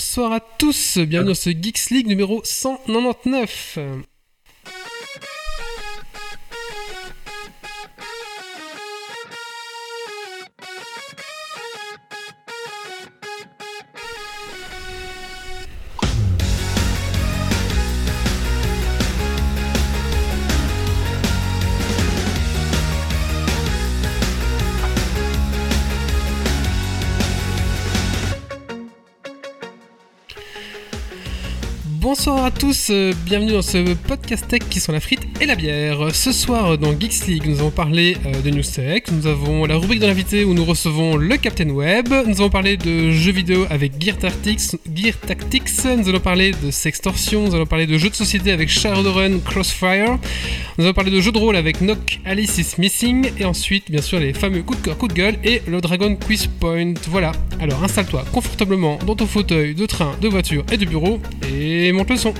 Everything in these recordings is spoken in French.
bonsoir à tous, bienvenue dans ce Geeks League numéro 199. Tous, euh, bienvenue dans ce podcast tech qui sont la frite et la bière. Ce soir dans Geeks League, nous allons parler euh, de News Tech, nous avons la rubrique de l'invité où nous recevons le Captain Web, nous allons parler de jeux vidéo avec Gear Tactics, Gear Tactics. Nous allons parler de sextorsion, nous allons parler de jeux de société avec Shadowrun Crossfire, nous allons parler de jeux de rôle avec Knock Alice is Missing, et ensuite bien sûr les fameux coups de cœur, coups de gueule et le Dragon Quiz Point. Voilà, alors installe-toi confortablement dans ton fauteuil de train, de voiture et de bureau, et monte le son.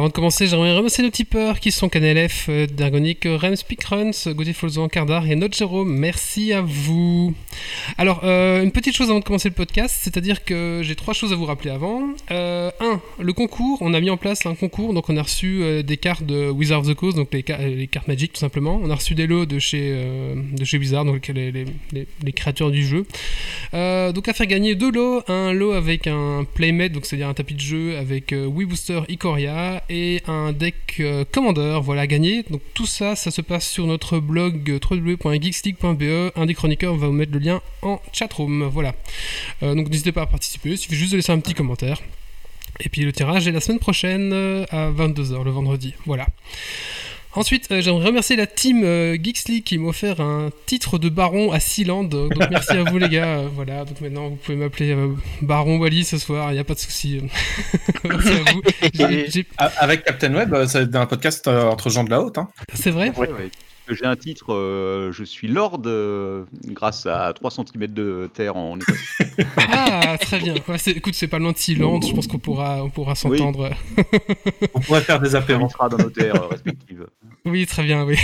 Avant de commencer, j'aimerais remercier nos tipeurs qui sont KNLF, euh, Dargonic, Rem, Speakruns, Gauthier Folzon, Cardar et Notre Jérôme. Merci à vous. Alors, euh, une petite chose avant de commencer le podcast, c'est-à-dire que j'ai trois choses à vous rappeler avant. Euh, un, le concours, on a mis en place un concours, donc on a reçu euh, des cartes de Wizard of the Coast, donc les, ca- les cartes Magic tout simplement. On a reçu des lots de chez, euh, de chez Wizard, donc les, les- créateurs du jeu. Euh, donc à faire gagner deux lots, un lot avec un playmate, donc c'est-à-dire un tapis de jeu avec euh, Wii Booster Ikoria et un deck euh, Commander, voilà à gagner. Donc tout ça, ça se passe sur notre blog euh, www.geeksleague.be. Un des chroniqueurs va vous mettre le lien en chatroom, voilà. Euh, donc n'hésitez pas à participer, il suffit juste de laisser un petit commentaire. Et puis le tirage est la semaine prochaine à 22h, le vendredi, voilà. Ensuite, euh, j'aimerais remercier la team euh, Geeks League qui m'a offert un titre de baron à Sealand. Donc merci à vous les gars. Euh, voilà, donc maintenant vous pouvez m'appeler euh, Baron Wally ce soir, il n'y a pas de souci. merci à vous. J'ai- j'ai- A- Avec Captain Web, euh, c'est un podcast euh, entre gens de la haute. Hein. C'est vrai? Ouais, ouais. J'ai un titre, euh, je suis Lord euh, grâce à 3 cm de terre en Écosse. Ah, très bien. Ouais, c'est- écoute, c'est pas loin de Sealand, je pense qu'on pourra, on pourra s'entendre. On pourrait faire des On apéros. sera dans nos terres respectives. Oui, très bien, oui.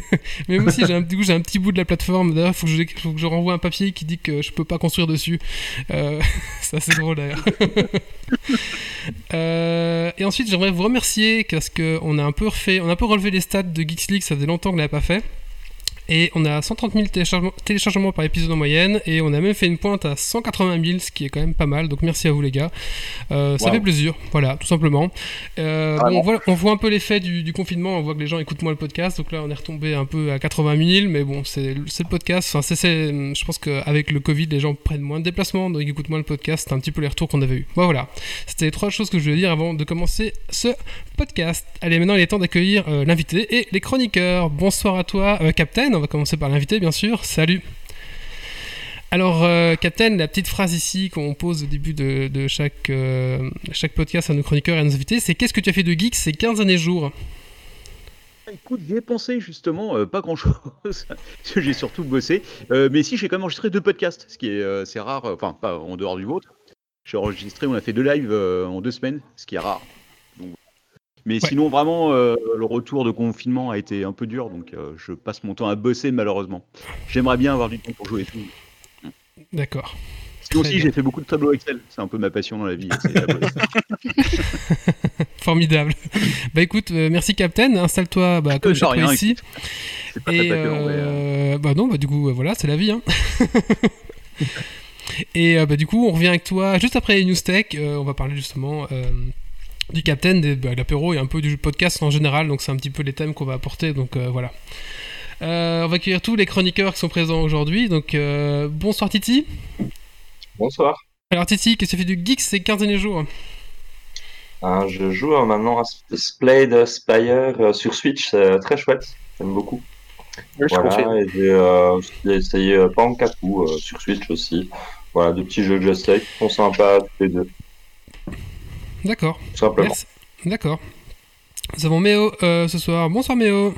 Mais moi aussi, j'ai un, du coup, j'ai un petit bout de la plateforme. D'ailleurs, il faut, que je- faut que je renvoie un papier qui dit que je peux pas construire dessus. Euh, c'est assez drôle d'ailleurs. Euh, et ensuite, j'aimerais vous remercier parce qu'on a un peu refait, on a un peu relevé les stats de Geeks League, ça faisait longtemps qu'on l'avait pas fait. Et on a 130 000 téléchargements, téléchargements par épisode en moyenne, et on a même fait une pointe à 180 000, ce qui est quand même pas mal. Donc merci à vous les gars. Euh, Ça Wow. fait plaisir, voilà, tout simplement. Euh, bon, voilà, on voit un peu l'effet du, du confinement, on voit que les gens écoutent moins le podcast, donc là on est retombé un peu à 80 000, mais bon, c'est le podcast. Enfin, je pense qu'avec le Covid, les gens prennent moins de déplacements, donc ils écoutent moins le podcast. C'est un petit peu les retours qu'on avait eu. Bon, voilà, c'était les trois choses que je voulais dire avant de commencer ce podcast. Allez, maintenant il est temps d'accueillir euh, l'invité et les chroniqueurs. Bonsoir à toi, Captain. On va commencer par l'invité, bien sûr. Salut. Alors, euh, Captain, la petite phrase ici qu'on pose au début de, chaque, euh, chaque podcast à nos chroniqueurs et à nos invités, c'est Qu'est-ce que tu as fait de geek ces 15 années jours Écoute, j'y pensé justement, euh, pas grand chose, j'ai surtout bossé. Mais si, j'ai quand même enregistré deux podcasts, ce qui est c'est rare, enfin, pas en dehors du vôtre. J'ai enregistré, on a fait deux lives en deux semaines, ce qui est rare. Mais Ouais. sinon, vraiment, euh, le retour de confinement a été un peu dur, donc euh, je passe mon temps à bosser malheureusement. J'aimerais bien avoir du temps pour jouer et tout. D'accord. Sinon, aussi, j'ai fait beaucoup de tableaux Excel. C'est un peu ma passion dans la vie. Formidable. bah écoute, euh, merci Captain. Installe-toi bah, comme chez de toi rien, ici. Pas Et mais, euh, bah non, bah du coup, voilà, c'est la vie. Hein. Et bah du coup, on revient avec toi juste après les news tech. On va parler justement du Captain, des- bah, de l'apéro et un peu du podcast en général. Donc c'est un petit peu les thèmes qu'on va apporter. Donc euh, voilà. Euh, on va accueillir tous les chroniqueurs qui sont présents aujourd'hui. Donc euh, bonsoir Titi. Bonsoir. Alors Titi, qu'est-ce que tu fais du geek ces 15 derniers jours Euh, je joue euh, maintenant à Splade Spire euh, sur Switch, c'est très chouette, j'aime beaucoup. Je. Voilà, j'ai euh, essayé Pankaku euh, sur Switch aussi. Voilà, deux petits jeux que j'essaye qui sont sympas tous les deux, D'accord. tout simplement. Merci. D'accord. Nous avons Méo euh, ce soir. Bonsoir Méo.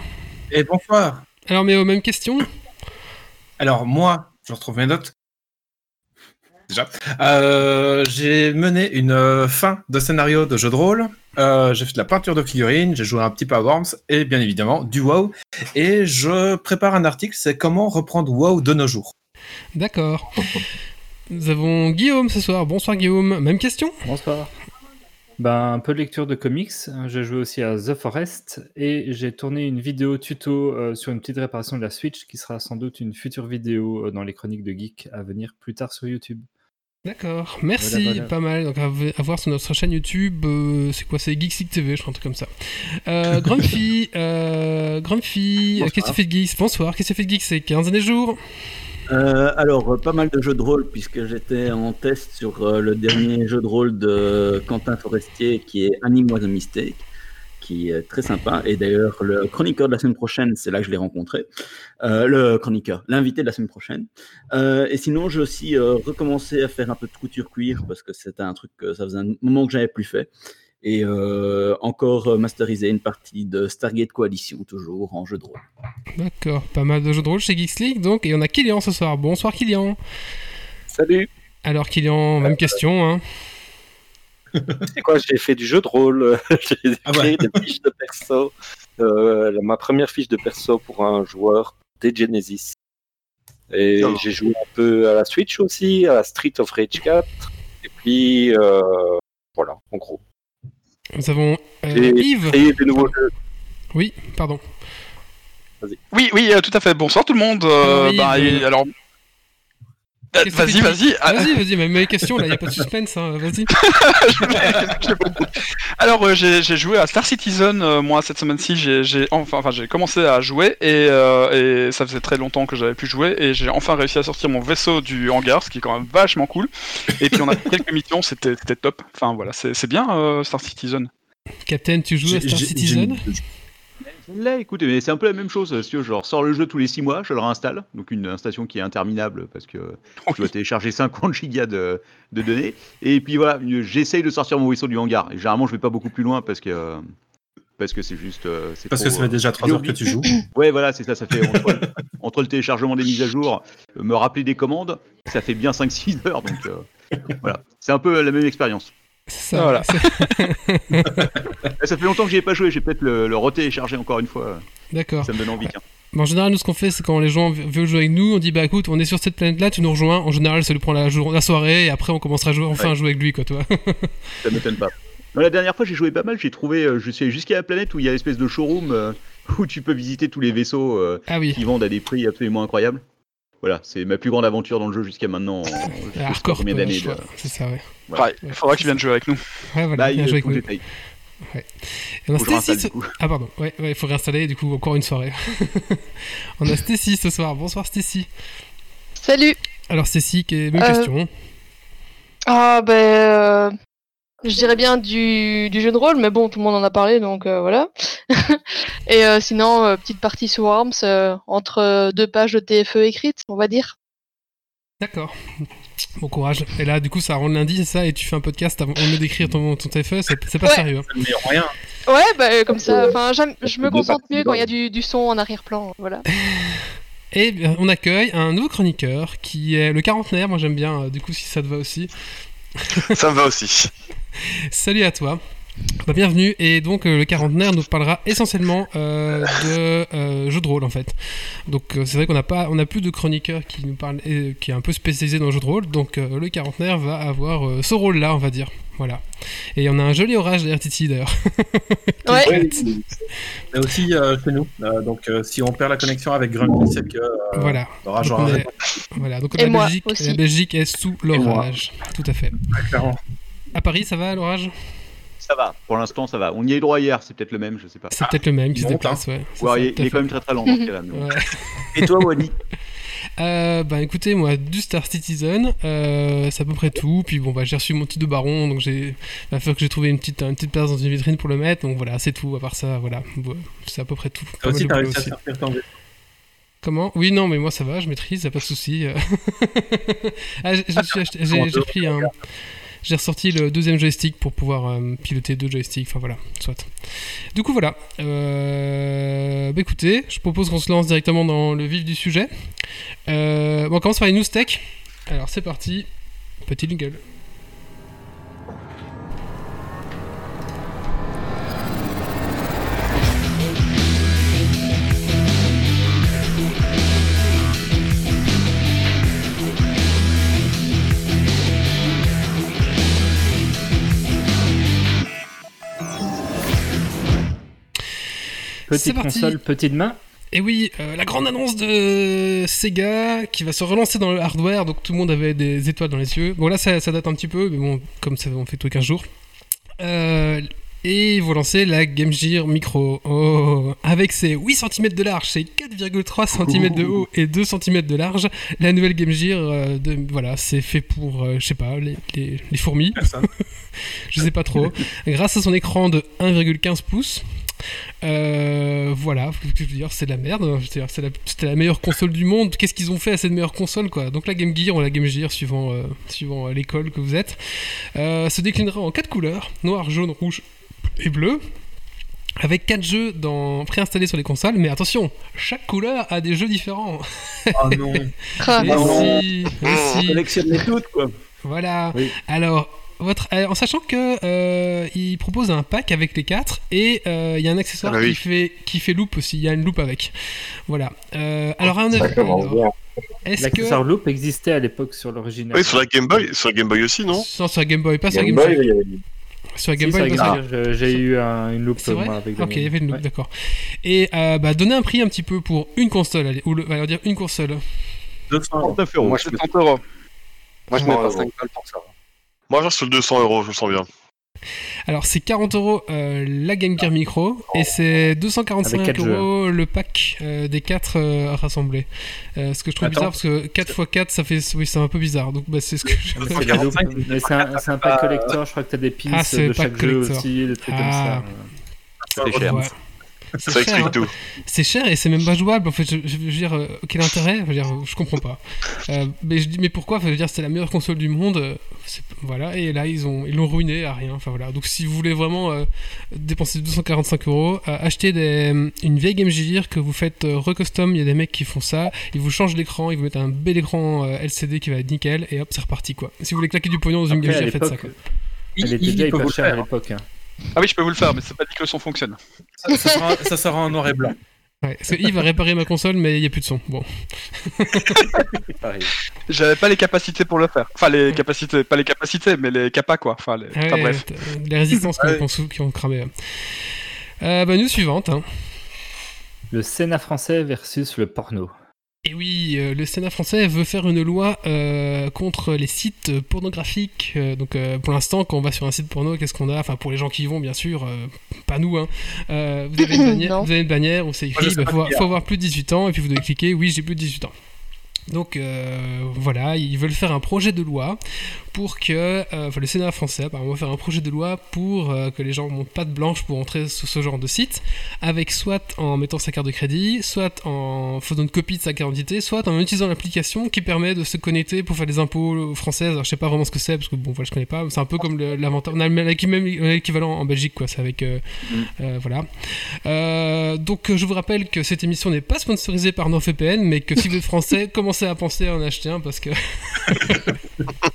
Et bonsoir. Alors Méo, même question? Alors moi, je retrouve mes notes. Déjà, Euh, j'ai mené une euh, fin de scénario de jeu de rôle. Euh, j'ai fait de la peinture de figurines, j'ai joué un petit peu à Worms et bien évidemment du WoW. Et je prépare un article, c'est comment reprendre WoW de nos jours. D'accord. Nous avons Guillaume ce soir. Bonsoir Guillaume. Même question? Bonsoir. Ben, un peu de lecture de comics. J'ai joué aussi à The Forest et j'ai tourné une vidéo tuto euh, sur une petite réparation de la Switch qui sera sans doute une future vidéo euh, dans les chroniques de Geek à venir plus tard sur YouTube. D'accord, merci, Voilà, voilà. pas mal. Donc à, voir sur notre chaîne YouTube, euh, c'est quoi? C'est Geeksig TV, je crois, un truc comme ça. Euh, Grumpy, euh, Grumpy, qu'est-ce que tu fais de Geeks? Bonsoir, qu'est-ce que tu fais de Geeks? C'est 15 années jours Euh, alors, euh, pas mal de jeux de rôle, puisque j'étais en test sur euh, le dernier jeu de rôle de Quentin Forestier, qui est Anime Was Mistake, qui est très sympa. Et d'ailleurs, le chroniqueur de la semaine prochaine, c'est là que je l'ai rencontré. Le chroniqueur, l'invité de la semaine prochaine. Et sinon, j'ai aussi recommencé à faire un peu de couture cuir, parce que c'était un truc que ça faisait un moment que j'avais plus fait. Et euh, encore euh, masterisé une partie de Stargate Coalition, toujours en jeu de rôle. D'accord, pas mal de jeux de rôle chez Geeks League, donc, et on a Kylian ce soir. Bonsoir Kylian. Salut. Alors Kylian, même question, hein. C'est quoi J'ai fait du jeu de rôle. J'ai écrit Ah ouais. des fiches de perso. Euh, ma première fiche de perso pour un joueur des Genesis. Et j'ai joué un peu à la Switch aussi, à Street of Rage 4. Et puis, euh, voilà, en gros. Nous avons euh, Yves. des nouveaux jeux. Oui, pardon. Oui, oui, euh, tout à fait. Bonsoir tout le monde. Euh, bah, alors, vas-y, de vas-y. Geeks Ah, Vas-y, vas-y, même mes questions, là, il a pas de suspense, hein, vas-y. Alors, euh, j'ai j'ai joué à Star Citizen, euh, moi, cette semaine-ci. J'ai j'ai- enfin, enfin, j'ai commencé à jouer et, euh, et ça faisait très longtemps que j'avais pu jouer et j'ai enfin réussi à sortir mon vaisseau du hangar, ce qui est quand même vachement cool. Et puis, on a fait quelques missions, c'était c'était top. Enfin, voilà, c'est c'est bien euh, Star Citizen. Captain, tu joues à Star Citizen? Là, écoutez, mais c'est un peu la même chose. Si je sors le jeu tous les 6 mois, je le réinstalle. Donc une installation qui est interminable parce que je dois télécharger 50 gigas de, de données. Et puis voilà, j'essaye de sortir mon vaisseau du hangar. Et généralement, je vais pas beaucoup plus loin parce que parce que c'est juste. euh, Parce trop, que ça fait euh, déjà 3 heures que tu joues. Ouais, voilà, c'est ça. Ça fait entre, entre le téléchargement des mises à jour, euh, me rappeler des commandes, ça fait bien 5-6 heures. Donc euh, voilà, c'est un peu la même expérience. C'est ça, Voilà. Là, Ça fait longtemps que j'y ai pas joué. J'ai peut-être le, le retélécharger encore une fois. D'accord. Ça me donne envie. tiens. En général, nous, ce qu'on fait, c'est quand les gens veulent jouer avec nous, on dit bah écoute, on est sur cette planète-là, tu nous rejoins. En général, ça lui prend la, la soirée et après, on commencera à jouer, enfin à jouer avec lui, quoi, toi. Ça m'étonne pas. Non, la dernière fois, j'ai joué pas mal. J'ai trouvé, euh, je jusqu'à la planète où il y a l'espèce de showroom euh, où tu peux visiter tous les vaisseaux euh, ah oui, qui vendent à des prix absolument incroyables. Voilà, c'est ma plus grande aventure dans le jeu jusqu'à maintenant. en- je hardcore, combien d'années. c'est ça, ouais. Ouais, il faudra que tu viennes jouer avec nous. Ouais, voilà, Là, il bien joué avec nous. Et on a Stacy ce-. Ah pardon, ouais, ouais, il faut réinstaller, du coup, encore une soirée. on a Stacy ce soir. Bonsoir Stacy. Salut. Alors Stacy, que- même Euh, question. Ah ben, euh, je dirais bien du, du jeu de rôle, mais bon, tout le monde en a parlé, donc euh, voilà. Et euh, sinon, euh, petite partie sur Arms, euh, entre deux pages de TFE écrites, on va dire. D'accord. Bon courage. Et là, du coup, ça rend lundi, c'est ça, et tu fais un podcast avant au lieu d'écrire ton, ton TFE, c'est pas Ouais. sérieux. hein. Rien. Ouais, bah euh, comme ça, enfin, j'aime- je me concentre mieux quand il y a du, du son en arrière-plan, voilà. Et bien, on accueille un nouveau chroniqueur qui est le quarantenaire, moi j'aime bien, euh, du coup, si ça te va aussi. Ça me va aussi. Salut à toi. Bah, bienvenue et donc euh, le quarantenaire nous parlera essentiellement euh, de euh, jeux de rôle en fait. Donc euh, c'est vrai qu'on n'a pas, on a plus de chroniqueur qui nous parle, euh, qui est un peu spécialisé dans le jeu de rôle. Donc euh, le quarantenaire va avoir euh, ce rôle-là, on va dire. Voilà. Et on a un joli orage derrière Titi d'ailleurs. Ouais. Ouais, mais aussi euh, chez nous. Euh, donc euh, si on perd la connexion avec Grumpy, c'est que euh, voilà. l'orage Donc, aura est- voilà. Donc Et la Belgique, la Belgique est sous l'orage. Tout à fait. Clairement. À Paris, ça va l'orage? Ça va, pour l'instant, ça va. On y a eu droit hier, c'est peut-être le même, je sais pas. C'est peut-être le même qui se déplace, ouais. Ça, il, est- il quand même très très lent dans ce cas-là. Et toi, Wally? Euh, bah écoutez, moi, du Star Citizen, euh, c'est à peu près tout. Puis bon, bah j'ai reçu mon titre de baron, donc j'ai, il va falloir que j'ai trouvé une petite, une petite place dans une vitrine pour le mettre. Donc voilà, c'est tout. À part ça, voilà, c'est à peu près tout. Toi aussi, réussi à aussi. Comment? Oui, non, mais moi ça va, je maîtrise, y a pas de souci. ah, j'ai pris un, j'ai ressorti le deuxième joystick pour pouvoir euh, piloter deux joysticks. Enfin voilà, soit. Du coup voilà. Euh, bah, écoutez, je propose qu'on se lance directement dans le vif du sujet. Euh, bon, on commence par les news tech. Alors c'est parti. Petit jingle. Petite parti. console, petite main. Et oui, euh, la grande annonce de Sega qui va se relancer dans le hardware, donc tout le monde avait des étoiles dans les yeux. Bon là ça, ça date un petit peu, mais bon, comme ça on fait tous les 15 jours. Euh, et ils vont lancer la Game Gear Micro. Oh, avec ses 8 cm de large, ses 4,3 cm de haut et 2 cm de large, la nouvelle Game Gear, euh, de, voilà, c'est fait pour, euh, je sais pas, les, les- les fourmis. Personne. je sais pas trop. Grâce à son écran de 1,15 pouces. Euh, voilà, je veux dire, c'est de la merde. c'est la- C'était la meilleure console du monde. Qu'est-ce qu'ils ont fait à cette meilleure console, quoi? Donc la Game Gear ou la Game Gear, suivant, euh, suivant euh, l'école que vous êtes, euh, se déclinera en quatre couleurs noir, jaune, rouge et bleu. Avec quatre jeux dans... préinstallés sur les consoles, mais attention, chaque couleur a des jeux différents. Oh non. Ah, Mais non. si, si. Collectionnez toutes, quoi. Voilà. Oui. Alors, votre, euh, en sachant que euh, il propose un pack avec les quatre et euh, il y a un accessoire Ah bah oui. qui fait qui fait loop aussi. Il y a une loupe avec. Voilà. Euh, alors, à un avis, L'accessoire que loop existait à l'époque sur l'original. Oui, sur la Game Boy, sur la Game Boy aussi, non? Non, sur la Game Boy, pas sur la Game Game Boy, Sur la Si, Game sur Boy, j'ai eu un- une vrai moi avec Ok, il y avait une loupe, Ouais. d'accord. Et euh, bah, donner un prix un petit peu pour une console, allez, ou le, on va dire une console. 200 euros. 39 euros. Moi, je, 70 euros. moi, je mets pas ouais. 5 balles pour ça. Moi, je reste sur le 200 euros, je me sens bien. Alors, c'est 40 euros euh, la Game Gear Micro et c'est 245 Avec quatre euros le pack euh, des 4 rassemblés. Euh, ce que je trouve Attends. bizarre parce que 4 x 4 ça fait oui, c'est un peu bizarre. Donc bah, c'est ce que je... Ah, C'est c'est cadeau. 45, Mais c'est un, c'est un pack collector, je crois que t'as des pins Ah, c'est de chaque jeu collector. aussi, des trucs Ah. comme ça. C'était cher. Ouais. Ça C'est cher, explique hein. tout. C'est cher et c'est même pas jouable. En fait, je, je veux dire, euh, quel intérêt? Je veux dire, je comprends pas. Euh, mais je dis, mais pourquoi? Enfin, Je veux dire, c'était la meilleure console du monde. euh, c'est- voilà, et là ils ont, ils l'ont ruiné à rien. Enfin voilà. Donc si vous voulez vraiment euh, dépenser 245 euros, euh, achetez des, une vieille Game Gear que vous faites euh, recustom. Il y a des mecs qui font ça. Ils vous changent l'écran, ils vous mettent un bel écran euh, LCD qui va être nickel et hop, c'est reparti quoi. Si vous voulez claquer du pognon dans une Après, Game Gear, faites ça. l'époque, Quoi. elle était Il- déjà il peut hyper vous le chère à faire. l'époque. hein. Ah oui, je peux vous le faire, mais c'est pas dit que le son fonctionne. Ça, ça sera, ça sera en noir et blanc. Ouais, parce que Yves va réparer ma console, mais il n'y a plus de son. Bon. J'avais pas les capacités pour le faire. Enfin, les capacités, pas les capacités, mais les capas quoi. Enfin, les... Enfin, bref. t'as- les résistances qui, Ouais. ont, qui ont- qui ont cramé. Euh, bah, news suivante. hein. Le Sénat français versus le porno. Et oui, euh, le Sénat français veut faire une loi euh, contre les sites pornographiques. Euh, donc euh, pour l'instant, quand on va sur un site porno, qu'est-ce qu'on a? Enfin pour les gens qui y vont, bien sûr, euh, pas nous. Hein. Euh, vous, avez une bannière, Non. vous avez une bannière où c'est écrit, bah, pas faut, avoir plus de 18 ans, et puis vous devez cliquer, oui, j'ai plus de 18 ans. Donc euh, voilà, ils veulent faire un projet de loi pour que, euh, enfin le Sénat français apparemment va faire un projet de loi pour euh, que les gens montent pas de blanche pour entrer sur ce genre de site, avec soit en mettant sa carte de crédit, soit en faisant une copie de sa carte d'identité, soit en utilisant l'application qui permet de se connecter pour faire les impôts françaises. Alors je sais pas vraiment ce que c'est parce que bon voilà je connais pas, c'est un peu comme l'avantage, on a même l'équivalent en Belgique quoi, c'est avec euh, euh, voilà. Euh, donc euh, je vous rappelle que cette émission n'est pas sponsorisée par NordVPN, mais que si vous êtes français, commencez à penser à en acheter un parce que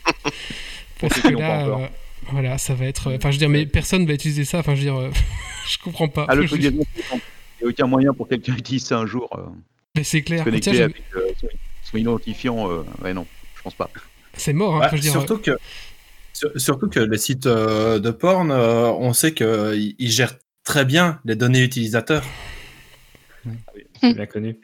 parce ceux que qui pas encore. euh, voilà, ça va être. Enfin, je veux dire, mais personne va utiliser ça. Enfin, je veux dire, euh, je comprends pas. Ah, le Je- truc des il n'y a aucun moyen pour quelqu'un qui utilise ça un jour. euh, mais c'est clair. se connecter Tiens, avec euh, son- son identifiant. euh, ouais, non, je pense pas. C'est mort. Hein, enfin, je veux dire, surtout, que, sur- surtout que les sites euh, de porn, on sait qu'ils ils gèrent très bien les données utilisateurs. C'est bien connu.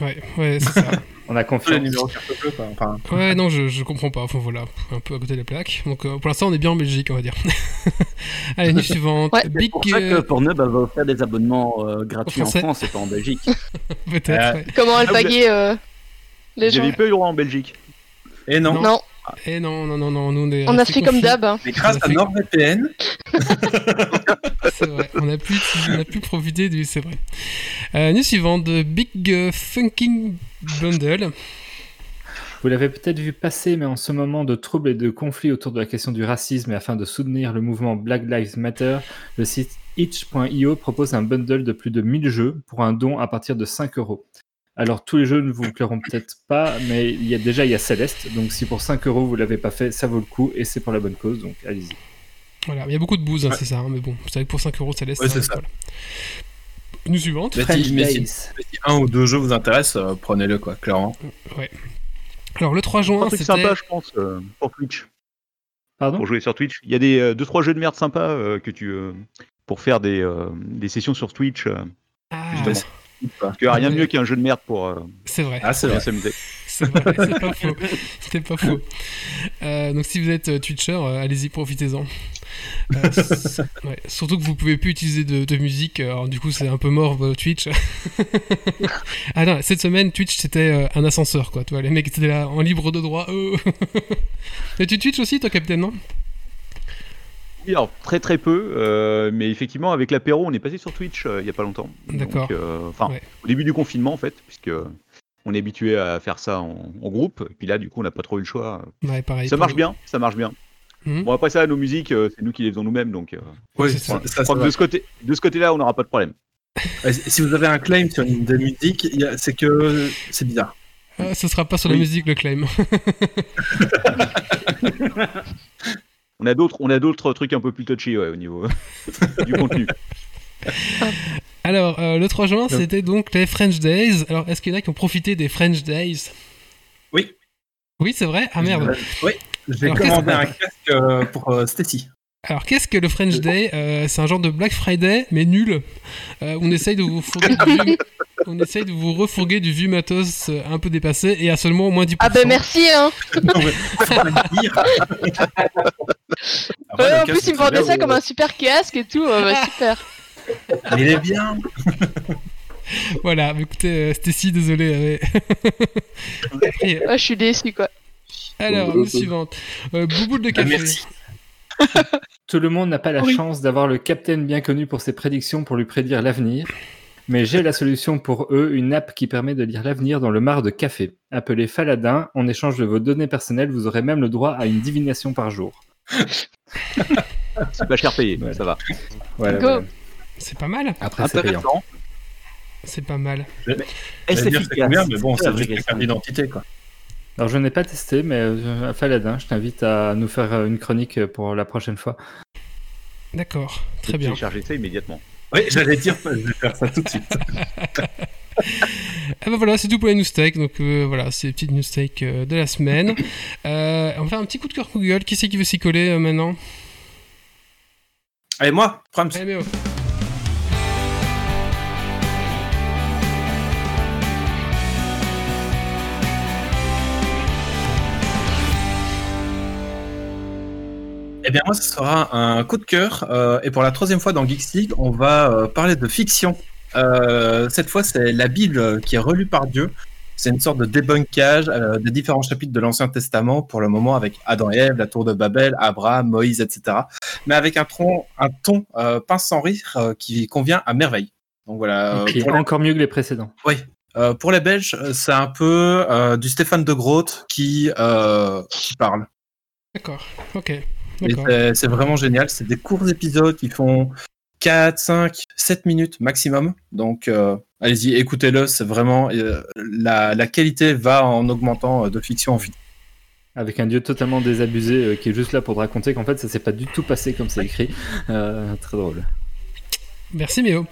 ouais, ouais, c'est ça. On a confiance. quoi. Enfin, Ouais, non, je, je comprends pas. Enfin, voilà, un peu à côté de la plaque. Donc, euh, pour l'instant, on est bien en Belgique, on va dire. Allez, news suivante. Ouais. C'est Big, pour ça que euh, Pornhub va offrir des abonnements euh, gratuits en. France et pas en Belgique. peut-être. Euh, ouais. Comment Ah, vous alpaguer euh, les gens J'avais pas eu le droit en Belgique. et non. Non. Non, Eh non, non, non, non, nous on est. on a fait comme d'hab. hein. Mais grâce à NordVPN, C'est vrai, on a pu, on a pu profiter du. C'est vrai. Euh, news suivante de Big Funking Bundle. Vous l'avez peut-être vu passer, mais en ce moment de troubles et de conflits autour de la question du racisme et afin de soutenir le mouvement Black Lives Matter, le site itch.io propose un bundle de plus de 1000 jeux pour un don à partir de 5 euros. Alors tous les jeux ne vous plairont peut-être pas, mais il y a déjà il y a Céleste, donc si pour 5 euros vous l'avez pas fait, ça vaut le coup et c'est pour la bonne cause, donc allez-y. Voilà, il y a beaucoup de bouse, hein, Ouais. c'est ça, hein, mais bon, vous savez que pour 5 euros. Ouais, c'est ça. voilà. News suivante. Mais si, mais si- Days. mais si un ou deux jeux vous intéressent, euh, prenez-le quoi, clairement. Ouais. Alors le 3 Un juin, c'était. sympa, je pense, euh, pour Twitch. Pardon Pour jouer sur Twitch. Il y a des 2-3 jeux de merde sympas euh, que tu. euh, pour faire des, euh, des sessions sur Twitch. euh, Ah, justement. Parce qu'il n'y a rien de mieux qu'un jeu de merde pour, euh, c'est vrai. Ah, c'est vrai. s'amuser. C'est vrai, c'est pas faux. C'était pas faux. Euh, donc si vous êtes euh, Twitcher, euh, allez-y, profitez-en. Euh, ouais, surtout que vous pouvez plus utiliser de, de musique, euh, alors du coup c'est un peu mort euh, Twitch. ah non, cette semaine Twitch c'était un ascenseur quoi, tu vois, les mecs étaient là en libre de droit. euh. Et tu Twitch aussi toi Captain, non? Oui, alors très très peu, euh, mais effectivement avec l'apéro on est passé sur Twitch euh, il n'y a pas longtemps. D'accord. Enfin, Ouais. au début du confinement en fait, puisque on est habitué à faire ça en, en groupe, et puis là du coup on n'a pas trop eu le choix. Ouais, pareil. Ça marche bien, ça marche bien. Mhm. Bon après ça, nos musiques, euh, c'est nous qui les faisons nous-mêmes, donc euh, Oui, c'est ça, de ce côté, de ce côté-là, on n'aura pas de problème. Si vous avez un claim sur une des musiques, c'est que c'est bizarre. Ah, ce sera pas sur la musique le claim. On a d'autres, on a d'autres trucs un peu plus touchy ouais, au niveau du contenu. Alors euh, le 3 juin c'était donc les French Days. Alors est-ce qu'il y en a qui ont profité des French Days? Oui c'est vrai Ah merde. Oui, j'ai commandé un casque euh, pour euh, Stacy. Alors, qu'est-ce que le French Day Euh, C'est un genre de Black Friday, mais nul. Euh, on essaye de vous du vieux- on essaye de vous refourguer du vieux matos euh, un peu dépassé et à seulement moins 10%. Ah ben merci hein Non, mais Ouais, le En plus il me bien, ça comme un super casque et tout, euh, bah, super. Il est bien. Voilà, mais écoutez, euh, Stacy, désolé. mais- Ouais, je suis déçu quoi. alors, news suivante. Euh, Bouboule de Ah, café. merci. Tout le monde n'a pas la Oui. chance d'avoir le capitaine bien connu pour ses prédictions pour lui prédire l'avenir. Mais j'ai la solution pour eux, une app qui permet de lire l'avenir dans le mar de café. Appelée Faladin, en échange de vos données personnelles, vous aurez même le droit à une divination par jour. C'est pas cher payé, Voilà. ça va. Voilà, Go. voilà. C'est pas mal. Après, c'est payant. C'est pas mal. Est-ce J'allais dire, c'est combien, mais bon, C'est juste la carte d'identité, quoi. Alors, je n'ai pas testé, mais euh, Faladin, je t'invite à nous faire euh, une chronique pour la prochaine fois. D'accord, très bien. Télécharger ça immédiatement. Oui, j'allais dire, je vais faire ça tout de suite. Ah bah voilà, c'est tout pour les news tech. Donc euh, voilà, c'est les petites news tech euh, de la semaine. Euh, on va faire un petit coup de cœur Google. Qui c'est qui veut s'y coller euh, maintenant? Allez, moi, Prams. Allez, Méo. Eh bien, moi, ce sera un coup de cœur. euh, et pour la troisième fois dans Geeks League, on va euh, parler de fiction. Euh, cette fois, c'est la Bible qui est relue par Dieu. C'est une sorte de débunkage euh, des différents chapitres de l'Ancien Testament, pour le moment avec Adam et Ève, la tour de Babel, Abraham, Moïse, etc. Mais avec un, ton euh, pince sans rire euh, qui convient à merveille. Donc voilà. Et euh, qui est pour, encore mieux que les précédents. euh, pour les Belges, c'est un peu euh, du Stéphane de Groot qui, euh, qui parle. D'accord, ok. C'est- vraiment génial. C'est des courts épisodes qui font 4, 5, 7 minutes maximum. Donc, euh, allez-y, écoutez-le. C'est vraiment. euh, la, la qualité va en augmentant euh, de fiction en fiction. Avec un dieu totalement désabusé euh, qui est juste là pour te raconter qu'en fait ça s'est pas du tout passé comme c'est écrit. Euh, très drôle. Merci Méo.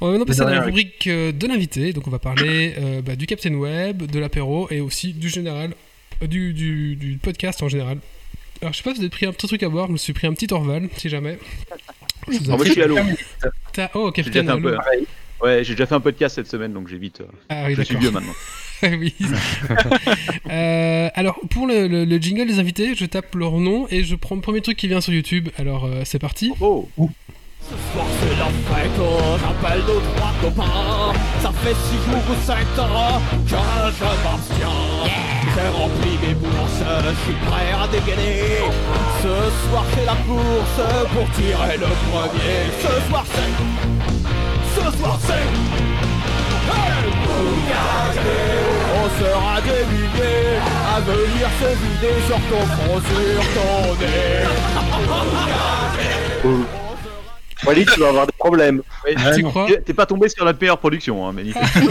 On va maintenant passer à la rubrique de l'invité. Donc on va parler euh, bah, du Captain Web, de l'apéro et aussi du général, euh, du, du, du podcast en général. Alors je sais pas si vous avez pris un petit truc à boire, je me suis pris un petit Orval, si jamais. Je vous Alors, moi, je suis à l'eau. Oh, J'ai déjà Captain fait un peu. Ouais, j'ai déjà fait un podcast cette semaine, donc j'évite. euh, Ah oui, je suis vieux maintenant. oui. Euh, alors, pour le, le- le jingle des invités, je tape leur nom et je prends le premier truc qui vient sur YouTube. Alors, euh, c'est parti. Oh, Ce soir c'est la fête, on appelle nos trois copains Ça fait six jours ou sept ans que je m'abstiens J'ai rempli mes bourses, je suis prêt à dégainer. Ce soir c'est la course pour tirer le premier. Ce soir c'est... Ce soir c'est... Hey On sera des milliers à venir se vider sur ton front, sur ton nez. Wally, tu vas avoir des problèmes. Ouais, Tu crois T'es- pas tombé sur la meilleure production, hein, manifestement.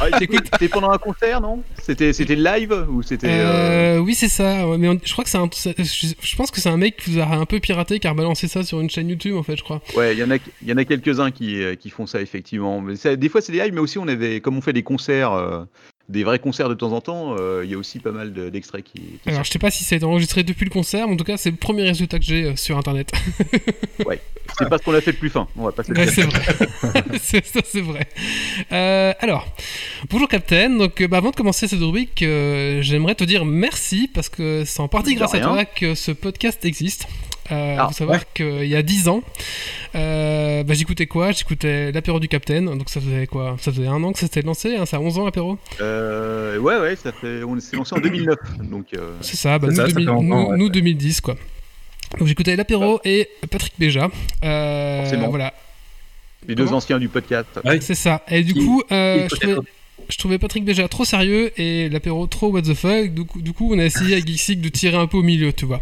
Ah, C'était c'était pendant un concert, non? C'était c'était live ou c'était euh, Euh, oui, c'est ça. ouais, Mais on- je crois que c'est un. Je, pense que c'est un mec qui vous a un peu piraté, qui a balancé ça sur une chaîne YouTube, en fait, je crois. Ouais, il y en a, il y en a quelques-uns qui, euh, qui font ça effectivement. Mais ça- des fois c'est des lives, mais aussi on avait, comme on fait des concerts, euh, des vrais concerts de temps en temps, euh, il y a aussi pas mal de- d'extraits qui. qui Alors, je sais pas si ça a été enregistré depuis le concert, mais en tout cas, c'est le premier résultat que j'ai euh, sur internet. Ouais, c'est pas ce qu'on a fait de plus fin. On va pas se le Ouais, c'est vrai. c'est, ça, c'est vrai. Euh, alors, bonjour Captain. Donc, bah, avant de commencer cette rubrique, j'aimerais te dire merci parce que c'est en partie grâce à toi que ce podcast existe. Euh, Ah, faut savoir qu'il y a 10 ans, euh, bah, j'écoutais quoi? J'écoutais l'apéro du Captain. Donc, ça faisait quoi? Ça faisait un an que ça s'était lancé, hein, ça a 11 ans l'apéro? Euh, ouais, ouais, ça fait, on s'est lancé en 2009, donc. euh, C'est ça, bah, C'est nous, ça, ça 2000 fait longtemps, nous- ouais. nous, 2010 quoi. Donc j'écoutais l'apéro et Patrick Béja. Euh, Forcément. voilà, les deux Comment anciens du podcast. c'est ça. Et du Qui- coup, euh, je, trouvais, je trouvais Patrick Béja trop sérieux et l'apéro trop what the fuck. Du coup, du coup on a essayé avec Geeksig de tirer un peu au milieu, tu vois.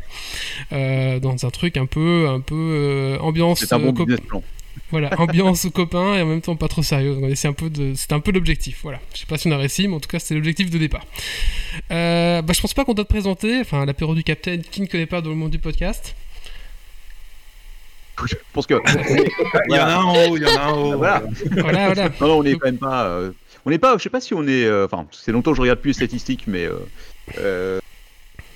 Euh, dans un truc un peu, un peu euh, ambiance. C'est un bon euh, business plan. voilà, ambiance aux copains et en même temps pas trop sérieux. Donc essayé un peu de, c'était un peu l'objectif. Voilà. Je sais pas si on a réussi, mais en tout cas c'était l'objectif de départ. Euh, bah, je pense pas qu'on doit te présenter. Enfin, l'apéro du Capitaine, qui ne connaît pas dans le monde du podcast. Je pense que. Il y en a un en haut, il y en a un en haut. Voilà. Voilà, voilà. Non, non, on est quand même pas. euh, on n'est pas. Je sais pas si on est. euh, Enfin, c'est longtemps que je regarde plus les statistiques, mais. euh, euh,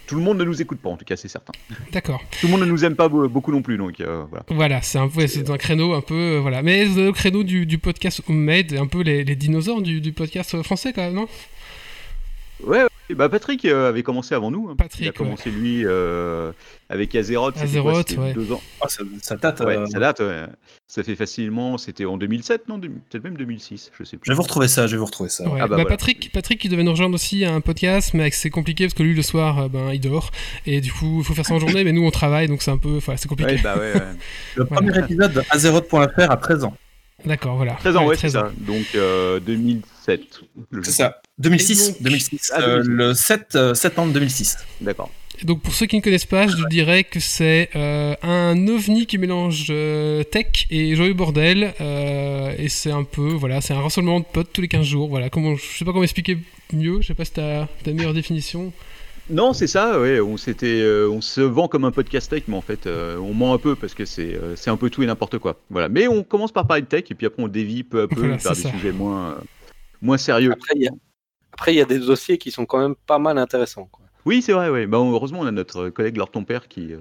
tout le monde ne nous écoute pas, en tout cas, c'est certain. D'accord. Tout le monde ne nous aime pas be- beaucoup non plus, donc euh, voilà. Voilà, c'est un, ouais, c'est un créneau un peu. euh, voilà. Mais le créneau du, du podcast Homemade, un peu les, les dinosaures du, du podcast français, quand même, non? Ouais, ouais, bah Patrick euh, avait commencé avant nous. hein. Patrick, Il a commencé lui euh, avec Azeroth. Azeroth, quoi, ouais. Deux ans. Ah, ça, ça date. Ouais, euh, ça date. ouais. Ça fait facilement. C'était en 2007, non Peut-être même 2006, je sais plus. Je vais vous retrouver ça, je vais vous retrouver ça. Ouais. Ah bah Bah, voilà. Patrick, Patrick, qui devait nous rejoindre aussi à un podcast, mais c'est compliqué parce que lui, le soir, euh, ben, il dort. Et du coup, il faut faire ça en journée, mais nous, on travaille, donc c'est un peu. Voilà, c'est compliqué. Ouais, bah ouais, ouais. Le premier épisode de Azeroth.fr à 13 ans. D'accord, voilà. 13 ans, ouais, c'est 13 ans. ça. Donc euh, 2007. le jeu. C'est ça. 2006. Et donc- 2006. Ah, euh, 2006. le 7 euh, septembre 2006. D'accord. Donc, pour ceux qui ne connaissent pas, je dirais que c'est euh, un ovni qui mélange euh, tech et joyeux bordel. euh, et c'est un peu. Voilà, c'est un rassemblement de potes tous les 15 jours. Voilà, comment, je sais pas comment expliquer mieux. Je sais pas si t'as as une meilleure définition. Non, c'est ça, ouais. On, s'était, euh, on se vend comme un podcast tech, mais en fait, euh, on ment un peu parce que c'est, euh, c'est un peu tout et n'importe quoi. Voilà. Mais on commence par parler de tech et puis après on dévie peu à peu Voilà, vers des ça. sujets moins, euh, moins sérieux. Après, il y a... Après, il y a des dossiers qui sont quand même pas mal intéressants. quoi. Oui, c'est vrai, ouais. Bah, heureusement, on a notre collègue Lord ton père qui, euh,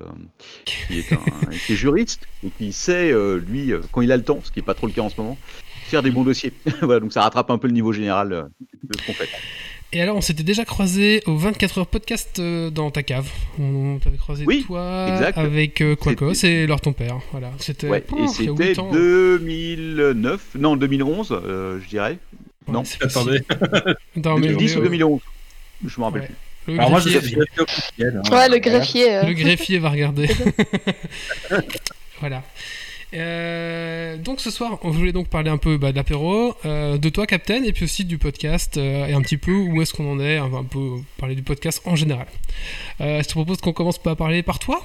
qui, est un, qui est juriste et qui sait, euh, lui, euh, quand il a le temps, ce qui n'est pas trop le cas en ce moment, faire des bons dossiers. voilà, donc ça rattrape un peu le niveau général euh, de ce qu'on fait. Et alors, on s'était déjà croisé au 24 heures podcast euh, dans ta cave. On t'avait croisé Oui, toi exact. avec euh, Quacos et leur ton père. Voilà, c'était. Ouais, oh, et il y a c'était huit ans. 2009, non 2011, euh, je dirais. Ouais, non. Attendez. 2010 mais, ou euh, 2011 Je me rappelle ouais. plus. Le Alors moi, je officiel, hein. Ouais, le greffier. euh. Le greffier va regarder. voilà. Euh, donc ce soir, on voulait donc parler un peu bah, de l'apéro, euh, de toi, Captain, et puis aussi du podcast, euh, et un petit peu où est-ce qu'on en est, on va un peu parler du podcast en général. Euh, je te propose qu'on commence par parler par toi.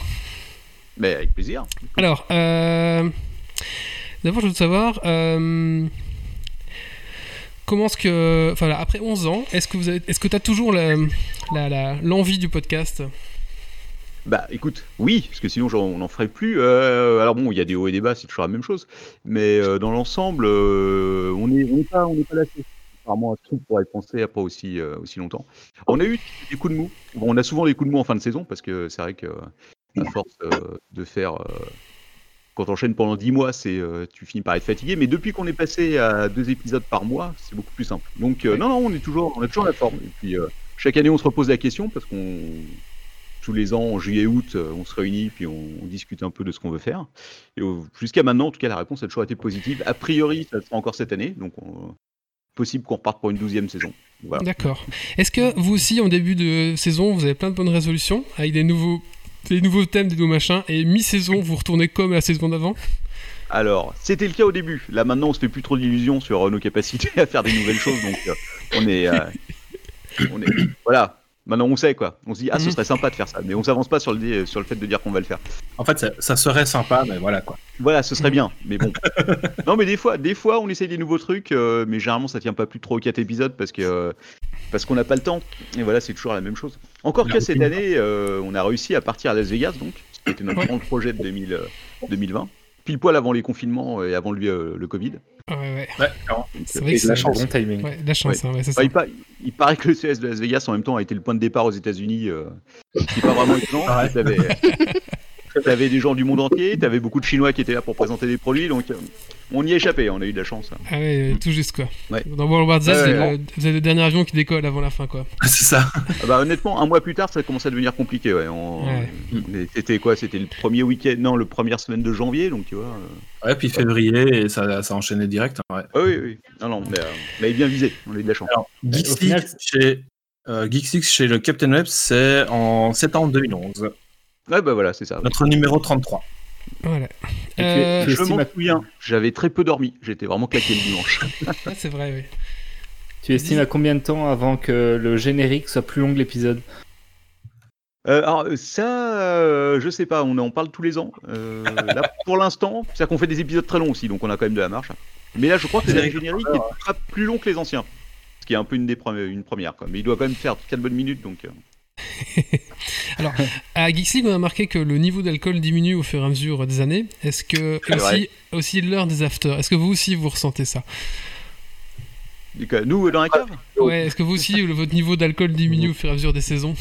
Mais avec plaisir. Alors, euh, d'abord, je veux savoir euh, comment est-ce que, enfin, après 11 ans, est-ce que vous est-ce que tu as toujours l'envie du podcast? Bah écoute, oui, parce que sinon on n'en ferait plus. Euh, alors bon, il y a des hauts et des bas, c'est toujours la même chose. Mais euh, dans l'ensemble, euh, on n'est on n'est pas, on n'est pas lassé. Apparemment, ce truc pourrait être pensé après aussi, aussi longtemps. On a eu des coups de mou. Bon, on a souvent des coups de mou en fin de saison parce que c'est vrai que à force de faire. Quand on enchaîne pendant 10 mois, c'est euh, tu finis par être fatigué. Mais depuis qu'on est passé à deux épisodes par mois, c'est beaucoup plus simple. Donc euh, non, non, on est toujours, on a toujours la forme. Et puis euh, chaque année, on se repose la question parce qu'on tous les ans, en juillet-août, on se réunit puis on, on discute un peu de ce qu'on veut faire. Et jusqu'à maintenant, en tout cas, la réponse a toujours été positive. A priori, ça sera encore cette année, donc on- possible qu'on reparte pour une douzième saison. Voilà. D'accord. Est-ce que vous aussi, en début de saison, vous avez plein de bonnes résolutions avec des nouveaux, des nouveaux thèmes, des nouveaux machins, et mi-saison, vous retournez comme la saison d'avant? Alors, c'était le cas au début. Là, maintenant, on se fait plus trop d'illusions sur euh, nos capacités à faire des nouvelles choses, donc euh, on est, euh, on est, voilà. Maintenant, on sait quoi. On se dit, ah, ce Mhm. serait sympa de faire ça, mais on s'avance pas sur le, dé- sur le fait de dire qu'on va le faire. En fait, ça, ça serait sympa, mais voilà quoi. Voilà, ce serait bien, mais bon. non, mais des fois, des fois, on essaye des nouveaux trucs, euh, mais généralement, ça tient pas plus de 3 ou 4 épisodes parce que euh, parce qu'on n'a pas le temps. Et voilà, c'est toujours la même chose. Encore que cette année, euh, on a réussi à partir à Las Vegas, donc, qui était notre grand projet de 2000, euh, 2020, pile poil avant les confinements et avant lui, euh, le Covid. Ouais, ouais. C'est vrai que de la c'est- chance. Bon timing. Ouais, la chance, Ouais. hein, ouais, c'est Enfin, ça. il, pa- il paraît que le CS de Las Vegas en même temps a été le point de départ aux États-Unis, euh, ce qui n'est pas vraiment étonnant. T'avais, t'avais des gens du monde entier, t'avais beaucoup de Chinois qui étaient là pour présenter des produits, donc euh, on y a échappé, on a eu de la chance. hein. Ah ouais, tout juste quoi. Ouais. Dans World War Z, Ouais, c'est ouais, le- vous avez le dernier avion qui décolle avant la fin quoi. C'est ça. Ah bah, honnêtement, un mois plus tard, ça commençait à devenir compliqué. Ouais. On- C'était quoi C'était le premier week-end, non, le première semaine de janvier, donc tu vois. euh, Ouais, puis février, et ça, ça a enchaîné direct. Ouais. ah oui, oui. Non, non, mais, euh, on avait bien visé, on a eu de la chance. Alors, final- chez, euh, chez le Captain Web, c'est en septembre 2011. Ouais, bah voilà, c'est ça. Notre numéro 33. Voilà. Et tu es- Euh, tu Je m'en souviens, j'avais très peu dormi, j'étais vraiment claqué le dimanche. ouais, c'est vrai, oui. Tu estimes à combien de temps avant que le générique soit plus long que l'épisode? Euh, alors ça, euh, je sais pas, on en parle tous les ans. Euh, là, pour l'instant, c'est qu'on fait des épisodes très longs aussi, donc on a quand même de la marche. Mais là, je crois que le générique est pas plus long que les anciens, ce qui est un peu une des premières, une première. Quoi. Mais il doit quand même faire 4 bonnes minutes, donc. Alors, à Geeks League, on a marqué que le niveau d'alcool diminue au fur et à mesure des années. Est-ce que vrai. aussi, aussi l'heure des afters Est-ce que vous aussi vous ressentez ça? Nous, dans la cave? Ouais. Est-ce que vous aussi le- votre niveau d'alcool diminue au fur et à mesure des saisons?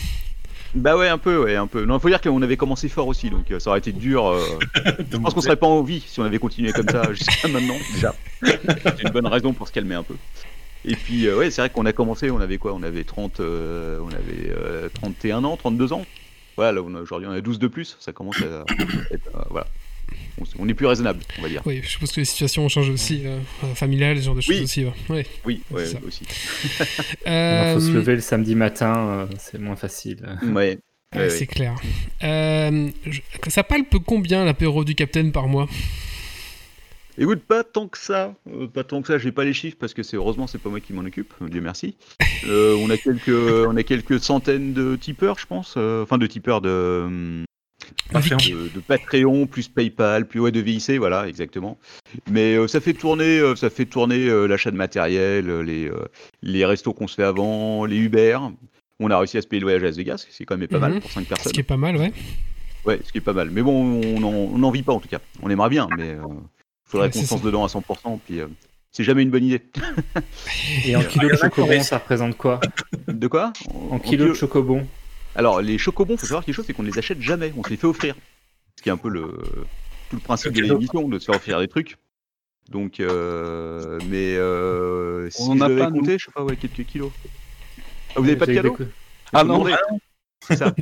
Bah ouais, un peu, ouais, un peu. Non, faut dire qu'on avait commencé fort aussi, donc euh, ça aurait été dur. euh, Je pense qu'on serait pas en vie si on avait continué comme ça jusqu'à maintenant, déjà. C'est une bonne raison pour se calmer un peu. Et puis, euh, ouais, c'est vrai qu'on a commencé, on avait quoi On avait 30, euh, on avait euh, 31 ans, 32 ans. Voilà, là, on a- aujourd'hui, on a 12 de plus. Ça commence à être, euh, voilà. On, est plus raisonnable, on va dire. Oui, je suppose que les situations ont changé aussi, euh, euh, familiales, ce genre de choses Oui. aussi. Ouais. Ouais. Oui, ouais, aussi. Il faut se Euh, lever le samedi matin, euh, c'est moins facile. Ouais. ouais, ouais, c'est ouais. clair. Euh, je- ça palpe combien l'apéro du Capitaine par mois? Écoute, pas tant que ça. Euh, pas tant que ça. J'ai pas les chiffres parce que c'est heureusement c'est pas moi qui m'en occupe. Dieu merci. Euh, on a quelques, on a quelques centaines de tipeurs, je pense. euh, Enfin, de tipeurs de. Patreon. de, de Patreon plus PayPal plus ouais de VIC voilà exactement mais euh, ça fait tourner ça fait tourner l'achat de matériel les les restos qu'on se fait avant les Uber on a réussi à se payer le voyage à Las Vegas c'est quand même pas mal Mhm. pour 5 Ce personnes qui est pas mal, ouais. ouais ce qui est pas mal mais bon on n'en on n'en vit pas en tout cas on aimerait bien mais euh, faudrait qu'on c'est se lance ça. dedans à 100% puis euh, c'est jamais une bonne idée Et en kilo de chocobon, ça représente quoi de quoi En kilo de chocobon Alors, les chocobons, faut savoir quelque chose, c'est qu'on ne les achète jamais, on se les fait offrir. Ce qui est un peu le, tout le principe de l'émission, de se faire offrir des trucs. Donc, euh, mais euh, si On en je a pas, nous. compter, je sais pas, ouais, quelques kilos. Ah, vous n'avez pas de cadeau Ah Faut non, demander. C'est ça.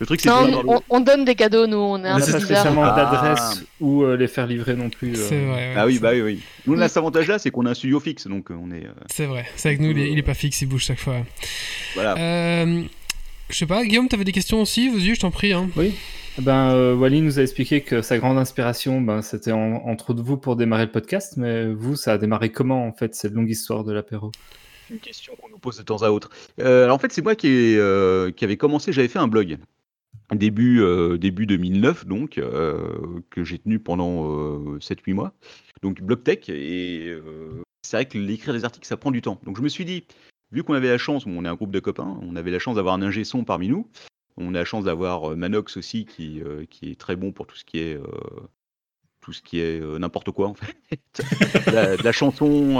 Le truc, c'est Non, que- on, on donne des cadeaux, nous, on est un peu spécialement Ah. d'adresse ou euh, les faire livrer non plus. euh. C'est vrai. ouais, Ah oui, bah oui, oui. Nous, on a Mm. cet avantage-là, c'est qu'on a un studio fixe, donc euh, on est. euh, C'est vrai. C'est avec nous, il est, il est pas fixe, il bouge chaque fois. voilà. Euh, je sais pas, Guillaume, t'avais des questions aussi? Vas-y, je t'en prie. Hein. Oui. Ben, euh, Wally nous a expliqué que sa grande inspiration, ben, c'était en- entre vous pour démarrer le podcast, mais vous, ça a démarré comment en fait cette longue histoire de l'apéro? Une question qu'on nous pose de temps à autre. Euh, alors en fait, c'est moi qui, ai, euh, avait commencé, j'avais fait un blog. Début, euh, début 2009, donc, euh, que j'ai tenu pendant euh, 7-8 mois. Donc, blog tech. Et c'est vrai que l'écrire des articles, ça prend du temps. Donc, je me suis dit, vu qu'on avait la chance, on est un groupe de copains, on avait la chance d'avoir un ingé son parmi nous. On a la chance d'avoir Manox aussi, qui, est très bon pour tout ce qui est. tout ce qui est n'importe quoi en fait. la, la chanson,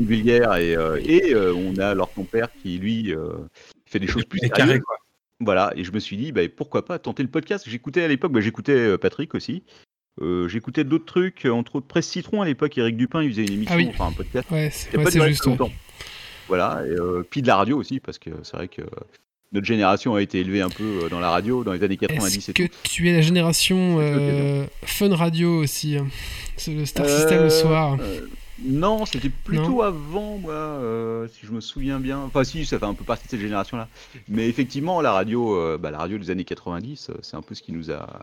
vulgaire et, euh, et euh, on a alors ton père qui lui euh, fait des choses plus sérieuses. Voilà, et je me suis dit, bah, pourquoi pas tenter le podcast. J'écoutais à l'époque, bah, j'écoutais Patrick aussi. Euh, j'écoutais d'autres trucs, entre autres Presse Citron à l'époque, Eric Dupin, il faisait une émission, Ah oui. enfin un podcast. Ouais, c'est ouais, juste. ouais. Voilà, et euh, puis de la radio aussi, parce que c'est vrai que notre génération a été élevée un peu dans la radio dans les années 90 Est-ce que tout. tu es la génération euh, Fun Radio aussi hein C'est le Star System le soir. Non, c'était plutôt Non. avant, moi, euh, si je me souviens bien. Enfin, si, ça fait un peu partie de cette génération-là. Mais effectivement, la radio, euh, bah, la radio des années 90, euh, c'est un peu ce qui nous a.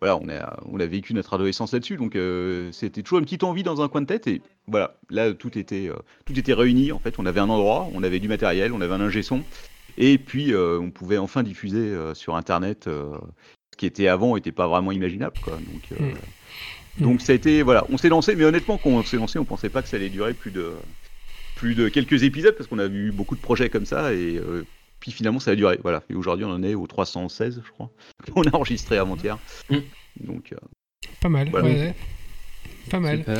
Voilà, on a, on a vécu notre adolescence là-dessus, donc euh, c'était toujours une petite envie dans un coin de tête. Et voilà, là, tout était, tout était réuni. En fait, on avait un endroit, on avait du matériel, on avait un ingé son. Et puis, on pouvait enfin diffuser sur Internet ce qui était avant n'était pas vraiment imaginable. Quoi. Donc, euh, Mm. Donc ça a été, voilà, on s'est lancé, mais honnêtement, quand on s'est lancé, on pensait pas que ça allait durer plus de, plus de quelques épisodes parce qu'on a vu beaucoup de projets comme ça et euh, puis finalement ça a duré. Voilà. Et aujourd'hui, on en est au 316, je crois. On a enregistré avant-hier. Mm. Donc, euh, Pas mal, Voilà. ouais, ouais. Pas mal. Super.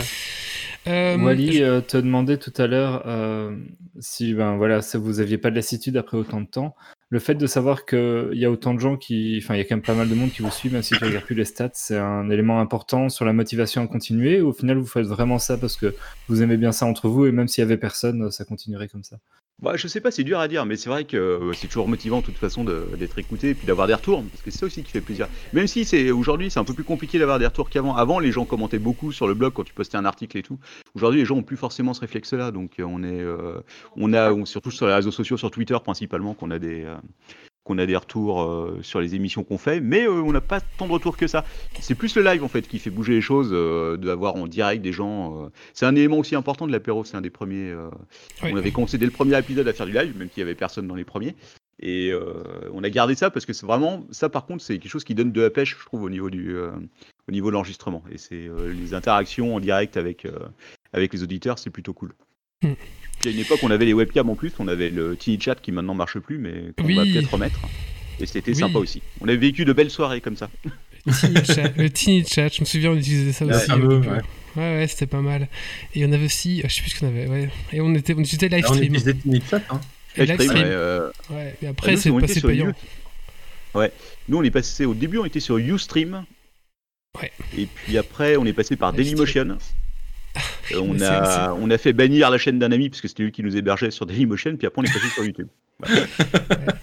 Euh, Wally je- euh, te demandait tout à l'heure euh, si ben, voilà, ça, vous aviez pas de lassitude après autant de temps. Le fait de savoir qu'il y a autant de gens qui. Enfin, il y a quand même pas mal de monde qui vous suit, même si je regarde plus les stats, c'est un élément important sur la motivation à continuer. Au final, vous faites vraiment ça parce que vous aimez bien ça entre vous et même s'il y avait personne, ça continuerait comme ça. Bah, je sais pas, c'est dur à dire, mais c'est vrai que euh, c'est toujours motivant de toute façon d'être écouté et puis d'avoir des retours, parce que c'est ça aussi qui fait plaisir. Même si aujourd'hui c'est un peu plus compliqué d'avoir des retours qu'avant. Avant, les gens commentaient beaucoup sur le blog quand tu postais un article et tout. Aujourd'hui, les gens ont plus forcément ce réflexe-là, donc euh, on est, euh, on a, surtout sur les réseaux sociaux, sur Twitter principalement, qu'on a des, qu'on a des retours euh, sur les émissions qu'on fait, mais euh, on n'a pas tant de retours que ça. C'est plus le live en fait qui fait bouger les choses, euh, d'avoir en direct des gens. C'est un élément aussi important de l'apéro, c'est un des premiers. Oui. On avait commencé dès le premier épisode à faire du live, même qu'il y avait personne dans les premiers. Et on a gardé ça parce que c'est vraiment ça. Par contre, c'est quelque chose qui donne de la pêche, je trouve, au niveau du, au niveau de l'enregistrement. Et c'est les interactions en direct avec avec les auditeurs, c'est plutôt cool. Hmm. Puis à une époque, on avait les webcams en plus, on avait le Tiny Chat qui maintenant marche plus, mais qu'on va peut-être remettre. Et c'était Oui. sympa aussi. On avait vécu de belles soirées comme ça. Tiny chat, le tiny chat, je me souviens, on utilisait ça aussi. fameux, au début. ouais. ouais, ouais, c'était pas mal. Et on avait aussi, je sais plus ce qu'on avait, ouais. Et on était, on utilisait live On stream. utilisait Tiny Chat, hein. Et live stream. ouais, euh, Ouais, et Ah, après, c'est on passé sur payant. Ouais. Nous, on est passé au début, on était sur Ustream. Ouais. Et puis après, on est passé par. Dailymotion. Euh, on, a, on a fait bannir la chaîne d'un ami parce que c'était lui qui nous hébergeait sur Dailymotion. Puis après, on est passé sur YouTube.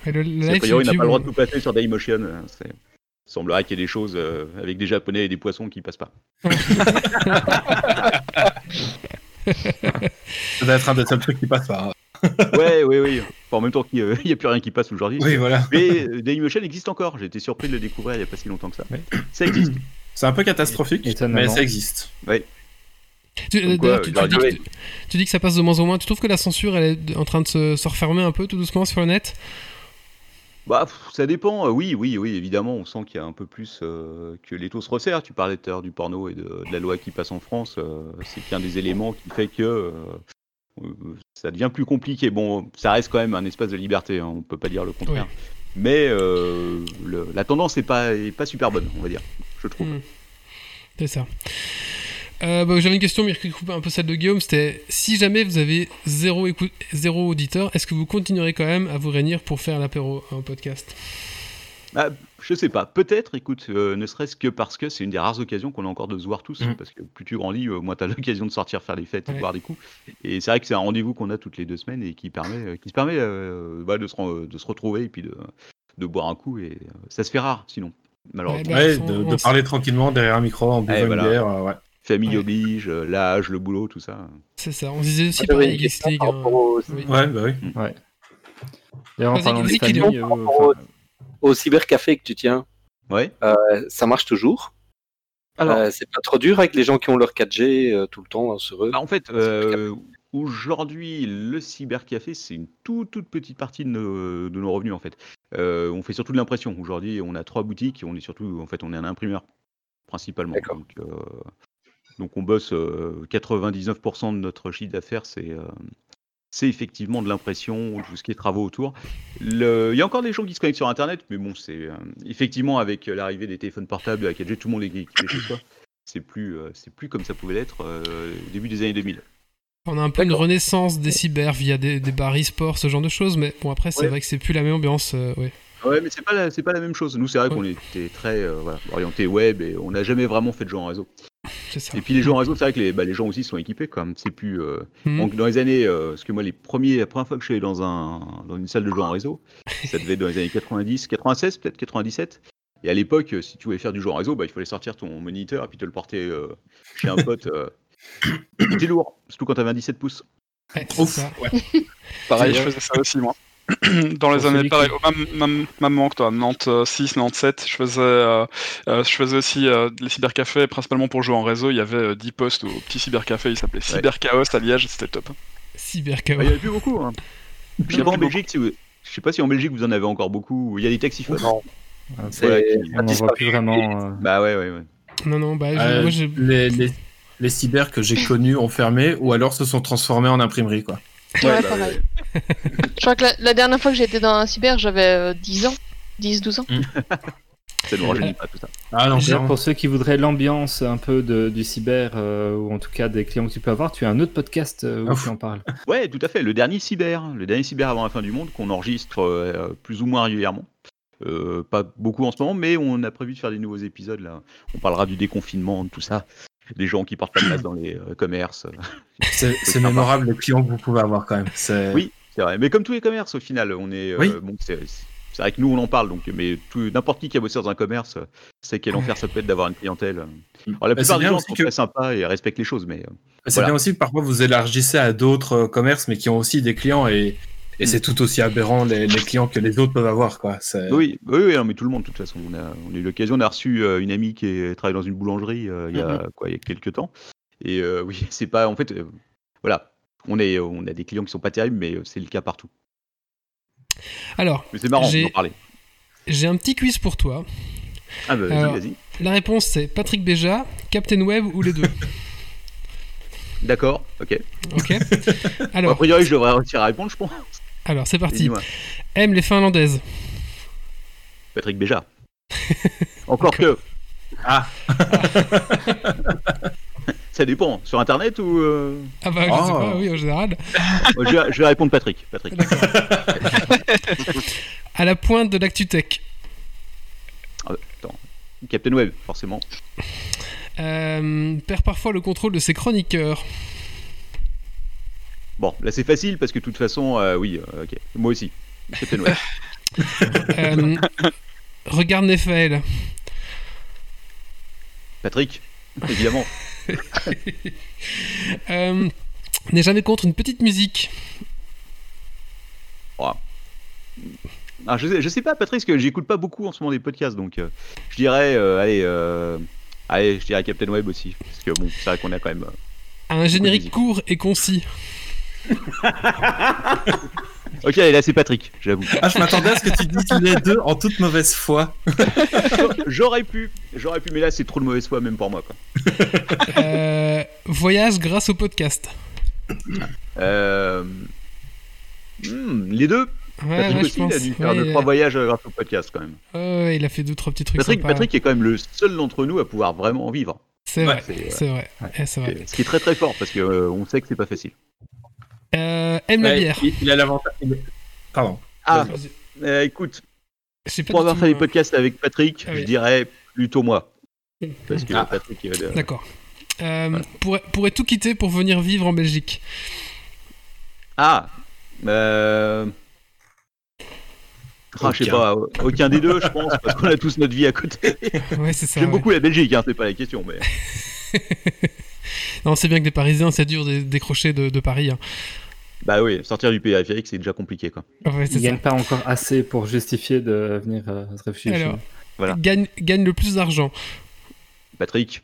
Et le, le on n'a pas le droit de tout passer sur Dailymotion. euh, c'est- Il semblerait qu'il y ait des choses euh, avec des japonais et des poissons qui passent pas. Ça doit être un des seuls trucs qui passe pas. hein. ouais, oui, oui. Enfin, en même temps, il n'y a plus rien qui passe aujourd'hui. Oui, voilà. Mais euh, Dailymotion existe encore. J'ai été surpris de le découvrir il n'y a pas si longtemps que ça. Ouais. Ça existe. C'est un peu catastrophique, mais ça existe. Tu, quoi, dis que, tu dis que ça passe de moins en moins. Tu trouves que la censure, elle est en train de se, se refermer un peu tout doucement sur le net? Bah, ça dépend. Euh, Oui, oui, oui, évidemment, on sent qu'il y a un peu plus euh, que les taux se resserrent. Tu parlais tout à l'heure du porno et de, de la loi qui passe en France. euh, c'est qu'un des éléments qui fait que euh, ça devient plus compliqué. Bon, ça reste quand même un espace de liberté, hein, on peut pas dire le contraire. Mais euh, le- la tendance n'est pas, est pas super bonne, on va dire, je trouve. Hmm. C'est ça. Euh, bah, J'avais une question, mais qui coupe un peu celle de Guillaume. C'était si jamais vous avez zéro, écoute, zéro auditeur, est-ce que vous continuerez quand même à vous réunir pour faire l'apéro en podcast? Ah, je sais pas. Peut-être, écoute, euh, ne serait-ce que parce que c'est une des rares occasions qu'on a encore de se voir tous. Mhm. Parce que plus tu grandis, euh, moins tu as l'occasion de sortir faire des fêtes et Ouais. de boire des coups. Et c'est vrai que c'est un rendez-vous qu'on a toutes les deux semaines et qui permet, euh, qui se permet euh, bah, de, se, de se retrouver et puis de, de boire un coup. Et euh, ça se fait rare sinon, malheureusement. Bah, Ouais, on- de, parler tranquillement derrière un micro en buvant Eh, une voilà. bière, ouais. Famille Ouais. oblige, euh, l'âge, le boulot, tout ça. C'est ça. On disait aussi Moi, par les question League. hein. aux, Oui. Ouais, bah oui. Ouais. D'ailleurs, en parlant euh, enfin, au cybercafé que tu tiens. Ouais. Euh, ça marche toujours Alors, Euh, C'est pas trop dur avec les gens qui ont leur 4G euh, tout le temps hein, sur eux Bah, en fait, euh, aujourd'hui, le cybercafé, c'est une toute, toute petite partie de nos, de nos revenus, en fait. Euh, on fait surtout de l'impression. Aujourd'hui, on a trois boutiques et on est surtout, en fait, on est un imprimeur, principalement. D'accord. Donc, euh, donc on bosse euh, 99% de notre chiffre d'affaires, c'est euh, c'est effectivement de l'impression, tout ce qui est travaux autour. Le- Il y a encore des gens qui se connectent sur Internet, mais bon, c'est euh, effectivement avec l'arrivée des téléphones portables, à la 4G, tout le monde est équipé chez soi. C'est plus, euh, c'est plus comme ça pouvait l'être euh, au début des années 2000. On a un peu une renaissance des cyber via des, des bars e-sport, ce genre de choses, mais bon, après, c'est Ouais. vrai que c'est plus la même ambiance. euh, ouais. Ouais, mais c'est pas la, c'est pas la même chose. Nous, c'est vrai Ouais. qu'on était très euh, voilà, orienté web et on n'a jamais vraiment fait de jeux en réseau. Ça. Et puis les jeux en réseau, c'est vrai que les, bah, les gens aussi sont équipés quand même. C'est plus euh, Mhm. donc dans les années, euh, parce que moi les premiers, la première fois que je suis allé dans un dans une salle de jeux en réseau, ça devait être dans les années 90, 96 peut-être 97. Et à l'époque, euh, si tu voulais faire du jeu en réseau, bah, il fallait sortir ton moniteur et puis te le porter euh, chez un pote. euh, C'était lourd, surtout quand t'avais un 17 pouces. Ouais, Ouf, ça. ouais. Pareil, je faisais ça aussi, moi. Dans les années celui pareil, qui- au même, même, même moment que toi, 96, 97, je faisais, euh, euh, je faisais aussi euh, les cybercafés, principalement pour jouer en réseau. Il y avait euh, 10 postes au petit cybercafé, il s'appelait Cyberchaos à Liège, c'était top. Cyber Ah, Il y en a plus beaucoup. Hein. Puis Il y en Belgique, si vous, Je sais pas si en Belgique vous en avez encore beaucoup. Il y a des taxiphones. Non. Voilà, C'est- on n'en voit plus vraiment. euh, Bah ouais, ouais, ouais. Non, non, bah, je- Euh, moi, j'ai- les, les, les cyber que j'ai connus ont fermé ou alors se sont transformés en imprimerie, quoi. Ouais, bah, pareil. Je crois que la, la dernière fois que j'étais dans un cyber, j'avais euh, 10 ans. 10-12 ans. Ça nous rajeunit pas tout ça. Ah non, pour ceux qui voudraient l'ambiance un peu de- du cyber, euh, ou en tout cas des clients que tu peux avoir, tu as un autre podcast euh, où Ouf. tu en parles. Ouais, tout à fait. Le dernier cyber, le dernier cyber avant la fin du monde qu'on enregistre euh, plus ou moins régulièrement. Euh, pas beaucoup en ce moment, mais on a prévu de faire des nouveaux épisodes là. On parlera du déconfinement, de tout ça, des gens qui portent pas de masque dans les euh, commerces. C'est c'est mémorable les clients que vous pouvez avoir quand même. C'est- Oui, c'est vrai. Mais comme tous les commerces, au final, on est. euh, Oui. bon, c'est c'est vrai que nous, on en parle, donc, mais n'importe qui qui a bossé dans un commerce euh, sait quel enfer ça peut être d'avoir une clientèle. Alors, la Bah, c'est plupart des gens sont que- très sympas et respectent les choses, mais. euh, C'est Voilà. bien aussi que parfois vous élargissez à d'autres commerces mais qui ont aussi des clients et, et Mm. c'est tout aussi aberrant les, les clients que les autres peuvent avoir, quoi. C'est- Oui, oui, oui, non, mais tout le monde, de toute façon. On a, on a eu l'occasion, on a reçu euh, une amie qui est- travaille dans une boulangerie euh, il, y a, quoi, il y a quelques temps. Et euh, oui, c'est pas. En fait, voilà. On, est, on a des clients qui sont pas terribles, mais euh, c'est le cas partout. Alors, Mais c'est marrant J'ai- d'en parler. j'ai un petit quiz pour toi. Ah, bah, vas-y, vas-y. La réponse c'est Patrick Béja, Captain Web ou les deux? D'accord, ok. Ok a Alors, priori, je devrais réussir à répondre, je pense. alors c'est parti. Aime les Finlandaises. Patrick Béja. Encore que. Ah. Ça dépend. Sur Internet ou. euh, Ah bah je sais Oh. pas, oui en général. je, vais, je vais répondre Patrick. Patrick. À la pointe de l'ActuTech. Ah, attends. Captain Web, forcément. Euh, perd parfois le contrôle de ses chroniqueurs. Bon, là c'est facile parce que de toute façon, euh, oui, euh, ok. Moi aussi. Captain Web. Euh, regarde Nefael. Patrick, évidemment. Euh, N'est jamais contre une petite musique. Ah, je, sais, je sais pas, Patrick, parce que j'écoute pas beaucoup en ce moment des podcasts, donc euh, je dirais, euh, allez, allez, je dirais Captain Web aussi, parce que bon, c'est vrai qu'on a quand même. Un générique court et concis. Ok, là c'est Patrick, j'avoue. Ah, je m'attendais à ce que tu dises les deux en toute mauvaise foi. j'aurais pu, j'aurais pu, mais là c'est trop de mauvaise foi même pour moi, quoi. Euh, voyage grâce au podcast. Euh... hmm, les deux. Ouais, Patrick ouais, aussi, il a dû faire Ouais, deux, trois voyages euh, grâce au podcast quand même. Il a fait deux trois petits trucs Patrick, sympas. Patrick est quand même le seul d'entre nous à pouvoir vraiment en vivre. C'est vrai, c'est, vrai, ouais, c'est vrai. Ce qui est très très fort parce que euh, on sait que c'est pas facile. Euh, aime la Ouais, bière. Il, il a l'avantage. il- Pardon. Ah, euh, écoute, pas pour avoir fait des euh, podcasts avec Patrick, Ah je oui. dirais plutôt moi. Parce que Ah. Patrick. euh, D'accord. Euh, pourrait, pourrait tout quitter pour venir vivre en Belgique. Ah, euh... ah, je sais pas, aucun des deux, je pense, parce qu'on a tous notre vie à côté. Ouais, c'est ça. J'aime ouais. beaucoup la Belgique, hein, c'est pas la question, mais. Non, c'est bien que des Parisiens, c'est dur de décrocher de, de Paris. hein. Bah oui, sortir du périphérique, c'est déjà compliqué, quoi. Ouais, Ils gagnent pas encore assez pour justifier de venir euh, se réfugier Alors. Voilà. gagne, gagne le plus d'argent. Patrick.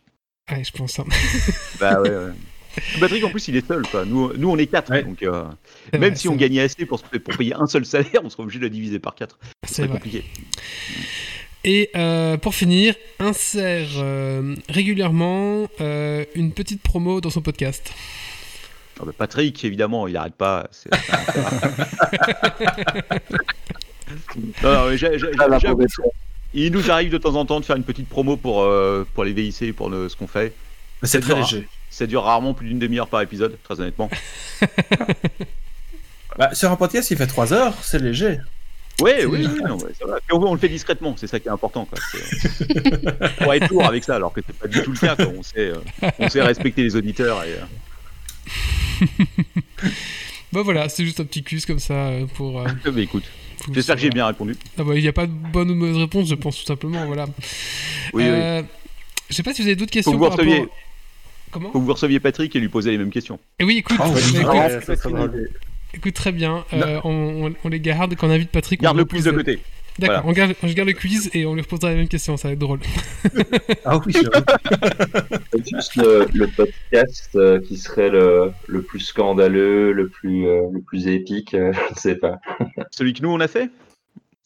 Ouais, je pense. hein. Bah ouais, ouais. Patrick, en plus, il est seul, quoi. Nous, nous on est quatre, Ouais. donc euh, même vrai, si on vrai. gagnait assez pour, payer un seul salaire, on serait obligé de le diviser par quatre. C'est compliqué. Et euh, pour finir, insère euh, régulièrement euh, une petite promo dans son podcast. Patrick, évidemment, il arrête pas. c'est- non, non, mais j'ai- j'ai- Ah, j'avoue, il nous arrive de temps en temps de faire une petite promo pour, euh, pour les VIC, pour le- ce qu'on fait. Mais c'est Ça très dure- léger. Ça dure rarement plus d'une demi-heure par épisode, très honnêtement. Bah, sur un podcast, il fait 3 heures, c'est léger. Oui, oui, oui, non, ouais, ça va. Puis on, on le fait discrètement, c'est ça qui est important. Quoi. C'est- Pour être lourd avec ça, alors que c'est pas du tout le cas. quoi. On, sait, euh, on sait respecter les auditeurs. Et, euh, Bah voilà, c'est juste un petit quiz comme ça euh, pour. euh, mais écoute, pour j'espère que j'ai bien répondu. Ah bah, il n'y a pas de bonne ou mauvaise réponse, je pense tout simplement. Voilà. Oui, oui. Euh, Je sais pas si vous avez d'autres questions Faut que vous rapport. receviez, Comment faut que vous receviez Patrick et lui poser les mêmes questions. Eh oui, écoute, Oh, ouais, écoute, ça très bien. Euh, on, on- on les garde quand on invite Patrick. on Garde le plus de côté. D'accord, Voilà. on, garde, je garde le quiz et on lui reposera la même question, ça va être drôle. Ah oui, C'est juste le, le podcast euh, qui serait le, le plus scandaleux, le plus, euh, le plus épique, euh, je ne sais pas. Celui que nous on a fait?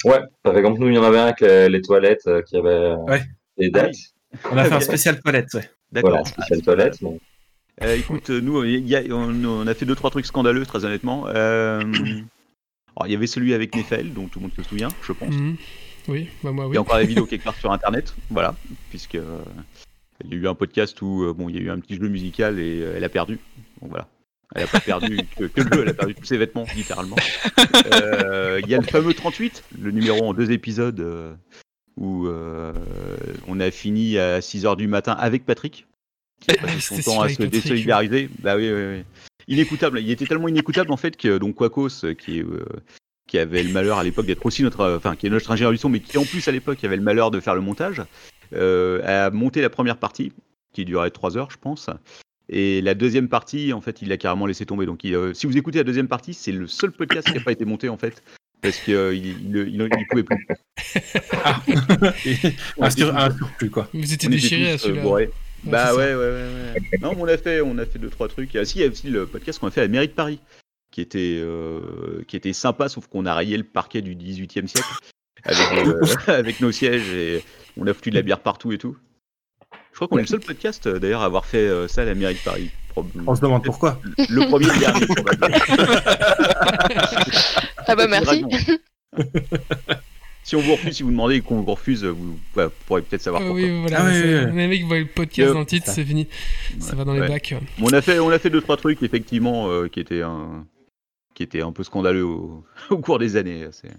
Ouais, par exemple, nous, il y en avait un avec les, les toilettes euh, qui avait euh, Ouais. des dates. On a fait un spécial toilette, ouais. D'accord. Voilà, spécial toilette. mais- Euh, écoute, nous, il y a- on, on a fait deux trois trucs scandaleux, très honnêtement. Alors, il y avait celui avec Nefel, dont tout le monde se souvient, je pense. Mhm. Oui, bah moi Il oui. y a encore des vidéos quelque part sur Internet, voilà, puisque euh, il y a eu un podcast où euh, bon, il y a eu un petit jeu musical et euh, elle a perdu. Donc voilà. Elle a pas perdu que, que le jeu, elle a perdu tous ses vêtements, littéralement. Il y a le fameux 38, le numéro en deux épisodes, où on a fini à 6h du matin avec Patrick. Qui a passé son temps à se désolidariser. Bah oui, oui, oui. Inécoutable. Il était tellement inécoutable en fait que donc Quacos, euh, qui est, euh, qui avait le malheur à l'époque d'être aussi notre, euh, enfin qui est notre ingénieur du son, mais qui en plus à l'époque avait le malheur de faire le montage, euh, a monté la première partie qui durait 3 heures, je pense. Et la deuxième partie, en fait, il l'a carrément laissé tomber. Donc, il, euh, si vous écoutez la deuxième partie, c'est le seul podcast qui n'a pas été monté, en fait, parce qu'il il, il, il pouvait plus. un, sur, un surplus, quoi. Vous étiez tous, à euh, celui-là. Bah ouais, ouais, ouais, ouais. Non, mais on a fait, on a fait deux trois trucs. Ah si, il y a aussi le podcast qu'on a fait à la mairie de Paris, qui était, euh, qui était sympa, sauf qu'on a rayé le parquet du 18e siècle avec, euh, avec nos sièges et on a foutu de la bière partout et tout. Je crois qu'on est le seul podcast euh, d'ailleurs à avoir fait euh, ça à la mairie de Paris. On se demande pourquoi. Le premier le dernier. probablement. Ah bah merci. Si on vous refuse, si vous demandez et qu'on vous refuse, vous, pourrez peut-être savoir Ah pourquoi. oui, voilà. Ah oui, c'est- oui, oui. Les mecs voient le podcast dans le titre, c'est fini. Ça va dans les Ouais. bacs. On a fait, on a fait deux trois trucs effectivement euh, qui étaient un, qui étaient un peu scandaleux au, au cours des années. C'est-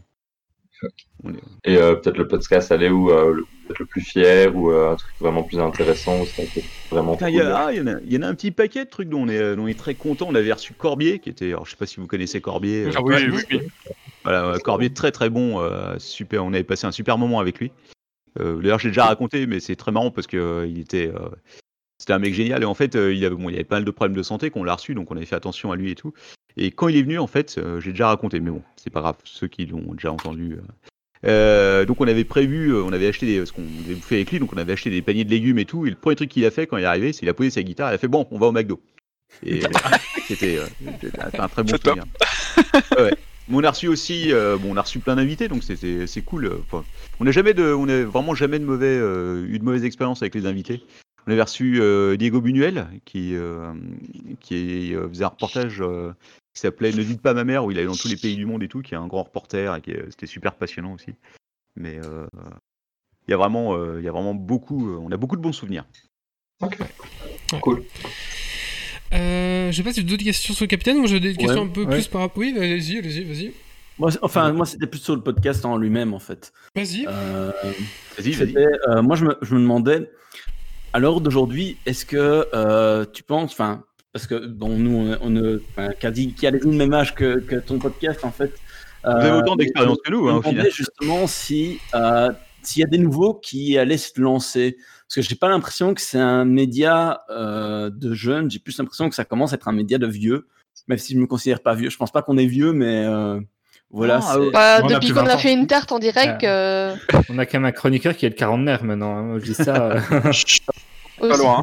on est- Et euh, peut-être le podcast aller où euh, le, peut-être le plus fier ou euh, un truc vraiment plus intéressant où ça a été vraiment Putain, cool. Il y, a, ah, y en a- il y en a un petit paquet de trucs dont on est, dont on est très content. On avait reçu Corbier, qui était, alors, je sais pas si vous connaissez Corbier. euh, Ah oui, oui, oui. Voilà, euh, Corbier très très bon, euh, super. On avait passé un super moment avec lui. Euh, D'ailleurs, j'ai déjà raconté, mais c'est très marrant parce que euh, il était, c'était un mec génial. Et en fait, il avait, bon, il avait pas mal de problèmes de santé qu'on l'a reçu, donc on avait fait attention à lui et tout. Et quand il est venu, en fait, j'ai déjà raconté, mais bon, c'est pas grave. Ceux qui l'ont déjà entendu. donc on avait prévu, on avait acheté des, ce qu'on avait bouffé avec lui, donc on avait acheté des paniers de légumes et tout. Et le premier truc qu'il a fait quand il est arrivé, c'est qu'il a posé sa guitare, il a fait bon, on va au McDo. Et c'était un très bon souvenir. Ouais. Mais on a reçu aussi, euh, bon, on a reçu plein d'invités, donc c'était c'est cool. euh, enfin, on n'a jamais de, on a vraiment jamais de mauvais, euh, eu de mauvaise expérience avec les invités. On avait reçu euh, Diego Buñuel qui euh, qui euh, faisait un reportage euh, qui s'appelait Ne dites pas ma mère où il allait dans tous les pays du monde et tout, qui est un grand reporter et qui est- c'était super passionnant aussi. Mais euh, il y a vraiment, il y a vraiment beaucoup, euh, on a beaucoup de bons souvenirs. Cool. Euh, je sais pas si j'ai d'autres questions sur le capitaine ou j'ai des questions un peu ouais. plus par rapport. Oui, allez-y, allez-y, vas-y. Moi, enfin, moi, c'était plus sur le podcast en lui-même, en fait. Vas-y. Euh, Vas-y, vas-y. euh, moi, je me, je me demandais, à l'heure d'aujourd'hui, est-ce que euh, tu penses, enfin, parce que bon, nous, on, a dit, qui a le même âge que, que ton podcast, en fait. Vous avez autant d'expérience que nous, hein, je au me demandais final. justement si euh, s'il y a des nouveaux qui allaient se lancer. Parce que j'ai pas l'impression que c'est un média euh, de jeunes, j'ai plus l'impression que ça commence à être un média de vieux, même si je me considère pas vieux. Je pense pas qu'on est vieux, mais euh, voilà. Ouais. Bah, On depuis qu'on 20 a fait une tarte en direct, euh, On a quand même un chroniqueur qui est le quarantenaire maintenant. hein. Moi, je dis ça. euh. Pas loin.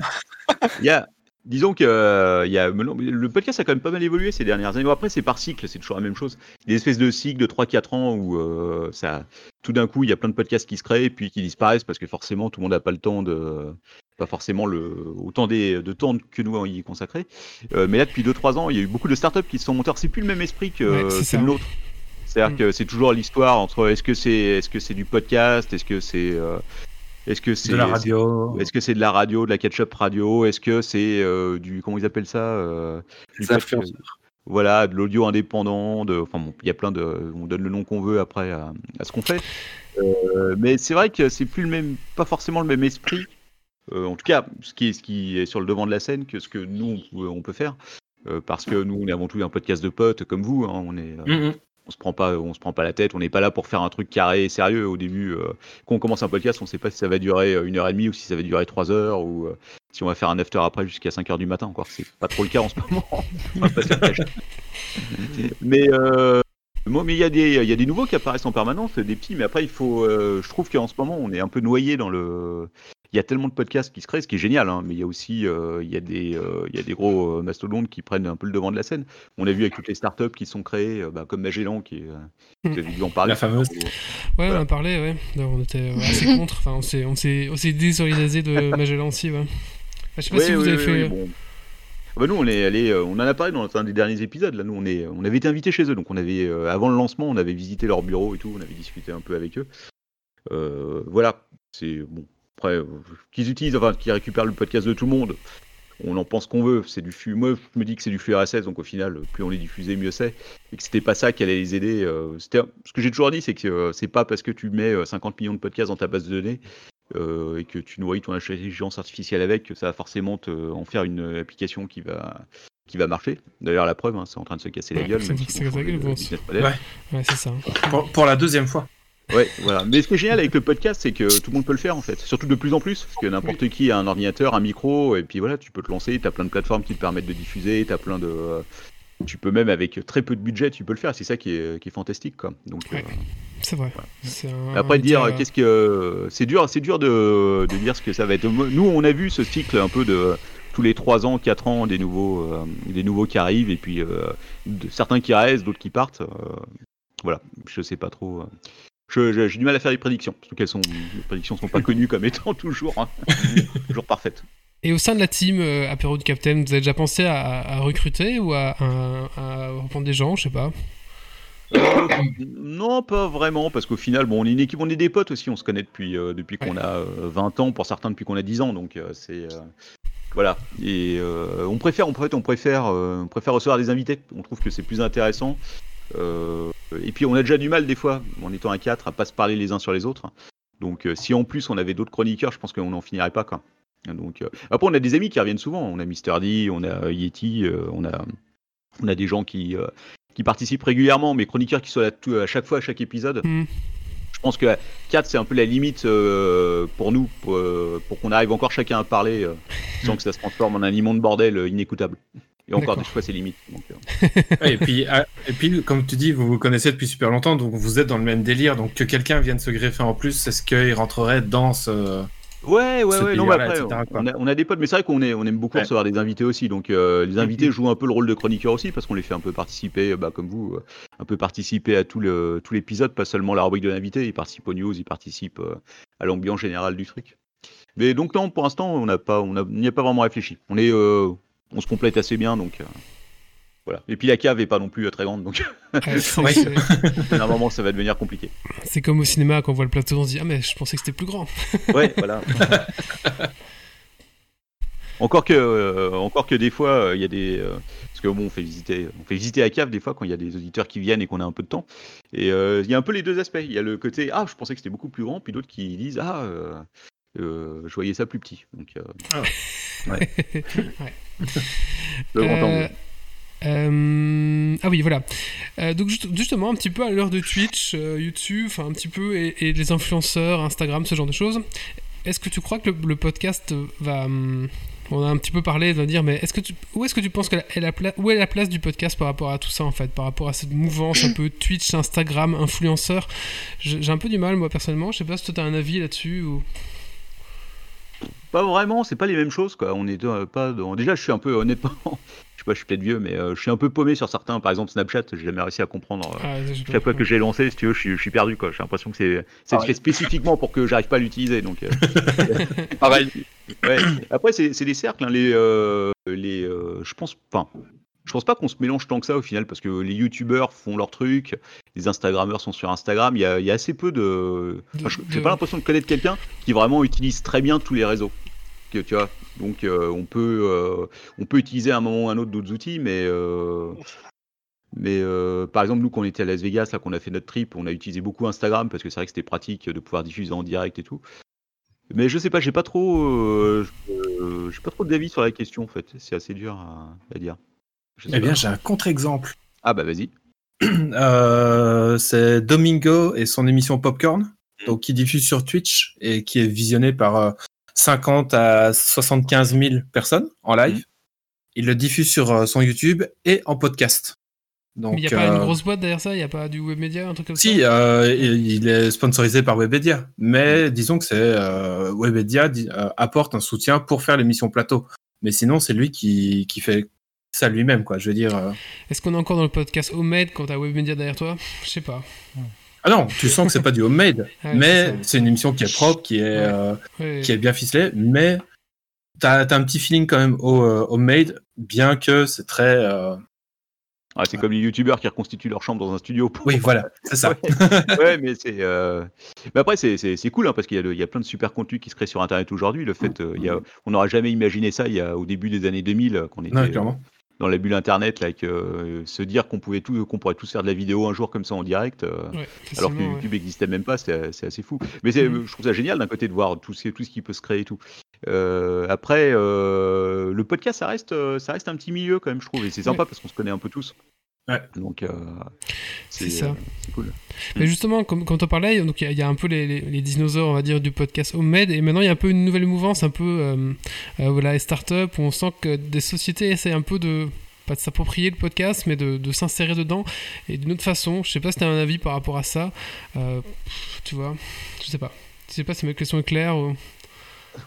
Il y a, disons que euh, y a, le podcast a quand même pas mal évolué ces dernières années. Bon, après, c'est par cycle, c'est toujours la même chose. Des espèces de cycles de 3-4 ans où euh, ça, tout d'un coup, il y a plein de podcasts qui se créent et puis qui disparaissent parce que forcément, tout le monde n'a pas le temps de, pas forcément le, autant des, de temps que nous y consacrer. Euh, mais là, depuis 2-3 ans, il y a eu beaucoup de startups qui se sont montées. C'est plus le même esprit que, Ouais, nôtre. C'est-à-dire Mm. que c'est toujours l'histoire entre est-ce que c'est est-ce que c'est du podcast, est-ce que c'est est-ce que c'est De la radio. est-ce que c'est de la radio, de la catch-up radio? Est-ce que c'est euh, du comment ils appellent ça euh, du influenceurs. Voilà, de l'audio indépendant. De, enfin, bon, il y a plein de, on donne le nom qu'on veut après à, à ce qu'on fait. Euh, mais c'est vrai que c'est plus le même, pas forcément le même esprit. Euh, en tout cas, ce qui est ce qui est sur le devant de la scène que ce que nous on peut, faire. Euh, parce que nous, on est avant tout un podcast de potes comme vous. hein, on est, euh, Mhm. On se prend pas on se prend pas la tête on n'est pas là pour faire un truc carré et sérieux au début euh, quand on commence un podcast on sait pas si ça va durer euh, une heure et demie ou si ça va durer trois heures ou euh, si on va faire un after après jusqu'à 5 heures du matin encore c'est pas trop le cas en ce moment On va pas se le cacher. mais euh, mais il y, a des- il y a des nouveaux qui apparaissent en permanence, des petits, mais après, il faut. euh, je trouve qu'en ce moment, on est un peu noyé dans le. Il y a tellement de podcasts qui se créent, ce qui est génial, hein, mais il y a aussi euh, il y a des, euh, il y a des gros euh, mastodontes qui prennent un peu le devant de la scène. On a vu avec toutes les startups qui sont créées, euh, bah, comme Magellan, qui est. vous avez dû en parler. La fameuse. Ouais, Voilà. on en a parlé, ouais. On était assez contre. Enfin, on s'est, on s'est, on s'est désolidarisé de Magellan aussi, ouais. Enfin, je sais pas si vous avez ouais, fait. bon. Ah bah nous, on est allé, on en a parlé dans un des derniers épisodes. Là, nous, on est, on avait été invités chez eux, donc on avait, euh, avant le lancement, on avait visité leur bureau et tout, on avait discuté un peu avec eux. Euh, voilà, c'est bon. Après, euh, qu'ils utilisent, enfin, qu'ils récupèrent le podcast de tout le monde. On en pense qu'on veut. C'est du flux. Moi, je me dis que c'est du flux RSS, donc au final, plus on est diffusé, mieux c'est. Et que c'était pas ça qui allait les aider. euh, c'était ce que j'ai toujours dit, c'est que euh, c'est pas parce que tu mets euh, 50 millions de podcasts dans ta base de données euh, et que tu nourris ton intelligence artificielle avec, que ça va forcément te, en faire une application qui va, qui va marcher. D'ailleurs, la preuve, hein, c'est en train de se casser la Ouais, gueule. même la gueule, de. Ouais. Ouais, c'est ça. Pour, pour la deuxième fois. Ouais, voilà. Mais ce qui est génial avec le podcast, c'est que tout le monde peut le faire en fait. Surtout de plus en plus. Parce que n'importe qui a un ordinateur, un micro, et puis voilà, tu peux te lancer. Tu as plein de plateformes qui te permettent de diffuser. Tu as plein de. euh, Tu peux même avec très peu de budget, tu peux le faire. C'est ça qui est, qui est fantastique. Quoi. Donc, Ouais. euh, C'est vrai. Un- après dire qu'est-ce que c'est dur, c'est dur de, de dire ce que ça va être. Nous, on a vu ce cycle un peu de tous les 3 ans, 4 ans, des nouveaux, euh, des nouveaux qui arrivent et puis euh, de- certains qui restent, d'autres qui partent. euh, voilà, je sais pas trop. Euh. J'ai du mal à faire des prédictions, surtout qu'elles sont, les prédictions sont pas connues comme étant toujours, hein, toujours parfaites. Et au sein de la team euh, Apéro de Captain, vous avez déjà pensé à, à recruter ou à, à, à reprendre des gens, je sais pas Euh, non, pas vraiment, parce qu'au final, bon, on est une équipe, on est des potes aussi, on se connaît depuis, euh, depuis qu'on a euh, 20 ans, pour certains depuis qu'on a 10 ans, donc euh, c'est... euh, voilà, et euh, on préfère, on, préfère, on, préfère, euh, on préfère recevoir des invités, on trouve que c'est plus intéressant, Euh, et puis on a déjà du mal des fois, en étant à 4, à pas se parler les uns sur les autres, donc euh, si en plus on avait d'autres chroniqueurs, je pense qu'on n'en finirait pas, quoi. Donc, euh, après, on a des amis qui reviennent souvent, on a Mister D, on a Yeti, euh, on, a, on a des gens qui... euh, qui participent régulièrement, mais chroniqueurs qui sont là à chaque fois, à chaque épisode. Hmm. Je pense que 4, c'est un peu la limite euh, pour nous, pour, euh, pour qu'on arrive encore chacun à parler euh, sans que ça se transforme en un immonde bordel euh, inécoutable. Et encore des fois, c'est limite. donc, euh. Ouais, et, puis, ah, et puis, comme tu dis, vous vous connaissez depuis super longtemps, donc vous êtes dans le même délire. Donc que quelqu'un vienne se greffer en plus, est-ce qu'il rentrerait dans ce. Ouais, ouais, ce ouais. Non, mais après, etc., on, a, on a des potes, mais c'est vrai qu'on est, on aime beaucoup Ouais. recevoir des invités aussi. Donc, euh, les invités Mhm. jouent un peu le rôle de chroniqueur aussi, parce qu'on les fait un peu participer, bah, comme vous, euh, un peu participer à tout l'épisode, pas seulement la rubrique de l'invité. Ils participent aux news, ils participent euh, à l'ambiance générale du truc. Mais donc non, pour l'instant, on n'a pas, on a- on n'y a pas vraiment réfléchi. On est, euh, on se complète assez bien, donc euh, voilà. Et puis la cave est pas non plus euh, très grande, donc à un moment, ça va devenir compliqué. C'est comme au cinéma quand on voit le plateau, on se dit Ah, mais je pensais que c'était plus grand. Ouais, voilà. encore que, euh, encore que des fois, euh, il y a des, euh, parce que bon, on fait visiter, on fait visiter la cave des fois quand il y a des auditeurs qui viennent et qu'on a un peu de temps. Et euh, il y a un peu les deux aspects. Il y a le côté ah, je pensais que c'était beaucoup plus grand, puis d'autres qui disent ah, je voyais ça plus petit. Donc, euh, ouais. Ouais. Le grand Euh, angle. euh, ah oui, voilà. Euh, donc juste- justement, un petit peu à l'heure de Twitch, euh, YouTube, enfin un petit peu, et, et les influenceurs, Instagram, ce genre de choses. Est-ce que tu crois que le, le podcast va... hum, on a un petit peu parlé, va dire, mais est-ce que tu, où est-ce que tu penses que la, est la pla- où est la place du podcast par rapport à tout ça en fait, par rapport à cette mouvance un peu Twitch, Instagram, influenceur? J'ai un peu du mal moi personnellement. Je sais pas si toi t'as un avis là-dessus ou. Pas vraiment, c'est pas les mêmes choses quoi. On est euh, pas dans... Déjà, je suis un peu honnêtement, je sais pas, je suis peut-être vieux, mais euh, je suis un peu paumé sur certains. Par exemple, Snapchat, j'ai jamais réussi à comprendre. euh, Ah. Chaque fois que j'ai lancé, si tu veux, je suis, je suis perdu quoi. J'ai l'impression que c'est c'est Ah fait ouais. spécifiquement pour que j'arrive pas à l'utiliser. Donc, euh, Pareil. ouais. Après, c'est c'est des cercles. hein, les, euh, les, euh, je pense, enfin, je pense pas qu'on se mélange tant que ça au final, parce que les youtubeurs font leur truc, les instagrammeurs sont sur Instagram. Il y a, il y a assez peu de. Enfin, je- j'ai pas l'impression de connaître quelqu'un qui vraiment utilise très bien tous les réseaux. Que, tu vois. Donc, euh, on peut, euh, on peut utiliser à un moment ou à un autre d'autres outils, mais. euh, mais par exemple, nous, quand on était à Las Vegas, là, qu'on a fait notre trip, on a utilisé beaucoup Instagram parce que c'est vrai que c'était pratique de pouvoir diffuser en direct et tout. Mais je sais pas, j'ai pas trop, euh, j'ai pas trop d'avis sur la question en fait. C'est assez dur à, à dire. Eh bien, j'ai un contre-exemple. Ah bah vas-y. Euh, c'est Domingo et son émission Popcorn, donc qui diffuse sur Twitch et qui est visionné par euh, 50 à 75 000 personnes en live. Mhm. Il le diffuse sur euh, son YouTube et en podcast. Donc, Mais il n'y a pas une euh, grosse boîte derrière ça? Il n'y a pas du webmedia, un truc comme Si, ça? euh, il il est sponsorisé par Webedia, mais disons que c'est euh, euh, apporte un soutien pour faire l'émission plateau. Mais sinon, c'est lui qui, qui fait ça lui-même, quoi. Je veux dire. euh, Est-ce qu'on est encore dans le podcast Homemade quand t'as webmedia derrière toi? Je sais pas. Ah non, tu sens que c'est pas du homemade, c'est mais c'est une émission qui est propre, qui est, euh, Ouais. qui est bien ficelée, mais t'as as un petit feeling quand même au euh, homemade, bien que c'est très. euh, Ah, c'est comme les youtubeurs qui reconstituent leur chambre dans un studio. Oui, voilà, c'est ça. Ouais, ouais, mais c'est. euh, Mais après, c'est- c'est c'est cool hein, parce qu'il y, a il y a plein de super contenus qui se créent sur Internet aujourd'hui. Le fait, euh, il y a... on n'aurait jamais imaginé ça il y a, au début des années 2000, euh, qu'on était euh, clairement. Dans la bulle Internet, là, que, euh, se dire qu'on pouvait tout, qu'on pourrait tous faire de la vidéo un jour comme ça en direct, euh, Ouais, alors que YouTube n'existait même pas, c'est assez fou. Mais Mhm. je trouve ça génial d'un côté de voir tout ce, tout ce qui peut se créer et tout. Euh, après, le podcast, ça reste, ça reste un petit milieu quand même, je trouve, et c'est sympa parce qu'on se connaît un peu tous. Ouais. Donc, euh, C'est ça. euh, c'est cool. Mais justement, comme, en parlais, donc il y, a- il y a un peu les, les- les dinosaures, on va dire, du podcast Homemade, et maintenant il y a un peu une nouvelle mouvance, un peu euh, euh, voilà, les startups, où on sent que des sociétés essaient un peu de pas de s'approprier le podcast, mais de, de s'insérer dedans et d'une autre façon. Je sais pas si tu as un avis par rapport à ça. Euh, tu vois, je sais pas. Je sais pas si ma question est claire. Ou...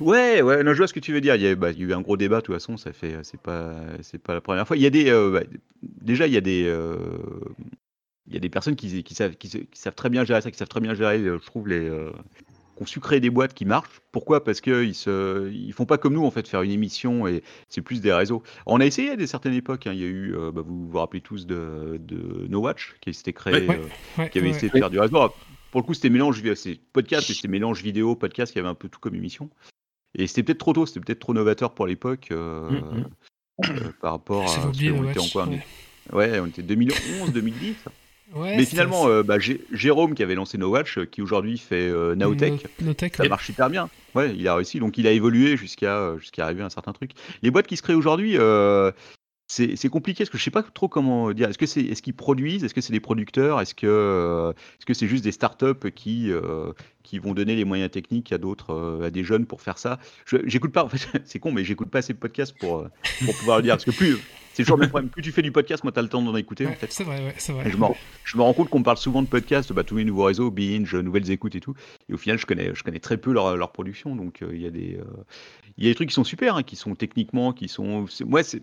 Ouais, ouais, non, je vois ce que tu veux dire. Il y a, bah, il y a eu un gros débat, de toute façon, ça fait, c'est pas, c'est pas la première fois. Il y a des, euh, bah, déjà, il y a des, euh, il y a des personnes qui, qui savent, qui, se- qui savent très bien gérer ça, qui savent très bien gérer, euh, je trouve, les, euh, qui ont su créer des boîtes qui marchent. Pourquoi? Parce qu'ils ils font pas comme nous, en fait, faire une émission et c'est plus des réseaux. On a essayé à des certaines époques. hein. Il y a eu, euh, bah, vous vous rappelez tous de, de No Watch, qui s'était créé, Ouais, ouais, euh, ouais, qui avait essayé de faire du réseau. Alors, Pour le coup, c'était mélange, podcast, c'était mélange vidéo, podcast, qui avait un peu tout comme émission. Et c'était peut-être trop tôt, c'était peut-être trop novateur pour l'époque euh, Mhm. euh, par rapport à. Oublié qu'on était en quoi est- Ouais, on était 2011, 2010. Ouais, Mais finalement, euh, bah, Jé- Jérôme qui avait lancé No Watch, euh, qui aujourd'hui fait euh, Naotech, No- ça ouais. marche super bien. Ouais, il a réussi, donc il a évolué jusqu'à euh, jusqu'à arriver à un certain truc. Les boîtes qui se créent aujourd'hui, euh, c'est c'est compliqué parce que je sais pas trop comment dire. Est-ce que c'est est-ce qu'ils produisent, est-ce que c'est des producteurs, est-ce que euh, est-ce que c'est juste des startups qui euh, qui vont donner les moyens techniques à d'autres, euh, à des jeunes pour faire ça? Je- J'écoute pas, en fait, c'est con, mais j'écoute pas assez de podcasts pour pour pouvoir le dire parce que plus c'est toujours le même problème. Plus tu fais du podcast, moi t'as le temps d'en écouter en Ouais, fait. c'est vrai, ouais, c'est vrai. Et je, me, rends- je me rends compte qu'on parle souvent de podcasts, bah, tous les nouveaux réseaux, Binge, Nouvelles Écoutes et tout. Et au final, je connais, je connais très peu leur, leur production. Donc, il y, a des, il y a des trucs qui sont super, hein, qui sont techniquement, qui sont. c'est- Moi, c'est.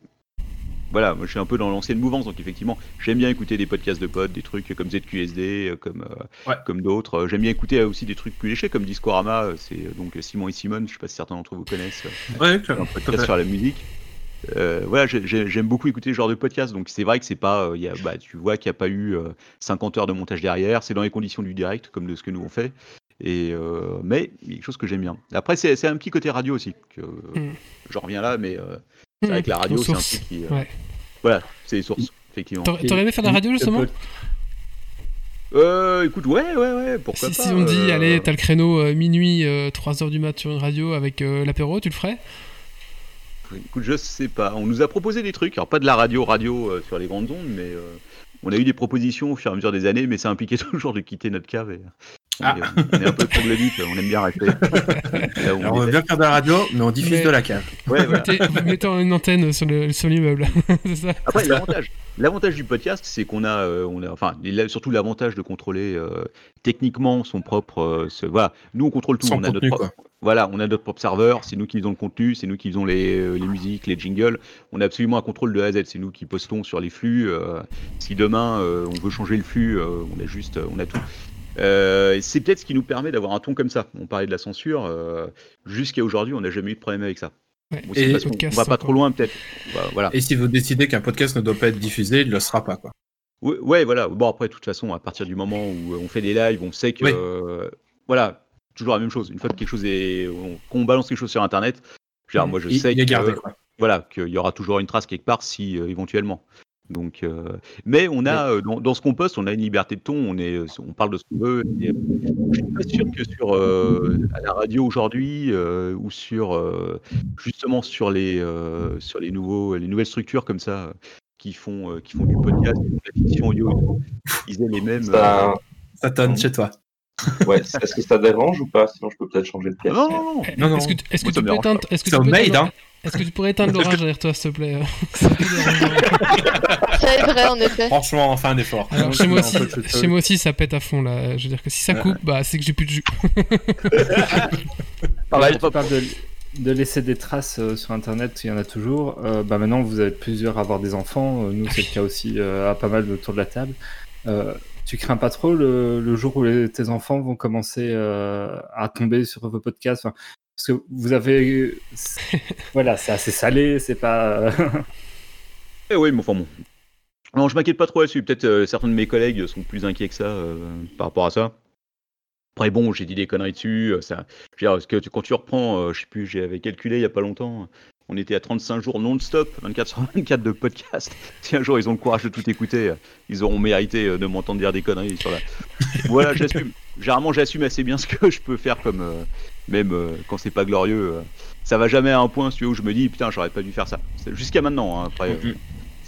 Voilà, moi je suis un peu dans l'ancienne mouvance, donc effectivement, j'aime bien écouter des podcasts de potes, des trucs comme ZQSD, euh, comme, euh, Ouais. comme d'autres. Euh, J'aime bien écouter euh, aussi des trucs plus léchés, comme Discorama, c'est donc Simon et Simone, je sais pas si certains d'entre vous connaissent. Ouais, un podcast sur la musique. Euh, voilà, j'ai- j'ai- j'aime beaucoup écouter ce genre de podcast, donc c'est vrai que c'est pas, euh, il y a, bah, tu vois qu'il n'y a pas eu euh, 50 heures de montage derrière, c'est dans les conditions du direct, comme de ce que nous on fait. Et euh, mais il y a quelque chose que j'aime bien. Après, c'est c'est un petit côté radio aussi. Que, Mm. J'en reviens là, mais c'est vrai que la radio, c'est un truc qui. euh, Ouais. Voilà, c'est les sources, effectivement. T'aurais aimé faire de la radio justement Euh, écoute, ouais, ouais, ouais, pourquoi si, pas. si on dit, euh, allez, t'as le créneau euh, minuit, 3h du mat sur une radio avec euh, l'apéro, tu le ferais? Écoute, je sais pas. On nous a proposé des trucs, alors pas de la radio, radio euh, sur les grandes ondes, mais euh, on a eu des propositions au fur et à mesure des années, mais ça impliquait toujours de quitter notre cave. Et Ah. est, on est un peu troglodyte, on aime bien rester. là où Alors, on veut bien faire de la radio, mais on diffuse Mais- de la cave. Ouais, Vous voilà. mettez- Vous mettez une antenne sur le- sur l'immeuble, Après, l'avantage, l'avantage du podcast, c'est qu'on a, euh, on a, enfin, il a surtout l'avantage de contrôler euh, techniquement son propre. euh, ce- voilà, nous on contrôle tout. Son on a contenu, notre propre, voilà, on a notre propre serveur. C'est nous qui faisons le contenu, c'est nous qui faisons les, euh, les musiques, les jingles. On a absolument un contrôle de A à Z. C'est nous qui postons sur les flux. euh, si demain euh, on veut changer le flux, euh, on a juste, euh, on a tout. Euh, c'est peut-être ce qui nous permet d'avoir un ton comme ça. On parlait de la censure. euh, Jusqu'à aujourd'hui, on n'a jamais eu de problème avec ça. Ouais. Bon, c'est Et- parce qu'on- podcast, on va pas trop loin peut-être. Voilà, Voilà. Et si vous décidez qu'un podcast ne doit pas être diffusé, il ne le sera pas. Quoi. Ouais, ouais, voilà. Bon, après, de toute façon, à partir du moment où euh, on fait des lives, on sait que. Oui. euh, voilà, toujours la même chose. Une fois que quelque chose est. on- qu'on balance quelque chose sur Internet, je veux dire, moi, je il, sais il est que, gardé. Quoi. voilà, qu'il y aura toujours une trace quelque part si euh, éventuellement. Donc, euh, mais on a euh, dans, dans ce qu'on poste, on a une liberté de ton. On est, on parle de ce qu'on veut. et, euh, je suis pas sûr que sur euh, à la radio aujourd'hui euh, ou sur euh, justement sur les euh, sur les nouveaux les nouvelles structures comme ça euh, qui font euh, qui font du podcast, qui font de la fiction audio, et tout, ils aient les mêmes. euh, Ça, Ça tonne chez toi. ouais, est-ce que ça dérange ou pas? Sinon, je peux peut-être changer de pièce. Non, non, non. Non, non. Est-ce que, tu- est-ce que peux est-ce que C'est tu peux hein. Est-ce que tu pourrais éteindre l'orage derrière toi, s'il te plaît C'est. Ça aiderait en effet. Franchement, enfin un effort. Alors, chez moi, aussi, chez moi aussi, ça pète à fond là. Je veux dire que si ça coupe, bah c'est que j'ai plus de jus. Pareil, tu parles de, de laisser des traces euh, sur Internet, il y en a toujours. Euh, bah maintenant, vous êtes plusieurs à avoir des enfants. Euh, nous, c'est le cas aussi euh, à pas mal autour de la table. Euh, tu crains pas trop le, le jour où les- tes enfants vont commencer euh, à tomber sur vos podcasts? Enfin, Parce que vous avez. voilà, c'est assez salé, c'est pas. Eh oui, mais enfin bon. Non, je m'inquiète pas trop là-dessus. Peut-être euh, certains de mes collègues sont plus inquiets que ça euh, par rapport à ça. Après, bon, j'ai dit des conneries dessus. euh, Ça... Je veux dire, parce que quand tu reprends, je sais plus, j'avais calculé il y a pas longtemps. On était à 35 jours non-stop, 24 sur 24 de podcast. Si un jour ils ont le courage de tout écouter, ils auront mérité euh, de m'entendre dire des conneries sur la. voilà, j'assume. Généralement, j'assume assez bien ce que je peux faire, comme euh, même euh, quand c'est pas glorieux. euh, ça va jamais à un point celui où je me dis putain, j'aurais pas dû faire ça. Jusqu'à maintenant, hein, après. euh,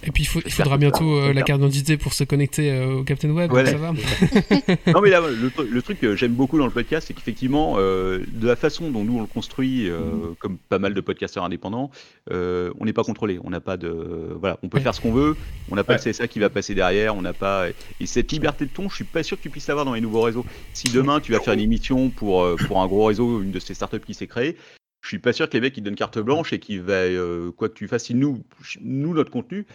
Et puis il, faut- il J'espère faudra bientôt euh, la carte d'identité pour se connecter euh, au Captain Web. Voilà. Ça va non mais là, le, tru- le truc que j'aime beaucoup dans le podcast, c'est qu'effectivement, euh, de la façon dont nous on le construit, euh, comme pas mal de podcasteurs indépendants, euh, on n'est pas contrôlé. On n'a pas de, voilà, on peut Ouais. faire ce qu'on veut. On n'a pas Ouais. de CSA qui va passer derrière. On n'a pas et cette liberté de ton, je suis pas sûr que tu puisses l'avoir dans les nouveaux réseaux. Si demain tu vas faire une émission pour pour un gros réseau, une de ces startups qui s'est créée. Je suis pas sûr que les mecs ils donnent carte blanche et qu'ils va euh, quoi que tu fasses, si nous, nous notre contenu,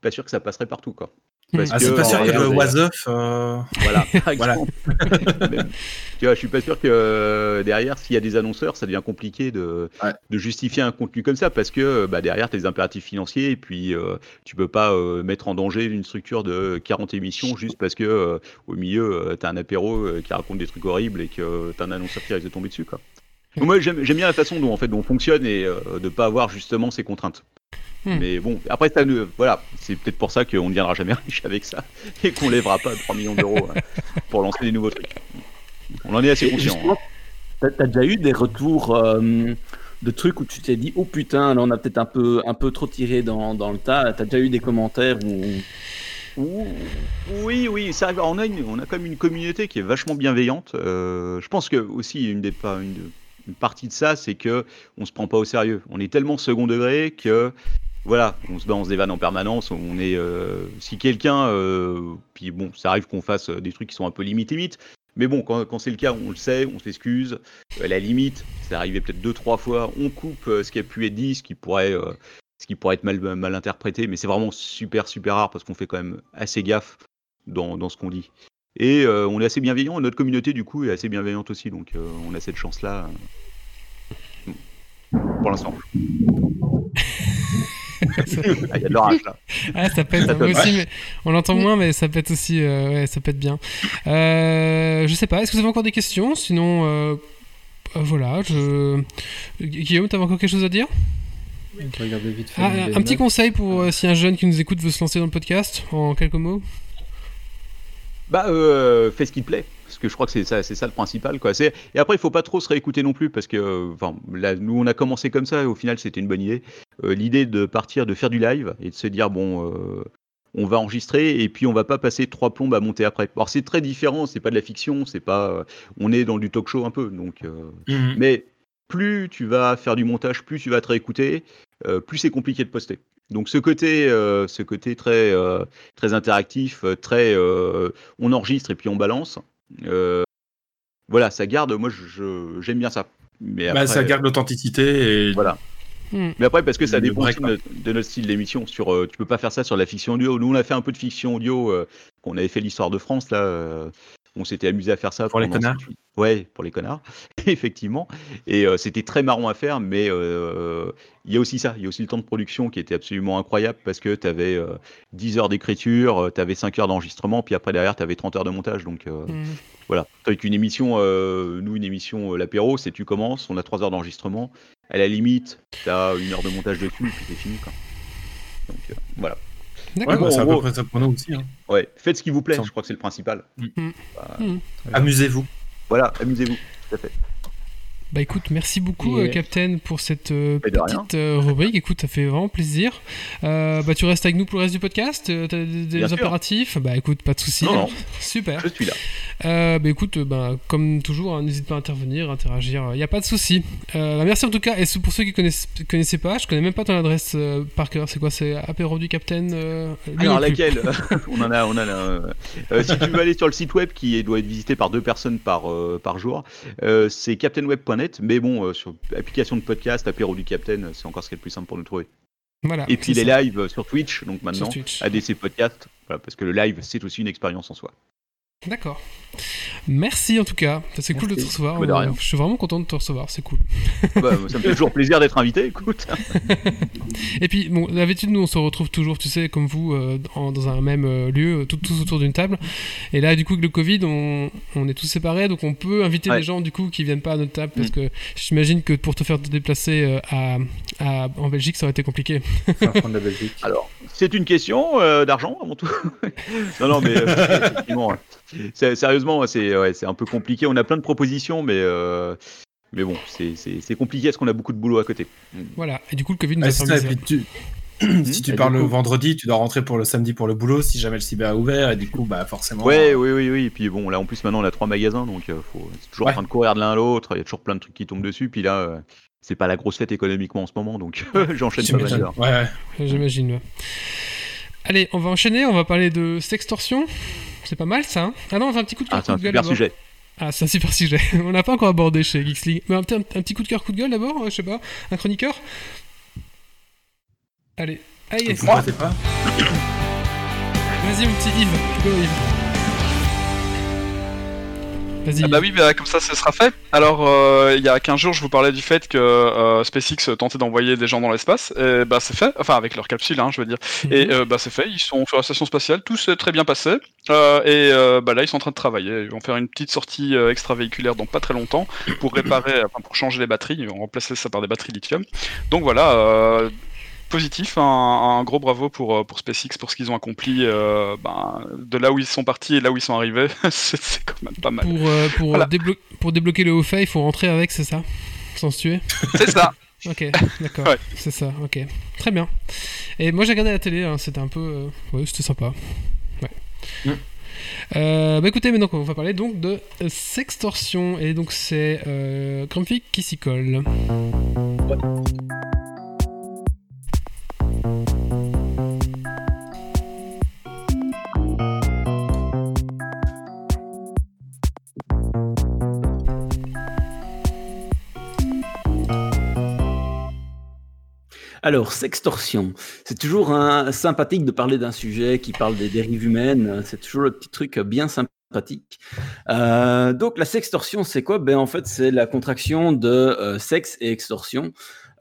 pas sûr que ça passerait partout quoi. Parce Ah, c'est pas sûr que le regardant- was off. euh, voilà, par Voilà. exemple. Même- tu vois, je suis pas sûr que euh, derrière, s'il y a des annonceurs, ça devient compliqué de, Ouais. de justifier un contenu comme ça parce que bah, derrière, tu as des impératifs financiers et puis euh, tu peux pas euh, mettre en danger une structure de 40 émissions juste parce que euh, au milieu, tu as un apéro euh, qui raconte des trucs horribles et que tu as un annonceur qui risque de tomber dessus. Quoi. Donc moi, j'aime bien la façon dont, en fait, dont on fonctionne et euh, de pas avoir justement ces contraintes. Hmm. Mais bon, après, ça ne- voilà, c'est peut-être pour ça qu'on ne viendra jamais riche avec ça et qu'on lèvera pas 3 millions d'euros hein, pour lancer des nouveaux trucs. On en est assez conscient. hein. T'as déjà eu des retours euh, de trucs où tu t'es dit oh putain là on a peut-être un peu un peu trop tiré dans, dans le tas. T'as déjà eu des commentaires où Ouh, Oui, oui, ça arrive. On a, une, on a quand même une communauté qui est vachement bienveillante. Euh, je pense que aussi une des pas une, une partie de ça, c'est que on se prend pas au sérieux. On est tellement second degré que voilà, on se balance des vannes en permanence. On est euh, si quelqu'un, euh, puis bon, ça arrive qu'on fasse euh, des trucs qui sont un peu limite limite. Mais bon, quand, c'est le cas, on le sait, on s'excuse. La limite, c'est arrivé peut-être deux trois fois. On coupe ce qui a pu être dit, ce qui pourrait être mal, interprété, mais c'est vraiment super super rare parce qu'on fait quand même assez gaffe dans ce qu'on dit. Et euh, on est assez bienveillant, notre communauté du coup est assez bienveillante aussi, donc euh, on a cette chance-là. euh, Pour l'instant. Ah, Il y a de l'orage là. Ah, ça pète Ça aussi, mais on l'entend moins, mais ça pète aussi. euh, ouais, ça pète bien. Euh, je sais pas, est-ce que vous avez encore des questions? Sinon, euh, euh, voilà, je. Gu- Guillaume, t'avais encore quelque chose à dire? Vite fait. Ah, Un petit conseil pour euh, si un jeune qui nous écoute veut se lancer dans le podcast, en quelques mots? Bah, euh, fais ce qui te plaît. Parce que je crois que c'est ça, c'est ça le principal. Quoi. C'est- Et après, il faut pas trop se réécouter non plus. Parce que euh, enfin, là, nous, on a commencé comme ça. Et au final, c'était une bonne idée. Euh, L'idée de partir, de faire du live et de se dire, bon, euh, on va enregistrer et puis on va pas passer trois plombes à monter après. Alors, c'est très différent. C'est pas de la fiction. C'est pas. on est dans du talk show un peu. Donc, euh, mhm. mais plus tu vas faire du montage, plus tu vas te réécouter, plus c'est compliqué de poster. Donc ce côté, euh, ce côté très, euh, très interactif, euh, très, euh, on enregistre et puis on balance. euh, voilà, ça garde. Moi, j'aime bien ça. Mais Bah, ça garde l'authenticité et Voilà. Hmm. Mais après, parce que ça dépend de de notre style d'émission. Sur, euh, tu peux pas faire ça sur la fiction audio. Nous, on a fait un peu de fiction audio. euh, qu'on avait fait l'histoire de France là. Euh, on s'était amusé à faire ça Pour les connards. huit- Ouais, pour les connards, effectivement. Et euh, c'était très marrant à faire, mais euh, il y a aussi ça. Il y a aussi le temps de production qui était absolument incroyable parce que tu avais 10 heures d'écriture, tu avais 5 heures d'enregistrement, puis après derrière, tu avais 30 heures de montage. Donc euh, Hmm. voilà. Avec une émission, euh, nous, une émission, euh, l'apéro, c'est tu commences, on a 3 heures d'enregistrement. À la limite, tu as une heure de montage dessus, puis c'est fini. Quoi. Donc euh, voilà. Ouais, bah, Bon, c'est à peu près ça pour nous aussi. hein. Ouais, faites ce qui vous plaît, Sans- je crois que c'est le principal. Hmm. Bah, Hmm. Amusez-vous. Voilà, amusez-vous, tout à fait. Bah écoute, merci beaucoup, Et- euh, Captain, pour cette euh, petite euh, rubrique. Écoute, ça fait vraiment plaisir. Euh, bah tu restes avec nous pour le reste du podcast. T'as des, des impératifs? Bah écoute, pas de soucis. Non, non. Super. Je suis là. Euh, bah écoute, bah, comme toujours, hein, n'hésite pas à intervenir, interagir. Il n'y a pas de souci. Euh, bah, merci en tout cas. Et pour ceux qui connaissent, connaissaient pas, je connais même pas ton adresse par cœur. C'est quoi? C'est apéro du Captain Alors laquelle? On en a, on en a. si tu veux aller sur le site web qui doit être visité par deux personnes par par jour, c'est Mais bon, euh, sur application de podcast, apéro du Captain, euh, c'est encore ce qui est le plus simple pour nous trouver. Voilà. Et puis les lives euh, sur Twitch, donc maintenant Twitch. ADC Podcast, voilà, parce que le live c'est aussi une expérience en soi. D'accord. Merci en tout cas. C'est cool de te recevoir. Bah, de rien. Je suis vraiment content de te recevoir. C'est cool. Bah, ça me fait toujours plaisir d'être invité. Écoute. Et puis, bon, d'habitude, nous, on se retrouve toujours, tu sais, comme vous, euh, dans, dans un même euh, lieu, euh, tout- tous autour d'une table. Et là, du coup, avec le Covid, on, on est tous séparés, donc on peut inviter Ouais. des gens, du coup, qui viennent pas à notre table, parce Mm. que j'imagine que pour te faire te déplacer euh, à, à- en Belgique, ça aurait été compliqué. La Belgique. Alors, c'est une question euh, d'argent avant tout. non, non, mais euh, effectivement, sérieusement, c'est ouais, c'est un peu compliqué. On a plein de propositions, mais euh, mais bon, c'est- c'est c'est compliqué parce qu'on a beaucoup de boulot à côté. Voilà. Et du coup, le Covid nous Ouais, a permis tu- si tu Et le coup- vendredi, tu dois rentrer pour le samedi pour le boulot si jamais le cyber est ouvert et du coup bah forcément. Ouais, oui, oui, oui. Et puis bon, là en plus maintenant on a trois magasins, donc euh, faut, c'est toujours Ouais. en train de courir de l'un à l'autre. Il y a toujours plein de trucs qui tombent dessus. Puis là, euh, c'est pas la grosse fête économiquement en ce moment, donc j'enchaîne pas mal. Ouais, ouais. J'imagine. Allez, on va enchaîner, on va parler de sextorsion. C'est pas mal ça. hein ah non, on fait un petit coup de cœur Ah, c'est un coup de gueule super d'abord. sujet. Ah, c'est un super sujet. On n'a pas encore abordé chez Geeks League. Mais un, petit- un petit coup de cœur, coup de gueule d'abord, euh, je sais pas. Un chroniqueur Allez. Ah, yes. Vous battez pas Vas-y, mon petit Yves. Go, Yves. Ah bah oui, bah, comme ça, ce sera fait. Alors, euh, il y a 15 jours, je vous parlais du fait que euh, SpaceX tentait d'envoyer des gens dans l'espace. Et bah, c'est fait. Enfin, avec leur capsule, hein, je veux dire. Et euh, bah, c'est fait. Ils sont sur la station spatiale. Tout s'est très bien passé. Euh, et bah, là, ils sont en train de travailler. Ils vont faire une petite sortie extravéhiculaire dans pas très longtemps pour réparer, enfin, pour changer les batteries. Ils vont remplacer ça par des batteries lithium. Donc voilà. Positif, un, un gros bravo pour, euh, pour SpaceX pour ce qu'ils ont accompli euh, ben, de là où ils sont partis et là où ils sont arrivés. c'est c'est quand même pas mal. Pour, euh, pour, Voilà. déblo- pour débloquer le haut fait, il faut rentrer avec, c'est ça? Sans se tuer? C'est ça. Ok, d'accord. Ouais. C'est ça, ok. Très bien. Et moi j'ai regardé la télé, hein, c'était un peu. euh, Ouais, c'était sympa. Ouais. Mm. Euh, bah écoutez, maintenant on va parler donc de sextorsion. Et donc c'est euh, Grumpy qui s'y colle. Alors, sextorsion. C'est toujours sympathique de parler d'un sujet qui parle des dérives humaines. C'est toujours le petit truc bien sympathique. Euh, donc, la sextorsion, c'est quoi? Ben, en fait, c'est la contraction de euh, sexe et extorsion.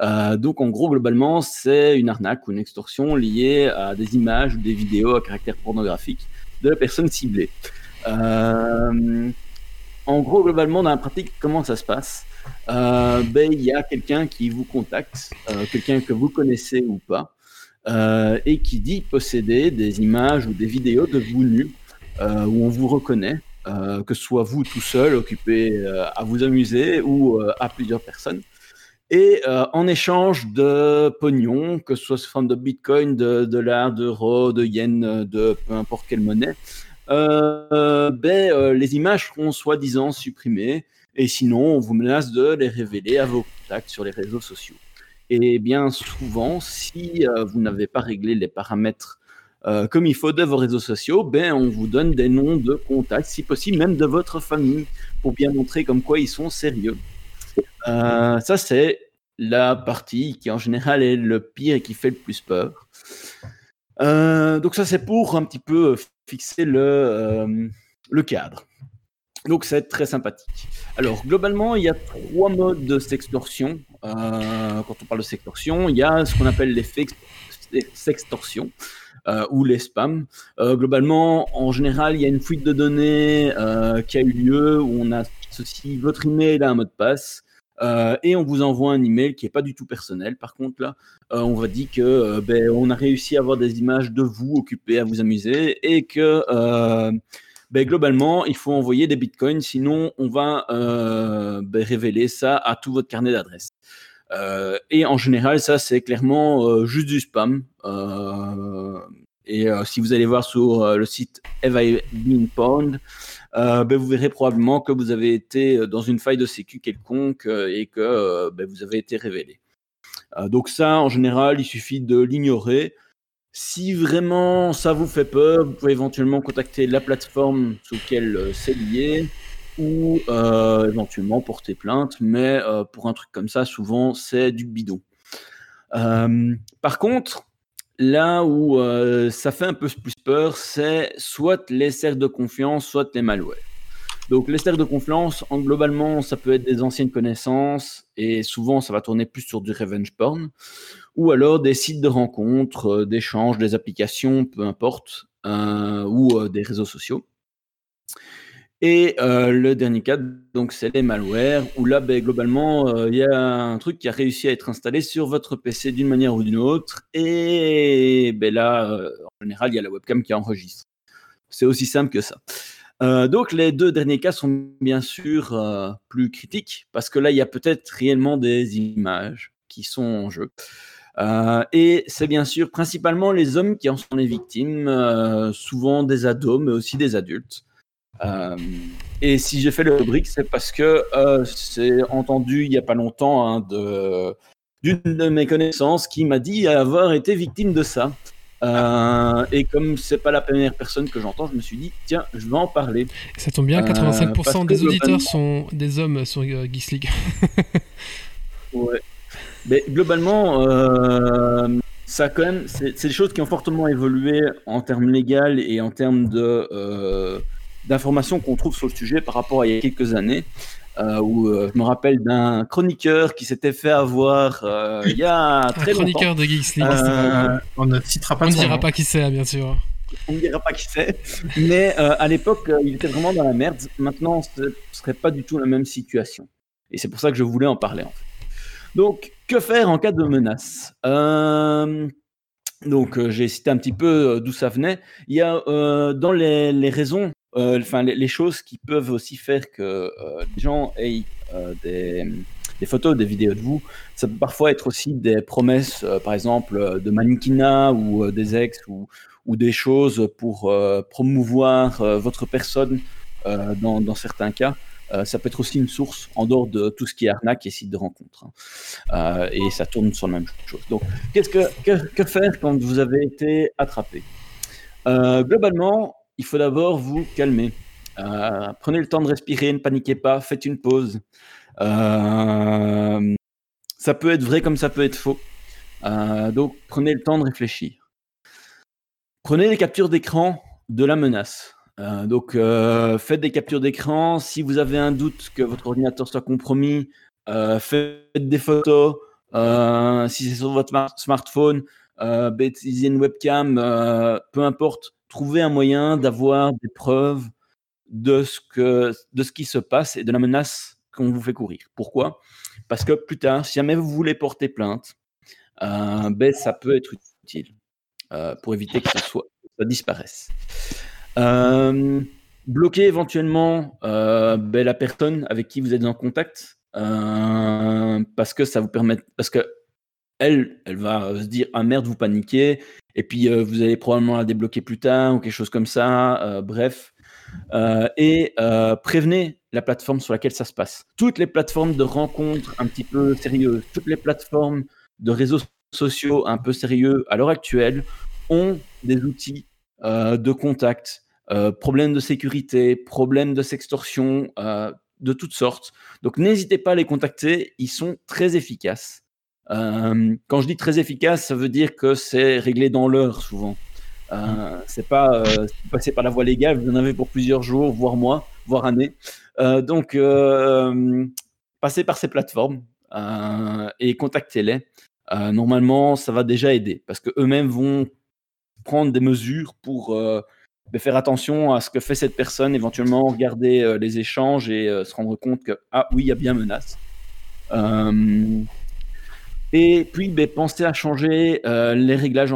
Euh, donc, en gros, globalement, c'est une arnaque ou une extorsion liée à des images ou des vidéos à caractère pornographique de la personne ciblée. En gros, globalement, dans la pratique, comment ça se passe? Euh, ben, il y a quelqu'un qui vous contacte, euh, quelqu'un que vous connaissez ou pas, euh, et qui dit posséder des images ou des vidéos de vous nus où on vous reconnaît, que ce soit vous tout seul, occupé à vous amuser ou à plusieurs personnes. Et en échange de pognon, que ce soit sous forme de bitcoin, de dollars, d'euros, de yens, de peu importe quelle monnaie, euh, ben, euh, les images seront soi-disant supprimées et sinon on vous menace de les révéler à vos contacts sur les réseaux sociaux. Et bien souvent, si euh, vous n'avez pas réglé les paramètres comme il faut de vos réseaux sociaux, ben on vous donne des noms de contacts, si possible même de votre famille, pour bien montrer comme quoi ils sont sérieux. Ça c'est la partie qui en général est le pire et qui fait le plus peur. Euh, donc ça c'est pour un petit peu fixer le, euh, le cadre. Donc c'est très sympathique. Alors globalement, il y a trois modes de sextorsion. Euh, quand on parle de sextorsion, il y a ce qu'on appelle sextorsions euh, ou les spams. Euh, globalement, en général, il y a une fuite de données euh, qui a eu lieu où on associe votre email à un mot de passe. Euh, et on vous envoie un email qui est pas du tout personnel. Par contre, là, euh, on va dire que euh, ben, on a réussi à avoir des images de vous occupés à vous amuser et que ben, globalement, il faut envoyer des bitcoins, sinon on va ben, révéler ça à tout votre carnet d'adresses. Et en général, ça, c'est clairement juste du spam. Euh, et euh, si vous allez voir sur euh, le site Have I Been Pwned, euh, vous verrez probablement que vous avez été dans une faille de sécu quelconque euh, et que euh, ben, vous avez été révélé. Euh, donc ça, en général, il suffit de l'ignorer. Si vraiment ça vous fait peur, vous pouvez éventuellement contacter la plateforme sous laquelle euh, c'est lié ou euh, éventuellement porter plainte, mais euh, pour un truc comme ça, souvent c'est du bidon. Euh, par contre, là où euh, ça fait un peu plus peur, c'est soit les cercles de confiance, soit les malwares. Donc les cercles de confiance, en, globalement, ça peut être des anciennes connaissances et souvent ça va tourner plus sur du revenge porn ou alors des sites de rencontres, euh, d'échanges, des applications, peu importe, euh, ou des réseaux sociaux. Et euh, le dernier cas, donc c'est les malwares, où là, ben, globalement, euh, il y a un truc qui a réussi à être installé sur votre PC d'une manière ou d'une autre, et ben là, euh, en général, il y a la webcam qui enregistre. C'est aussi simple que ça. Donc les deux derniers cas sont bien sûr plus critiques, parce que là, il y a peut-être réellement des images qui sont en jeu. Et c'est bien sûr principalement les hommes qui en sont les victimes, souvent des ados, mais aussi des adultes. Euh, et si j'ai fait le brick, c'est parce que euh, c'est entendu il n'y a pas longtemps hein, de, d'une de mes connaissances qui m'a dit avoir été victime de ça. Euh, et comme c'est pas la première personne que j'entends, je me suis dit tiens, je vais en parler. Ça tombe bien, Euh, 85% parce que des auditeurs sont des hommes sur euh, Geeks League. Ouais. Mais globalement, euh, ça quand même, c'est c'est des choses qui ont fortement évolué en termes légal et en termes de euh, d'informations qu'on trouve sur le sujet par rapport à il y a quelques années. euh, où euh, je me rappelle d'un chroniqueur qui s'était fait avoir euh, il y a Un très chroniqueur longtemps. de Geeks League. Euh, On ne citera pas On ne dira pas qui c'est, bien sûr. on ne dira pas qui c'est, mais euh, à l'époque, euh, il était vraiment dans la merde. Maintenant, ce ne serait pas du tout la même situation. Et c'est pour ça que je voulais en parler, en fait. Donc, que faire en cas de menace? Euh, Donc, euh, j'ai cité un petit peu euh, d'où ça venait. Il y a euh, dans les, les raisons, enfin, les, choses qui peuvent aussi faire que euh, les gens aient euh, des, photos, des vidéos de vous. Ça peut parfois être aussi des promesses, euh, par exemple, euh, de mannequinat ou euh, des ex ou, des choses pour euh, promouvoir euh, votre personne euh, dans, certains cas. Euh, ça peut être aussi une source en dehors de tout ce qui est arnaque et site de rencontre. hein. Euh, et ça tourne sur la même chose. Donc, qu'est-ce que, faire quand vous avez été attrapé? Euh, Globalement, il faut d'abord vous calmer. Euh, prenez le temps de respirer, ne paniquez pas, faites une pause. Euh, ça peut être vrai comme ça peut être faux. Euh, donc, prenez le temps de réfléchir. Prenez les captures d'écran de la menace. Donc, faites des captures d'écran. Si vous avez un doute que votre ordinateur soit compromis, faites des photos. Si c'est sur votre smart- smartphone, utilisez une webcam. peu importe. Trouvez un moyen d'avoir des preuves de ce, que, de ce qui se passe et de la menace qu'on vous fait courir. Pourquoi? Parce que plus tard, si jamais vous voulez porter plainte, euh, ben, ça peut être utile euh, pour éviter que ça, disparaisse. Euh, bloquer éventuellement ben, la personne avec qui vous êtes en contact parce que ça vous permet parce que elle, elle va se dire ah merde vous paniquez et puis euh, vous allez probablement la débloquer plus tard ou quelque chose comme ça. euh, bref, Euh, et prévenez la plateforme sur laquelle ça se passe. Toutes les plateformes de rencontres un petit peu sérieuses, toutes les plateformes de réseaux sociaux un peu sérieux à l'heure actuelle ont des outils de contact, problèmes de sécurité, problèmes de sextorsion, de toutes sortes. Donc n'hésitez pas à les contacter, ils sont très efficaces. Euh, quand je dis très efficace, ça veut dire que c'est réglé dans l'heure souvent. Euh, c'est pas euh, passez par la voie légale, vous en avez pour plusieurs jours, voire mois, voire années. Euh, donc passez par ces plateformes et contactez-les. Normalement, ça va déjà aider parce que eux-mêmes vont prendre des mesures pour ben, faire attention à ce que fait cette personne, éventuellement regarder les échanges et se rendre compte que ah oui, il y a bien menace. Et puis, ben, pensez à changer euh, les réglages,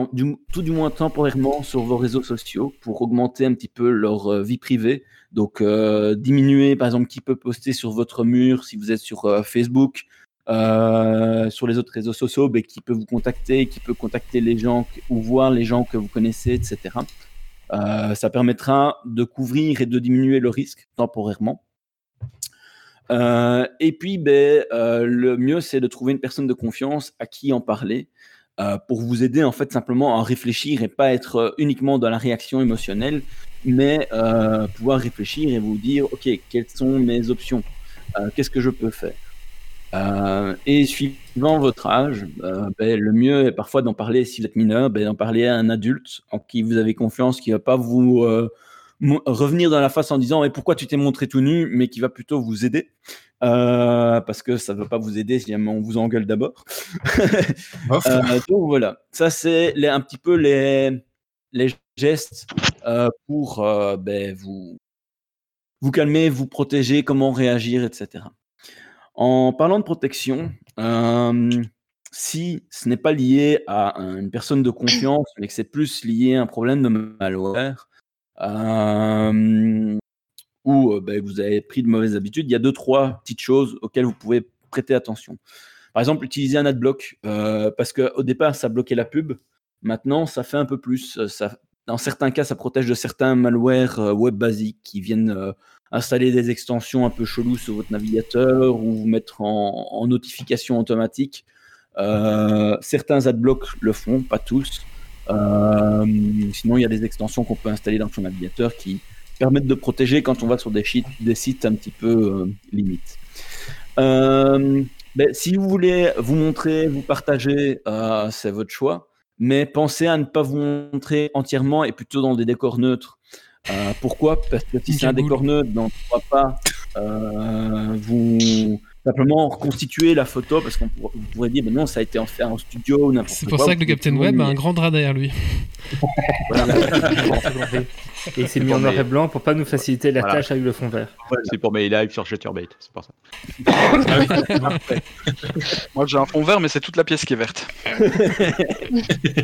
tout du moins temporairement, sur vos réseaux sociaux pour augmenter un petit peu leur euh, vie privée. Donc, euh, diminuer, par exemple, qui peut poster sur votre mur si vous êtes sur Facebook, sur les autres réseaux sociaux, ben, qui peut vous contacter, qui peut contacter les gens ou voir les gens que vous connaissez, etc. Ça permettra de couvrir et de diminuer le risque temporairement. Euh, et puis, ben, euh, le mieux, c'est de trouver une personne de confiance à qui en parler euh, pour vous aider en fait simplement à réfléchir et pas être uniquement dans la réaction émotionnelle, mais pouvoir réfléchir et vous dire, ok, quelles sont mes options, qu'est-ce que je peux faire? Et suivant votre âge, ben, le mieux est parfois d'en parler, si vous êtes mineur, ben, d'en parler à un adulte en qui vous avez confiance, qui va pas vous revenir dans la face en disant mais pourquoi tu t'es montré tout nu, mais qui va plutôt vous aider. Euh, parce que ça ne veut pas vous aider si on vous engueule d'abord. Euh, donc voilà, ça c'est les- un petit peu les, les gestes euh, pour ben, vous, vous calmer, vous protéger, comment réagir, etc. En parlant de protection, si ce n'est pas lié à un- une personne de confiance, mais que c'est plus lié à un problème de malware, ou euh, ben, vous avez pris de mauvaises habitudes, il y a deux, trois petites choses auxquelles vous pouvez prêter attention. Par exemple, utiliser un adblock, euh, parce qu'au départ, ça bloquait la pub. Maintenant, ça fait un peu plus. euh, dans certains cas, ça protège de certains malwares euh, web basiques qui viennent euh, installer des extensions un peu cheloues sur votre navigateur ou vous mettre en, en notification automatique. Euh, certains adblocks le font, pas tous. Euh, sinon, il y a des extensions qu'on peut installer dans son navigateur qui permettent de protéger quand on va sur des, sites- des sites un petit peu euh, limites. Euh, ben, si vous voulez vous montrer, vous partager, euh, c'est votre choix. Mais pensez à ne pas vous montrer entièrement et plutôt dans des décors neutres. Euh, pourquoi? Parce que si c'est un décor neutre, ben, on ne pourra pas euh, vous simplement reconstituer la photo parce qu'on pourra- vous pourrez dire ben non, ça a été en fait en studio ou n'importe quoi. C'est pour ça que le Captain Web a un grand drap derrière lui. Et il s'est mis en noir et blanc pour pas nous faciliter la Voilà. tâche avec le fond vert. C'est pour mes lives sur Shutterbait, c'est pour ça. Moi j'ai un fond vert, mais c'est toute la pièce qui est verte.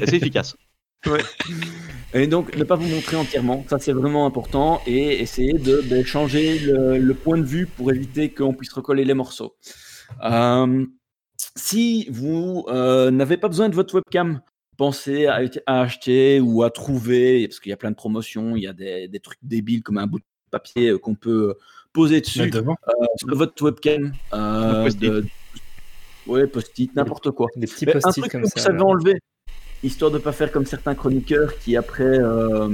C'est efficace. Et donc, ne pas vous montrer entièrement, ça c'est vraiment important, et essayer de, de changer le, le point de vue pour éviter qu'on puisse recoller les morceaux. Euh, si vous euh, n'avez pas besoin de votre webcam, pensez à, à acheter ou à trouver, parce qu'il y a plein de promotions, il y a des, des trucs débiles comme un bout de papier euh, qu'on peut poser dessus euh, sur votre webcam. Euh, post-it. de- ouais, post-it, n'importe quoi. Des petits un post-it truc comme que ça. vous savez enlever, histoire de pas faire comme certains chroniqueurs qui après euh,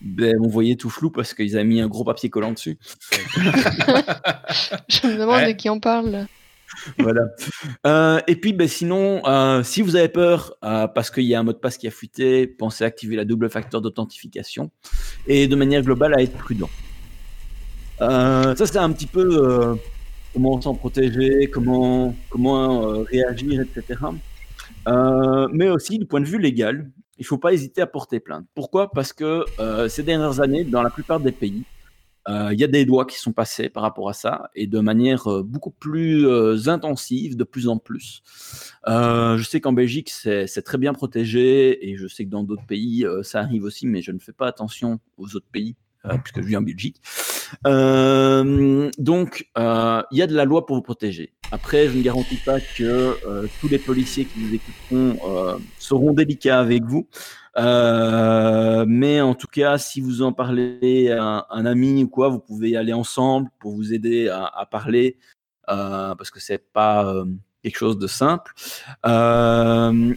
ben, on voyait tout flou parce qu'ils avaient mis un gros papier collant dessus. Je me demande Ouais. de qui on parle. voilà. Euh, et puis, ben, sinon, euh, si vous avez peur euh, parce qu'il y a un mot de passe qui a fuité, pensez à activer la double facteur d'authentification et de manière globale à être prudent. Euh, ça, c'est un petit peu euh, comment s'en protéger, comment, comment euh, réagir, etc. Euh, mais aussi du point de vue légal, il ne faut pas hésiter à porter plainte. Pourquoi? Parce que euh, ces dernières années, dans la plupart des pays, euh, il y a des lois qui sont passées par rapport à ça et de manière beaucoup plus intensive, de plus en plus. Je sais qu'en Belgique, c'est très bien protégé et je sais que dans d'autres pays, ça arrive aussi, mais je ne fais pas attention aux autres pays puisque je vis en Belgique. Euh, donc, euh, il y a de la loi pour vous protéger. Après, je ne garantis pas que euh, tous les policiers qui vous écouteront seront délicats avec vous. Mais en tout cas, si vous en parlez à un, ami ou quoi, vous pouvez y aller ensemble pour vous aider à, parler, parce que c'est pas quelque chose de simple.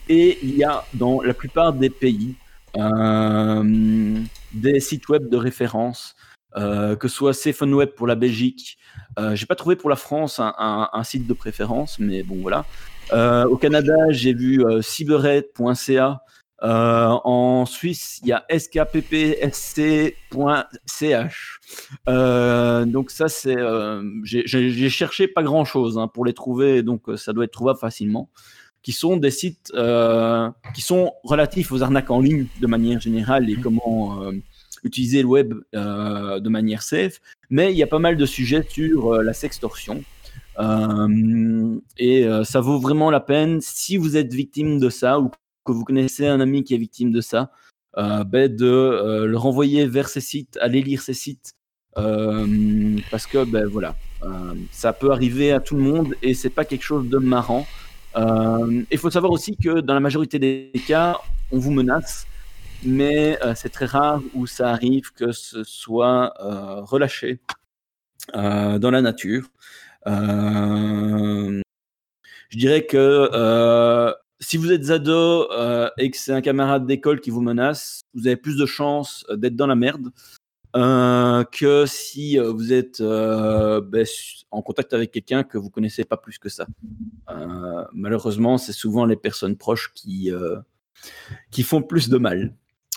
Et il y a dans la plupart des pays des sites web de référence, euh, que ce soit SafeOnWeb pour la Belgique. Euh, j'ai pas trouvé pour la France un, site de préférence, mais bon voilà. Euh, au Canada, j'ai vu euh, cyberhead.ca. Euh, en Suisse, il y a skppsc.ch. Donc ça, c'est, j'ai- cherché pas grand chose pour les trouver, donc ça doit être trouvable facilement. Qui sont des sites euh, qui sont relatifs aux arnaques en ligne de manière générale et comment euh, utiliser le web euh, de manière safe. Mais il y a pas mal de sujets sur la sextorsion. Et ça vaut vraiment la peine si vous êtes victime de ça ou que vous connaissez un ami qui est victime de ça, ben, de le renvoyer vers ces sites, aller lire ces sites. Parce que ben voilà, ça peut arriver à tout le monde et c'est pas quelque chose de marrant. Euh, Il faut savoir aussi que dans la majorité des cas, on vous menace, mais euh, c'est très rare où ça arrive que ce soit euh, relâché dans la nature. Je dirais que si vous êtes ado et que c'est un camarade d'école qui vous menace, vous avez plus de chances d'être dans la merde euh, que si euh, vous êtes euh, ben, en contact avec quelqu'un que vous connaissez pas plus que ça. Euh, malheureusement, c'est souvent les personnes proches qui, qui font plus de mal.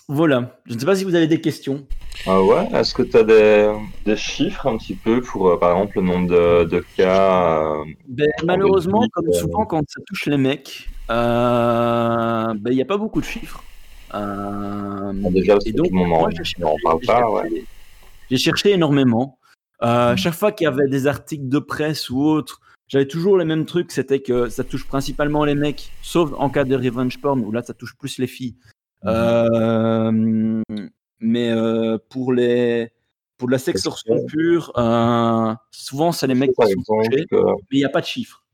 Voilà. Je ne sais pas si vous avez des questions. Ah ouais, est-ce que tu as des, des chiffres un petit peu pour, par exemple, le nombre de, de cas Ben, en malheureusement, comme souvent quand ça touche les mecs, ben, il n'y a pas beaucoup de chiffres. Euh, Déjà, et donc, moi, j'ai cherché, ouais. cherché- j'ai cherché énormément. Euh, chaque fois qu'il y avait des articles de presse ou autres, j'avais toujours les mêmes trucs. C'était que ça touche principalement les mecs, sauf en cas de revenge porn où là ça touche plus les filles. Euh, mais pour les pour de la sextorsion pure, souvent c'est les mecs qui sont touchés, mais il n'y a pas de chiffres.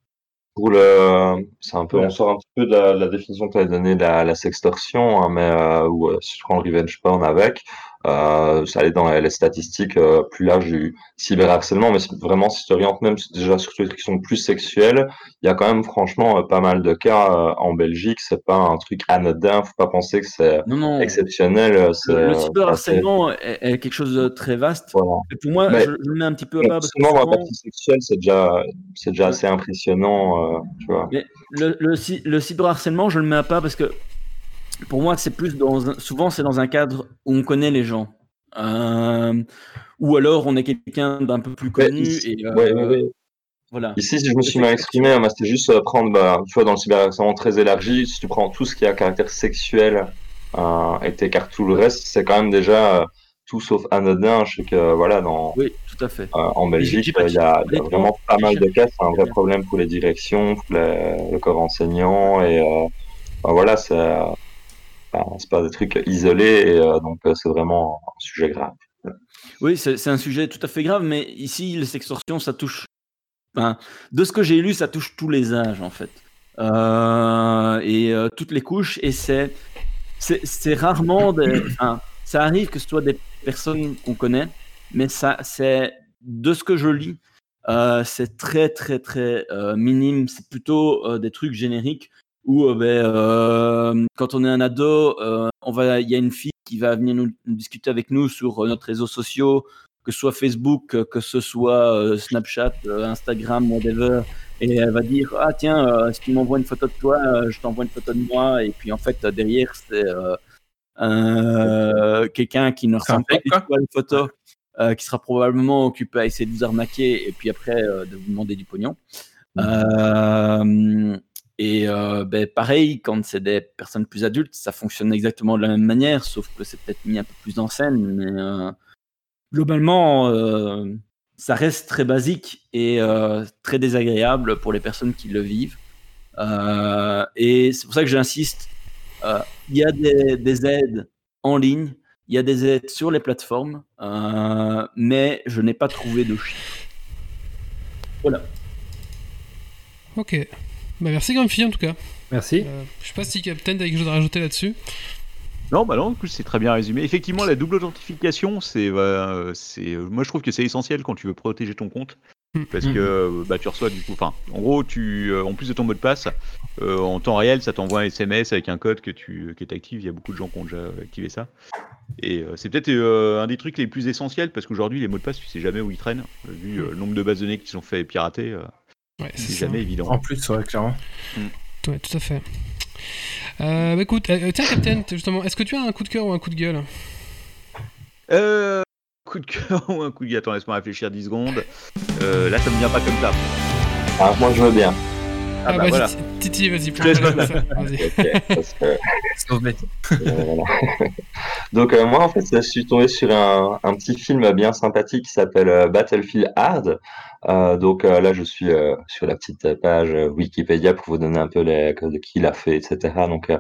Pour le, c'est un peu, on sort un petit peu de la, la définition que tu as donnée de la, la sextorsion, hein, mais euh, où, euh, si tu prends le revenge porn avec, euh, ça allait dans les, les statistiques euh, plus larges du cyberharcèlement, mais vraiment si tu orientes même déjà sur les trucs qui sont plus sexuels, il y a quand même franchement euh, pas mal de cas en Belgique, c'est pas un truc anodin, faut pas penser que c'est exceptionnel. Le, cyberharcèlement est, est quelque chose de très vaste. Voilà. Et pour moi, Mais- je, je le mets un petit peu à part parce souvent- partie sexuelle, c'est déjà, c'est déjà assez impressionnant, tu vois. Mais le, le, cy- le cyberharcèlement, je le mets à pas parce que pour moi, c'est plus dans un- souvent c'est dans un cadre où on connaît les gens. Euh, ou alors on est quelqu'un d'un peu plus connu ici- et euh, ouais, ouais, ouais. voilà. Ici, si je me suis mal exprimé, hein, c'était juste euh, prendre, bah, tu vois, dans le cyberharcèlement très élargi, si tu prends tout ce qui a caractère sexuel euh, et t'écartes tout le reste, c'est quand même déjà euh, tout sauf anodin. Je sais que, voilà, dans, Oui, tout à fait. en Belgique, il y, a, y vraiment pas mal de cas. C'est un vrai problème pour les directions, pour les- le corps enseignant et bah, voilà, c'est bah, c'est pas des trucs isolés euh, donc euh, c'est vraiment un sujet grave. Oui, c'est un sujet tout à fait grave, mais ici, les sextorsions, ça touche. enfin, de ce que j'ai lu, ça touche tous les âges, en fait. Euh, et toutes les couches, et c'est. Rarement enfin, ça arrive que ce soit des personnes qu'on connaît, mais ça, c'est. De ce que je lis, c'est très, très, très minime. C'est plutôt des trucs génériques où, euh, ben, euh, quand on est un ado, euh, on va, il y a une fille qui va venir nous, nous discuter avec nous sur notre réseau sociaux, que ce soit Facebook, que ce soit Snapchat, Instagram, whatever, et elle va dire ah tiens, euh, si tu m'envoies une photo de toi, euh, je t'envoie une photo de moi, et puis en fait derrière c'est euh, quelqu'un qui ne ressemble pas du tout à une photo, qui sera probablement occupé à essayer de vous arnaquer et puis après de vous demander du pognon. Et euh, ben, pareil, quand c'est des personnes plus adultes, ça fonctionne exactement de la même manière, sauf que c'est peut-être mis un peu plus en scène. Mais euh, globalement, euh, ça reste très basique et très désagréable pour les personnes qui le vivent. Et c'est pour ça que j'insiste. Il y a des, des aides en ligne, il y a des aides sur les plateformes, mais je n'ai pas trouvé de chiffres. Voilà. Ok. Bah, merci Grumpy en tout cas. Merci. Euh, je sais pas si Captain a quelque chose à rajouter là-dessus. Non, bah non, en plus c'est très bien résumé. Effectivement, la double authentification, c'est, euh, c'est, euh, moi je trouve que c'est essentiel quand tu veux protéger ton compte, parce que euh, bah tu reçois du coup, enfin, en gros, tu, euh, en plus de ton mot de passe, euh, en temps réel, ça t'envoie un SMS avec un code que tu, qui est actif. Il y a beaucoup de gens qui ont déjà activé ça. Et euh, c'est peut-être euh, un des trucs les plus essentiels parce qu'aujourd'hui les mots de passe, tu sais jamais où ils traînent, vu euh, le nombre de bases de données qui sont fait pirater. Ouais, c'est jamais évident. En plus, ouais, clairement. Ouais, tout à fait. Euh, bah, écoute, euh, tiens Captain, justement, est-ce que tu as un coup de cœur ou un coup de gueule? Euh, coup de cœur ou un coup de gueule? Attends, laisse-moi réfléchir 10 secondes. Euh, là, ça me vient pas comme ça. Ah, moi, je veux bien. Ah, bah, vas-y, voilà. Titi, vas-y, prends. Euh. Donc euh, moi en fait je suis tombé sur un, un petit film bien sympathique qui s'appelle euh, Battlefield Hard. Euh, donc euh, là, je suis euh, sur la petite page Wikipédia pour vous donner un peu les, de qui l'a fait, etc. Donc euh,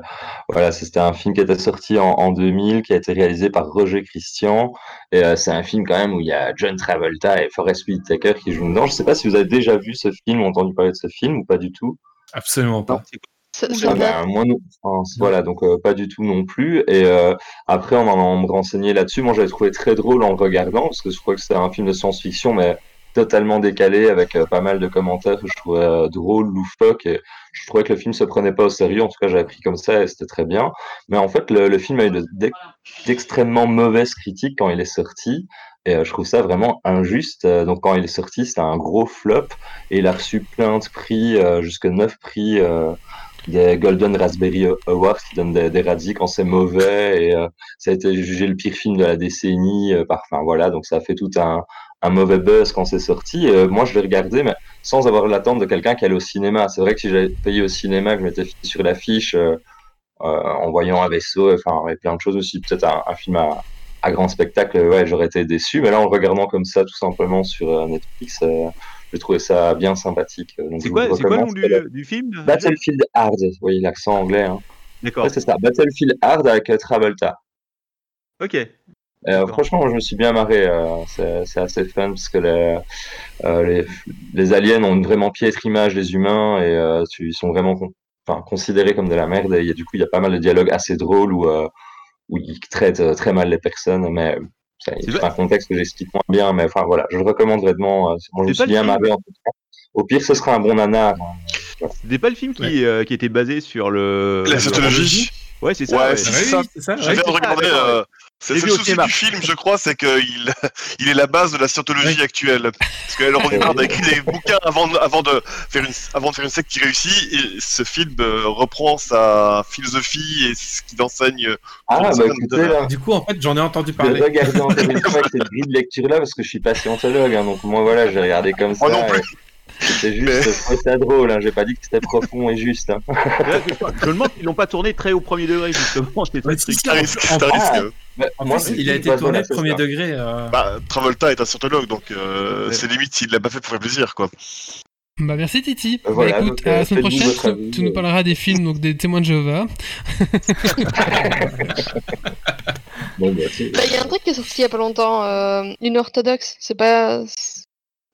voilà, c'était un film qui était sorti en, en 2000, qui a été réalisé par Roger Christian. Et euh, c'est un film quand même où il y a John Travolta et Forest Whitaker qui jouent dedans. Je sais pas si vous avez déjà vu ce film, entendu parler de ce film ou pas du tout. Absolument pas. Ah bah, moi non, enfin, voilà, donc euh, pas du tout non plus. Et euh, après, en allant me renseigner là-dessus, moi j'avais trouvé très drôle en le regardant, parce que je crois que c'était un film de science-fiction, mais totalement décalé, avec euh, pas mal de commentaires que je trouvais euh, drôles, loufoques, et je trouvais que le film se prenait pas au sérieux, en tout cas j'avais pris comme ça, et c'était très bien. Mais en fait, le, le film a eu de- d'ex- d'extrêmement mauvaises critiques quand il est sorti, et euh, je trouve ça vraiment injuste. Euh, donc quand il est sorti, c'était un gros flop, et il a reçu plein de prix, euh, jusque 9 prix. euh, des Golden Raspberry Awards qui donnent des, des radis quand c'est mauvais. Et ça a été jugé le pire film de la décennie par enfin voilà. Donc ça a fait tout un, un mauvais buzz quand c'est sorti. Moi je l'ai regardé mais sans avoir l'attente de quelqu'un qui allait au cinéma. C'est vrai que si j'avais payé au cinéma que je m'étais sur l'affiche en voyant un vaisseau enfin et plein de choses aussi. Peut-être un, un film à, à grand spectacle ouais j'aurais été déçu mais là en le regardant comme ça tout simplement sur euh, Netflix euh, j'ai trouvé ça bien sympathique euh, donc C'est je quoi, quoi le nom du, du film Battlefield Hard, oui, l'accent anglais. Hein. D'accord. Ouais, c'est ça, Battlefield Hard avec euh, Travolta. Ok. Euh, franchement, je me suis bien marré. euh, c'est assez fun parce que les, euh, les, les aliens ont une vraiment piètre image des humains et ils sont vraiment con- considérés comme de la merde. Et a, du coup, il y a pas mal de dialogues assez drôles où, où ils traitent euh, très mal les personnes. Mais c'est un contexte que j'explique moins bien. Mais enfin, voilà, je le recommande vraiment. euh, moi, je suis bien marré en tout cas. Au pire, ce sera un bon nanar. hein. C'était pas le film qui, euh, qui était basé sur le. La le- scientologie Ouais, c'est ça. Ouais, ouais. c'est Ah ça. c'est ça. Je ouais. viens de regarder. d'accord, euh, c'est J'ai le souci du film, je crois, c'est qu'il il est la base de la scientologie actuelle. Parce que Ron Hubbard a écrit des bouquins avant, de- avant, de faire une, avant de faire une secte qui réussit, et ce film euh, reprend sa philosophie et ce qu'il enseigne. Ah, Pendant bah écoutez, heures. là, Du coup, en fait, j'en ai entendu Je vais parler. regarder encore une fois cette grille de lecture là parce que je suis pas scientologue hein, donc moi voilà j'ai regardé comme ça. Moi non plus. et C'était juste Mais- je trouvais ça drôle hein, j'ai pas dit que c'était profond et juste. Hein. Là, je, me demande s'ils l'ont pas tourné très au premier degré, justement. C'est Ouais, ce euh. Bah, moi, il a été bah, tourné voilà, premier ça. degré. euh, Bah, Travolta est un scientologue, donc euh, Ouais. c'est limite s'il l'a pas fait pour faire plaisir, quoi. Bah merci Titi. Euh, voilà, bah écoute, donc, à euh, la semaine prochaine, tu, avis, tu nous euh. parleras des films, donc des témoins de Jéhovah. Bah, Bah, Il y a un truc qui est sorti il y a pas longtemps, euh, une orthodoxe. C'est pas.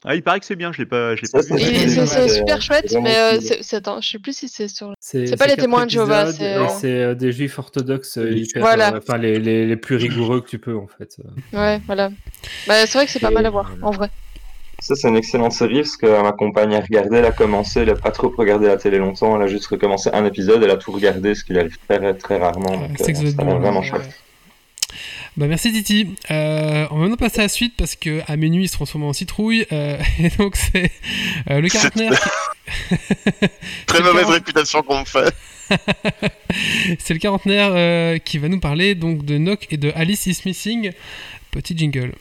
Ah, il paraît que c'est bien, je l'ai pas, je l'ai pas c'est vu. C'est super chouette, mais euh, c'est- attends, je sais plus si c'est sur. C'est C'est pas les témoins de Jéhovah, c'est, euh, c'est euh, des juifs orthodoxes euh, hyper, Voilà. enfin les, les, les plus rigoureux que tu peux en fait. Ouais, voilà. Bah, c'est vrai que c'est pas mal à voir, en vrai. Ça c'est une excellente série parce que ma compagne a regardé, elle a commencé, elle a pas trop regardé la télé longtemps, elle a juste recommencé un épisode, elle a tout regardé, ce qu'il arrive très très rarement. Donc, c'est euh, vraiment ouais. chouette. Bah merci Titi. Euh, on va maintenant passer à la suite parce que à minuit il se transforme en citrouille euh, et donc c'est euh, le quarantenaire. qui- Très mauvaise réputation qu'on me fait. c'est le quarantenaire qui va nous parler donc de Nock et de Alice is Missing. Petit jingle.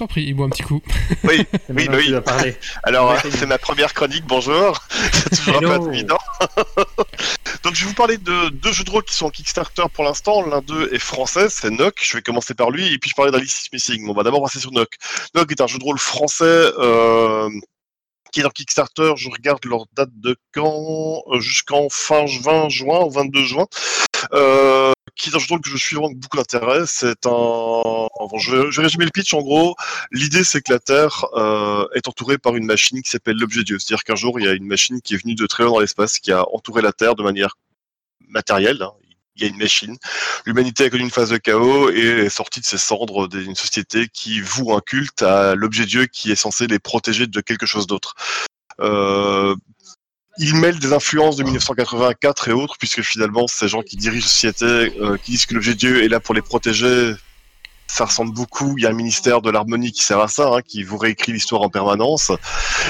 T'en prie, il boit un petit coup. Oui, oui, bah oui. parler. Alors, euh, c'est ma première chronique, bonjour. C'est toujours un Hello. peu évident. Donc, je vais vous parler de deux jeux de rôle qui sont en Kickstarter pour l'instant. L'un d'eux est français, c'est Nock. Je vais commencer par lui, et puis je parlais d'Alice is Missing. Bon, on va d'abord passer sur Nock. Nock est un jeu de rôle français euh, qui est en Kickstarter. Je regarde leur date de quand euh, Jusqu'en fin 20 juin, au 22 juin. Euh, qui est un jeu que je suis vraiment beaucoup d'intérêt. C'est un. Bon, je, vais, je vais résumer le pitch en gros. L'idée, c'est que la Terre euh, est entourée par une machine qui s'appelle l'objet Dieu. C'est-à-dire qu'un jour, il y a une machine qui est venue de très loin dans l'espace, qui a entouré la Terre de manière matérielle. hein. Il y a une machine. L'humanité a connu une phase de chaos et est sortie de ses cendres d'une société qui voue un culte à l'objet Dieu qui est censé les protéger de quelque chose d'autre. Euh, il mêle des influences de 1984 et autres, puisque finalement, ces gens qui dirigent la société, euh, qui disent que l'objet Dieu est là pour les protéger, ça ressemble beaucoup. Il y a un ministère de l'harmonie qui sert à ça, hein, qui vous réécrit l'histoire en permanence.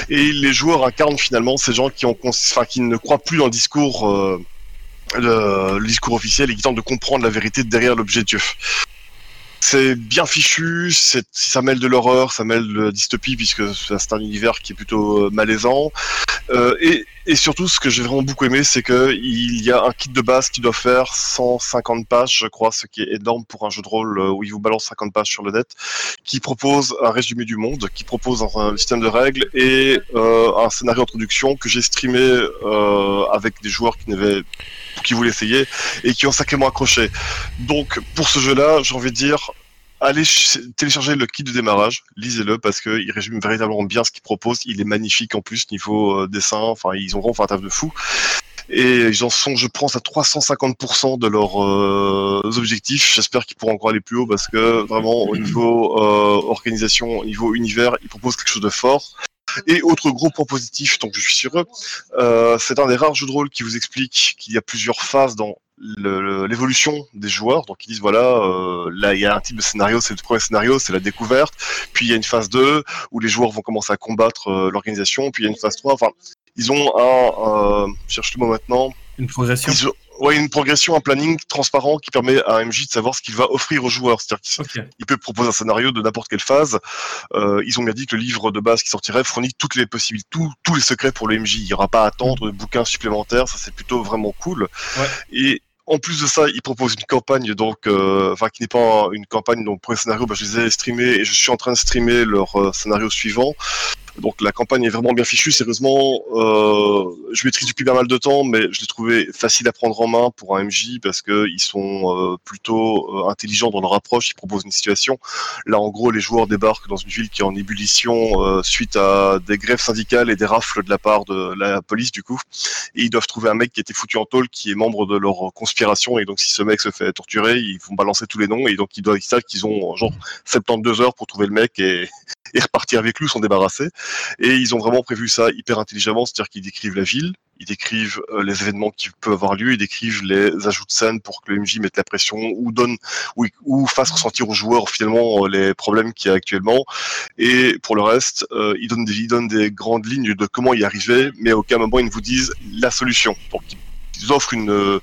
Et les joueurs incarnent finalement ces gens qui, ont enfin, qui ne croient plus dans le discours, euh, le, officiel et qui tentent de comprendre la vérité derrière l'objet Dieu. C'est bien fichu, ça mêle de l'horreur, ça mêle de la dystopie, puisque c'est un univers qui est plutôt euh, malaisant. Euh, et, et surtout, ce que j'ai vraiment beaucoup aimé, c'est que il y a un kit de base qui doit faire 150 pages, je crois, ce qui est énorme pour un jeu de rôle euh, où il vous balance 50 pages sur le net, qui propose un résumé du monde, qui propose un système de règles et euh, un scénario d'introduction que j'ai streamé euh, avec des joueurs qui n'avaient qui voulaient essayer et qui ont sacrément accroché. Donc pour ce jeu-là, j'ai envie de dire, allez ch- télécharger le kit de démarrage, lisez-le parce qu'il résume véritablement bien ce qu'il propose. Il est magnifique en plus niveau euh, dessin. Enfin, ils ont vraiment fait un taf de fou. Et ils en sont, je pense, à 350% de leurs euh, objectifs. J'espère qu'ils pourront encore aller plus haut parce que vraiment, au niveau euh, organisation, au niveau univers, ils proposent quelque chose de fort. Et autre gros point positif, donc je suis sur eux, euh, c'est un des rares jeux de rôle qui vous explique qu'il y a plusieurs phases dans l'évolution des joueurs. Donc ils disent voilà, euh, là il y a un type de scénario, c'est le premier scénario, c'est la découverte. Puis il y a une phase 2 où les joueurs vont commencer à combattre euh, l'organisation. Puis il y a une phase 3. Enfin, ils ont un, euh, cherche le mot maintenant, Une progression. ils ouais, une progression, un planning transparent qui permet à MJ de savoir ce qu'il va offrir aux joueurs. C'est-à-dire qu'il peut proposer un scénario de n'importe quelle phase. Euh, ils ont bien dit que le livre de base qui sortirait fournit toutes les possibilités, tous- tous les secrets pour le MJ. Il n'y aura pas à attendre de bouquins supplémentaires. Ça, c'est plutôt vraiment cool. Ouais. Et en plus de ça, ils proposent une campagne, donc, euh, enfin, qui n'est pas une campagne. Donc, pour les scénarios, bah, je les ai streamés et je suis en train de streamer leur euh, scénario suivant. Donc, la campagne est vraiment bien fichue. Sérieusement, euh, je maîtrise depuis pas mal de temps, mais je l'ai trouvé facile à prendre en main pour un MJ parce que ils sont euh, plutôt euh, intelligents dans leur approche. Ils proposent une situation. Là, en gros, les joueurs débarquent dans une ville qui est en ébullition euh, suite à des grèves syndicales et des rafles de la part de la police, du coup. Et ils doivent trouver un mec qui a été foutu en tôle, qui est membre de leur conspiration. Et donc, si ce mec se fait torturer, ils vont balancer tous les noms. Et donc, ils doivent, ils savent qu'ils ont genre 72 heures pour trouver le mec et, et repartir avec lui, s'en débarrasser. Et ils ont vraiment prévu ça hyper intelligemment, c'est-à-dire qu'ils décrivent la ville, ils décrivent euh, les événements qui peuvent avoir lieu, ils décrivent les ajouts de scène pour que le MJ mette la pression ou donne ou, fasse ressentir aux joueurs finalement euh, les problèmes qu'il y a actuellement. Et pour le reste, euh, ils, donnent des, grandes lignes de comment y arriver, mais à aucun moment ils ne vous disent la solution. Offrent une, euh,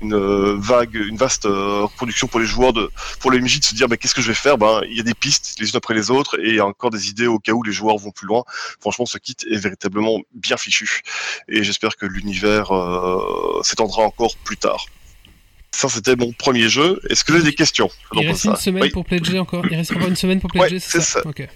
une euh, vague, une vaste euh, reproduction pour les joueurs, de, pour les MJ de se dire bah, qu'est-ce que je vais faire? Ben, Il y a des pistes les unes après les autres et il y a encore des idées au cas où les joueurs vont plus loin. Franchement, ce kit est véritablement bien fichu et j'espère que l'univers euh, s'étendra encore plus tard. Ça, c'était mon premier jeu. Est-ce que vous avez des questions? Il reste ça. une semaine Oui. pour pledger encore. Il reste encore une semaine pour Ouais, pledger, c'est ça. Ok.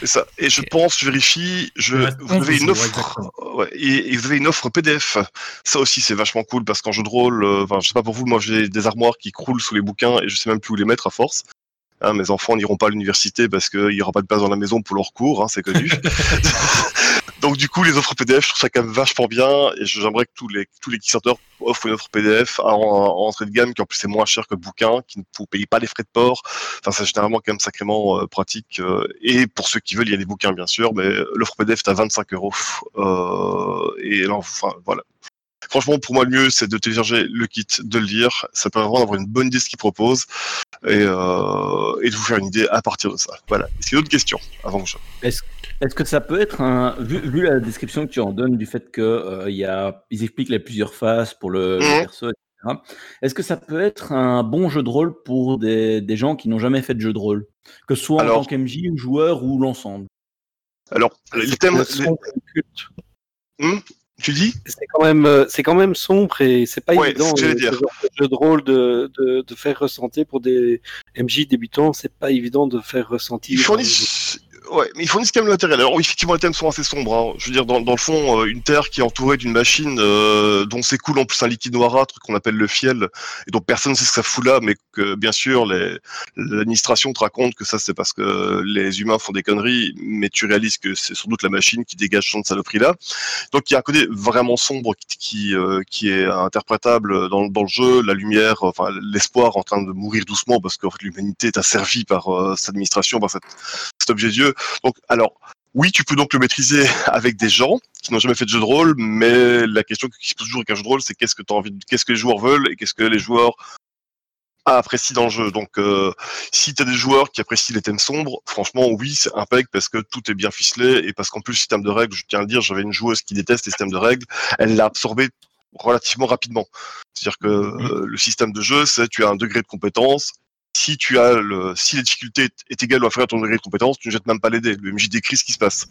C'est ça. Et je pense, je vérifie, je, Il reste vous 11 avez une jours, offre, exactement. ouais, et, et vous avez une offre PDF. Ça aussi, c'est vachement cool parce qu'en jeu de rôle, euh, enfin, je sais pas pour vous, moi j'ai des armoires qui croulent sous les bouquins et je sais même plus où les mettre à force. Hein, mes enfants n'iront pas à l'université parce qu'il n'y aura pas de place dans la maison pour leurs cours, hein, c'est connu. Donc du coup, les offres PDF, je trouve ça quand même vachement bien et j'aimerais que tous les tous les Kickstarter offrent une offre PDF en, en entrée de gamme qui en plus est moins cher que le bouquin, qui ne vous payez pas les frais de port. Enfin, c'est généralement quand même sacrément euh, pratique. euh, et pour ceux qui veulent, il y a des bouquins bien sûr, mais l'offre PDF est à 25 euros. Euh, et là, enfin voilà. Franchement, pour moi, le mieux, c'est de télécharger le kit, de le lire. Ça permet vraiment d'avoir une bonne idée de ce qu'il propose et, euh, et de vous faire une idée à partir de ça. Voilà. Est-ce qu'il y a d'autres questions avant que je... Est-ce que ça peut être un. Vu, vu la description que tu en donnes du fait que euh, y a, ils expliquent les plusieurs phases pour le, le Mhm. perso, etc. Est-ce que ça peut être un bon jeu de rôle pour des, des gens qui n'ont jamais fait de jeu de rôle? Que ce soit en tant qu'MJ ou joueur ou l'ensemble Alors, les thèmes... Le sombre et culte. Hmm? Tu dis C'est quand même, euh, c'est quand même sombre et c'est pas Ouais, évident. c'est ce que euh, dire. ce genre de jeu de rôle de, de, de faire ressentir pour des MJ débutants, c'est pas évident de faire ressentir. Ils fournissent... Ouais, mais ils fournissent quand même le matériel. Alors, effectivement, les thèmes sont assez sombres. hein. Je veux dire, dans, le fond, euh, une terre qui est entourée d'une machine euh, dont s'écoule en plus un liquide noirâtre qu'on appelle le fiel, et dont personne ne sait ce que ça fout là, mais que, bien sûr, l'administration te raconte que ça, c'est parce que les humains font des conneries, mais tu réalises que c'est sans doute la machine qui dégage ce de saloperie-là. Donc, il y a un côté vraiment sombre qui, euh, est interprétable dans, le jeu, la lumière, enfin, l'espoir en train de mourir doucement, parce fait, l'humanité est asservie par cette administration, par cette, cet objet Dieu. Donc, alors, oui, tu peux donc le maîtriser avec des gens qui n'ont jamais fait de jeu de rôle, mais la question qui se pose toujours avec un jeu de rôle, c'est qu'est-ce que t'as envie, de- qu'est-ce que les joueurs veulent et qu'est-ce que les joueurs apprécient dans le jeu. Donc, euh, si tu as des joueurs qui apprécient les thèmes sombres, franchement, oui, c'est impec parce que tout est bien ficelé et parce qu'en plus, le système de règles, je tiens à le dire, j'avais une joueuse qui déteste les systèmes de règles, elle l'a absorbé relativement rapidement. C'est-à-dire que euh, le système de jeu, c'est tu as un degré de compétence, si tu as le, si la difficulté est, égale ou inférieure à ton degré de compétence, tu ne jettes même pas les dés. Le MJ décrit ce qui se passe.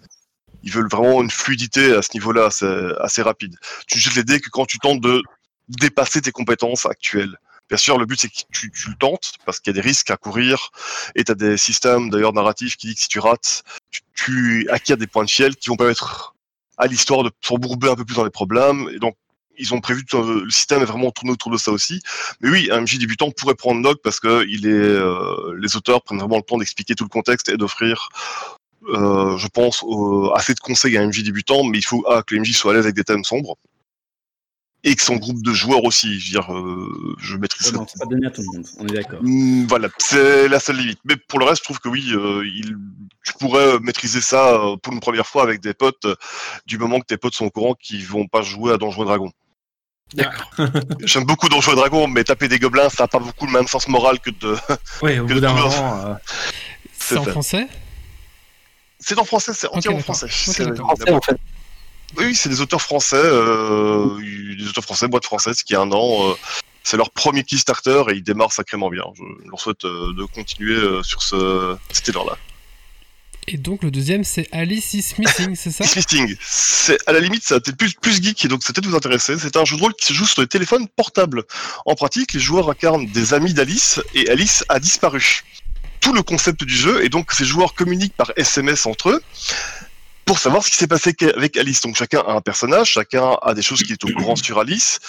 Ils veulent vraiment une fluidité à ce niveau-là, c'est assez rapide. Tu jettes les dés que quand tu tentes de dépasser tes compétences actuelles. Bien sûr, le but c'est que tu, tu le tentes parce qu'il y a des risques à courir et tu as des systèmes d'ailleurs narratifs qui disent que si tu rates, tu, tu acquiers des points de fiel qui vont permettre à l'histoire de s'embourber un peu plus dans les problèmes. Et donc, ils ont prévu tout un- le système est vraiment tourné autour de ça aussi. Mais oui, un MJ débutant pourrait prendre Noc parce que il est, euh, les auteurs prennent vraiment le temps d'expliquer tout le contexte et d'offrir, euh, je pense, euh, assez de conseils à un MJ débutant. Mais il faut ah, que le MJ soit à l'aise avec des thèmes sombres et que son groupe de joueurs aussi. Je veux dire, euh, je maîtrise Ouais, ça. non, c'est pas donné à tout le monde, on est d'accord. Mm, Voilà, c'est la seule limite. Mais pour le reste, je trouve que oui, euh, il, tu pourrais maîtriser ça euh, pour une première fois avec des potes, euh, du moment que tes potes sont au courant qu'ils vont pas jouer à Donjons et Dragons. J'aime beaucoup Donjons et Dragons, mais taper des gobelins, ça n'a pas beaucoup le même sens moral que de. Oui, au que bout de d'un tout- moment. euh, C'est en ça. français? C'est en français, c'est entièrement d'accord. français. Ok, C'est- d'accord. Français, en fait. Oui, oui, c'est des auteurs français, euh, des auteurs français, boîte française, qui a un an. euh, c'est leur premier Kickstarter et ils démarrent sacrément bien. Je leur souhaite euh, de continuer euh, sur ce, cet élan-là. Et donc le deuxième, c'est Alice is Missing, c'est ça It's Missing, c'est à la limite, ça a peut-être plus, plus geek, et donc ça peut-être vous intéresser. C'est un jeu de rôle qui se joue sur les téléphones portables. En pratique, les joueurs incarnent des amis d'Alice, et Alice a disparu. Tout le concept du jeu est donc que ces joueurs communiquent par SMS entre eux pour savoir ce qui s'est passé avec Alice. Donc chacun a un personnage, chacun a des choses qui est au courant sur Alice,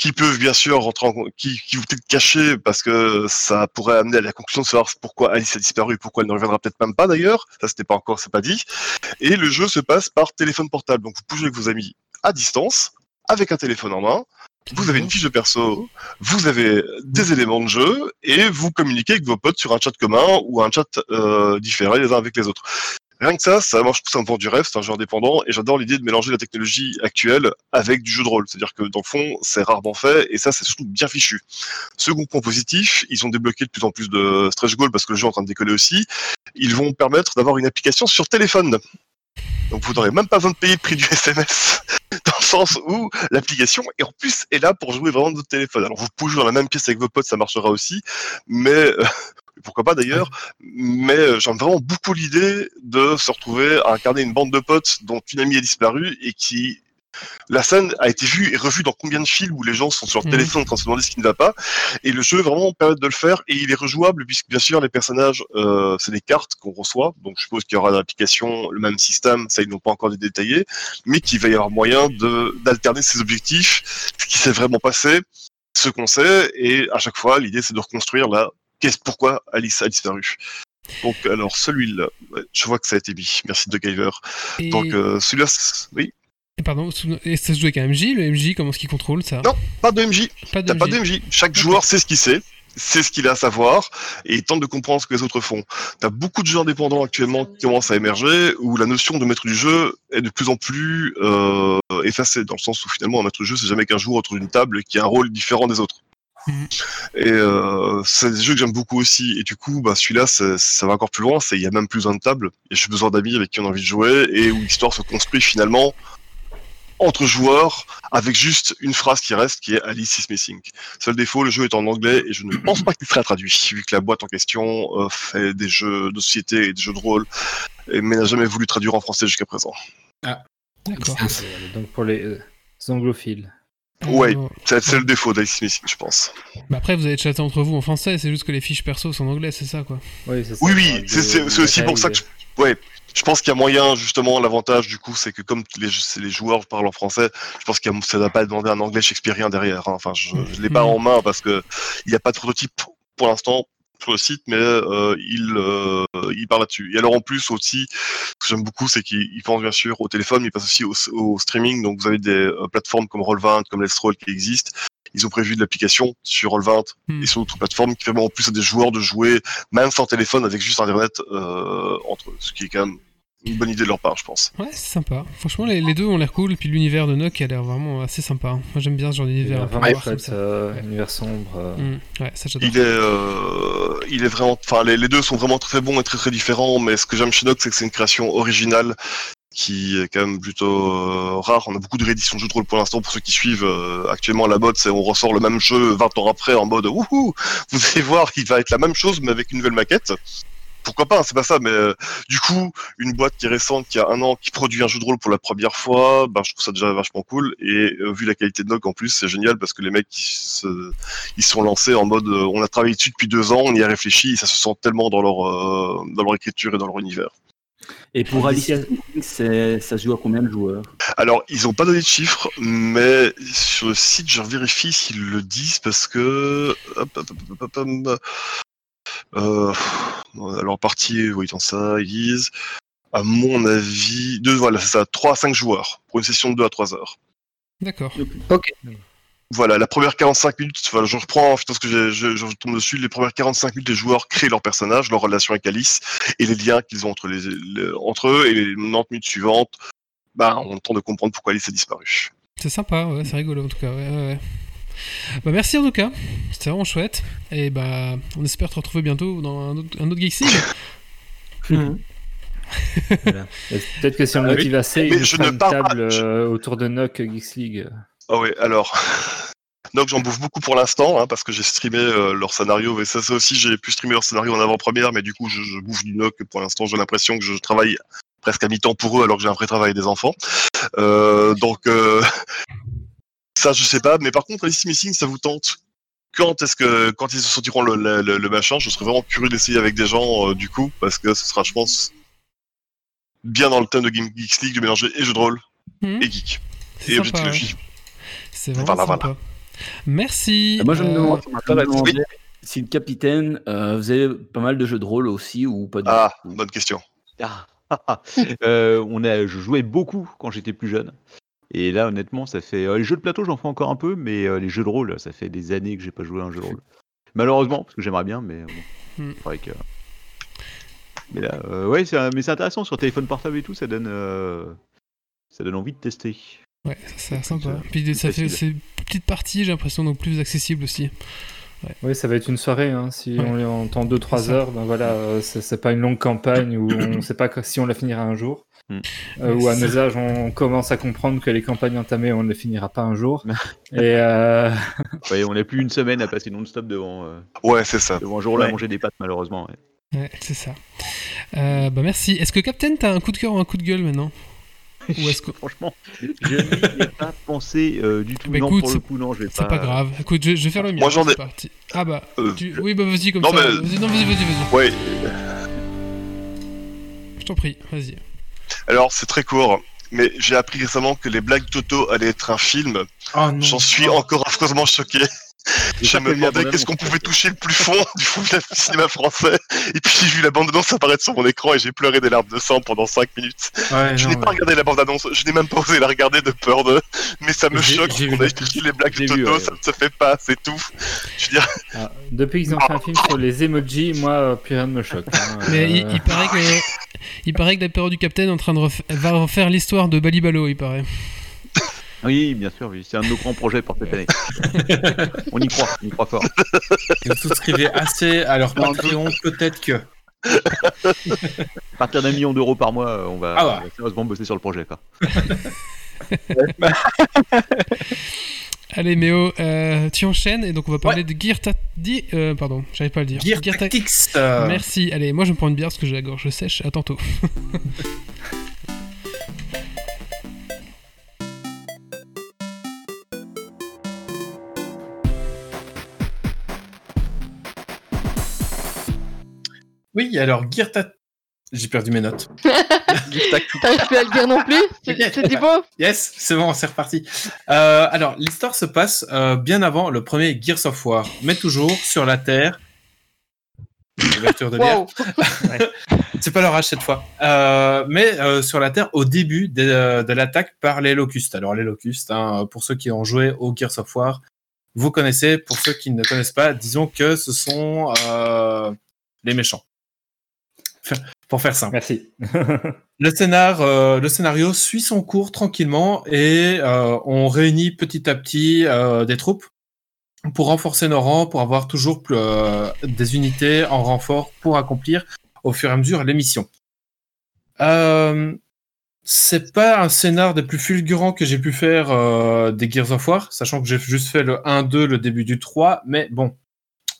qui peuvent bien sûr rentrer en, qui, qui vont peut-être cacher parce que ça pourrait amener à la conclusion de savoir pourquoi Alice a disparu pourquoi elle ne reviendra peut-être même pas d'ailleurs. Ça c'était pas encore, c'est pas dit. Et le jeu se passe par téléphone portable. Donc vous pouvez jouer avec vos amis à distance, avec un téléphone en main. Vous avez une fiche de perso, vous avez des éléments de jeu et vous communiquez avec vos potes sur un chat commun ou un chat euh, différé les uns avec les autres. Rien que ça, ça marche tout simplement du rêve, c'est un jeu indépendant et j'adore l'idée de mélanger la technologie actuelle avec du jeu de rôle. C'est-à-dire que dans le fond, c'est rarement fait et ça, c'est surtout bien fichu. Second point positif, ils ont débloqué de plus en plus de stretch goals parce que le jeu est en train de décoller aussi. Ils vont permettre d'avoir une application sur téléphone. Donc vous n'aurez même pas besoin de payer le prix du SMS, dans le sens où l'application et en plus est là pour jouer vraiment de votre téléphone. Alors vous pouvez jouer dans la même pièce avec vos potes, ça marchera aussi, mais euh, pourquoi pas d'ailleurs. Mais euh, j'aime vraiment beaucoup l'idée de se retrouver à incarner une bande de potes dont une amie a disparu et qui la scène a été vue et revue dans combien de films où les gens sont sur leur Mhm. téléphone en train de se demander ce qui ne va pas. Et le jeu vraiment permet de le faire et il est rejouable puisque bien sûr les personnages, euh, c'est des cartes qu'on reçoit. Donc je suppose qu'il y aura l'application le même système, ça ils n'ont pas encore détaillé, mais qu'il va y avoir moyen d'alterner ses objectifs, ce qui s'est vraiment passé, ce qu'on sait, et à chaque fois l'idée c'est de reconstruire la qu'est-ce pourquoi Alice a disparu? Donc alors celui-là, je vois que ça a été mis. Merci de Giver. Et, Donc euh, celui-là, oui, et pardon, et ça se joue avec un MJ, le MJ, comment est-ce qu'il contrôle ça? Non, pas de MJ. Pas de T'as pas MJ. de MJ. Chaque joueur sait ce qu'il sait, sait ce qu'il a à savoir, et il tente de comprendre ce que les autres font. T'as beaucoup de jeux indépendants actuellement qui commencent à émerger, où la notion de maître du jeu est de plus en plus euh, effacée, dans le sens où finalement un maître du jeu, c'est jamais qu'un joueur autour d'une table qui a un rôle différent des autres. Et euh, c'est des jeux que j'aime beaucoup aussi. Et du coup, bah, celui-là, ça va encore plus loin. Il y a même plus besoin de table. Et j'ai besoin d'amis avec qui on a envie de jouer et où l'histoire se construit finalement entre joueurs avec juste une phrase qui reste, qui est Alice is missing. Seul défaut, le jeu est en anglais et je ne pense pas qu'il sera traduit, vu que la boîte en question euh, fait des jeux de société et des jeux de rôle, et- mais n'a jamais voulu traduire en français jusqu'à présent. D'accord. Euh, Donc pour les euh, anglophiles. Ouais, Euh, c'est c'est le défaut d'Alice is missing, je pense. bah après, vous avez chaté entre vous en français, c'est juste que les fiches perso sont en anglais, c'est ça quoi. Oui, ça. Oui, c'est aussi pour ça que je, ouais, je pense qu'il y a moyen, justement, l'avantage du coup, c'est que comme les, les joueurs parlent en français, je pense que ça ne va pas demander un anglais shakespearien derrière. hein. Enfin, je ne l'ai pas Mhm. en main parce que il n'y a pas de prototype pour l'instant sur le site, mais euh, il, euh, il parle là-dessus. Et alors en plus aussi, ce que j'aime beaucoup, c'est qu'il il pense bien sûr au téléphone, mais il passe aussi au, au streaming. Donc vous avez des euh, plateformes comme Roll20, comme Let's Roll qui existent. Ils ont prévu de l'application sur Roll20 Hmm. et sur d'autres plateformes qui permet en plus à des joueurs de jouer même sans téléphone avec juste internet euh, entre eux, ce qui est quand même une bonne idée de leur part, je pense. Ouais, c'est sympa. Franchement, les, les deux ont l'air cool, puis l'univers de Nock a l'air vraiment assez sympa. Moi j'aime bien ce genre d'univers. un ça. euh, univers sombre. euh. Mm, Ouais, ça j'adore. Il est, euh, il est vraiment, enfin les, les deux sont vraiment très bons et très très différents, mais ce que j'aime chez Nox, c'est que c'est une création originale qui est quand même plutôt euh, rare. On a beaucoup de rééditions de jeux de rôle pour l'instant. Pour ceux qui suivent euh, actuellement la mode, c'est on ressort le même jeu 20 ans après en mode wouhou, vous allez voir, il va être la même chose mais avec une nouvelle maquette. Pourquoi pas, hein, c'est pas ça, mais euh, du coup, une boîte qui est récente, qui a un an, qui produit un jeu de rôle pour la première fois, ben, je trouve ça déjà vachement cool. Et euh, vu la qualité de Noc en plus, c'est génial parce que les mecs ils se, ils sont lancés en mode, euh, on a travaillé dessus depuis deux ans, on y a réfléchi, et ça se sent tellement dans leur dans leur écriture et dans leur univers. Et pour Alicia ça se joue à combien de joueurs? Alors, ils ont pas donné de chiffres, mais sur le site, je vérifie s'ils le disent parce que. hop, hop, hop. Euh, alors, partie, oui, dans ça, ils disent. À mon avis, deux, voilà, c'est ça, 3 à 5 joueurs pour une session de 2 à 3 heures. D'accord. Ok. Voilà, la première 45 minutes, voilà, je reprends parce que j'ai- je, je tombe dessus, les premières 45 minutes, les joueurs créent leur personnage, leur relation avec Alice et les liens qu'ils ont entre, les, les- entre eux, et les 90 minutes suivantes, bah, on tente de comprendre pourquoi Alice a disparu. C'est sympa, ouais, c'est rigolo en tout cas. Ouais, ouais, ouais. Bah, merci en tout cas, c'était vraiment chouette. Et bah, on espère te retrouver bientôt dans un autre, un autre Geeks League. Et Peut-être que si on Ah oui. motive assez, Mais je fera ne une pas- table euh, autour de Nock Geeks League. Ah ouais, alors. Donc j'en bouffe beaucoup pour l'instant, hein, parce que j'ai streamé euh, leur scénario, et ça, ça aussi j'ai pu streamer leur scénario en avant-première, mais du coup je, je bouffe du NOC pour l'instant, j'ai l'impression que je travaille presque à mi-temps pour eux alors que j'ai un vrai travail des enfants. Euh, donc euh, ça je sais pas, mais par contre Alice Missing ça vous tente quand est-ce que quand ils sortiront le, le, le- le machin, je serais vraiment curieux d'essayer avec des gens euh, du coup, parce que ce sera je pense bien dans le thème de Game Geeks League de mélanger et jeux de rôle Mhm. et geek. C'est Et objet de. C'est vraiment Voilà, sympa. Merci. Moi, je me euh, demande- si le capitaine euh, faisait pas mal de jeux de rôle aussi ou pas du Ah, bonne question. Ah, Euh, on a, je jouais beaucoup quand j'étais plus jeune. Et là, honnêtement, ça fait. euh, les jeux de plateau, j'en fais encore un peu, mais euh, les jeux de rôle, ça fait des années que j'ai pas joué à un jeu de rôle. Malheureusement, parce que j'aimerais bien, mais bon. Hmm. faudrait que- Mais là, euh, ouais, c'est, mais c'est intéressant sur téléphone portable et tout, ça donne, euh, ça donne envie de tester. Ouais, ça c'est sympa. C'est- Puis ça fait ces petites parties, j'ai l'impression, donc plus accessible aussi. Oui, ça va être une soirée. hein. Si Ouais. on les entend 2-3 C'est ça. heures, ben voilà, euh, c'est c'est pas une longue campagne où on ne sait pas si on la finira un jour. Mm. Euh, où à nos âges, on commence à comprendre que les campagnes entamées, on ne les finira pas un jour. Et euh, Ouais, on n'a plus une semaine à passer non-stop devant, euh, Ouais, c'est ça. devant un jour là à Ouais. manger des pâtes, malheureusement. ouais. Ouais, c'est ça. Euh, bah merci. Est-ce que Captain, t'as un coup de cœur ou un coup de gueule maintenant Ou est-ce que... Franchement, je n'y ai pas pensé euh, du tout. Bah non, écoute, pour le c'est- coup, non, je vais C'est pas grave. Écoute, je, je vais faire le mien. Moi, j'en ai- parti. Ah bah. Euh, tu- Oui, bah vas-y comme Non, ça. mais- Vas-y, non, vas-y, vas-y, vas-y. Ouais, Je t'en prie, vas-y. Alors c'est très court, mais j'ai appris récemment que les blagues Toto allaient être un film. Oh. J'en suis encore affreusement choqué. Je me demandais qu'est-ce qu'on pouvait toucher le plus fond du fond du cinéma français. Et puis j'ai vu la bande-annonce apparaître sur mon écran et j'ai pleuré des larmes de sang pendant 5 minutes. Ouais, Je n'ai pas regardé la bande-annonce, je n'ai même pas osé la regarder de peur de... Mais ça me choque qu'on ait la touché les blagues de Toto, ouais. ça ne se fait pas, c'est tout. Je veux dire, ah, depuis qu'ils ont fait un film sur les emojis, moi, euh, plus rien ne me choque. hein. Mais il, Euh, il paraît que. Il paraît que l'apéro du Capitaine est en train de refa- va refaire l'histoire de Balibalo, il paraît. Oui, bien sûr, oui. c'est un de nos grands projets pour cette année. on y croit, on y croit fort. Vous souscrivez assez à leur Patreon, peut-être que. À partir d'un million d'euros par mois, on va, Ah ouais. on va sérieusement bosser sur le projet. Quoi. Allez, Méo, euh, tu enchaînes et donc on va parler de Gear Tactics. Euh, pardon, j'arrive pas à le dire. Gear Ta- Tactics. euh, Merci. Allez, moi je me prends une bière parce que j'ai la gorge sèche. À tantôt. Oui, alors Gear Tactics. J'ai perdu mes notes. T'arrives plus à le dire non plus du beau Yes, c'est bon, c'est reparti. Euh, alors, l'histoire se passe euh, bien avant le premier Gears of War, mais toujours sur la Terre. Ouverture de bière. Wow C'est pas l'orage cette fois. Euh, mais euh, sur la Terre au début de, de l'attaque par les locustes. Alors les locustes, hein, pour ceux qui ont joué au Gears of War, vous connaissez. Pour ceux qui ne connaissent pas, disons que ce sont euh, les méchants. Pour faire simple. Merci. Le, scénar, euh, le scénario suit son cours tranquillement et euh, on réunit petit à petit euh, des troupes pour renforcer nos rangs, pour avoir toujours plus, euh, des unités en renfort pour accomplir au fur et à mesure les missions. Euh, c'est pas un scénar des plus fulgurants que j'ai pu faire euh, des Gears of War, sachant que j'ai juste fait le 1-2, le début du 3, mais bon.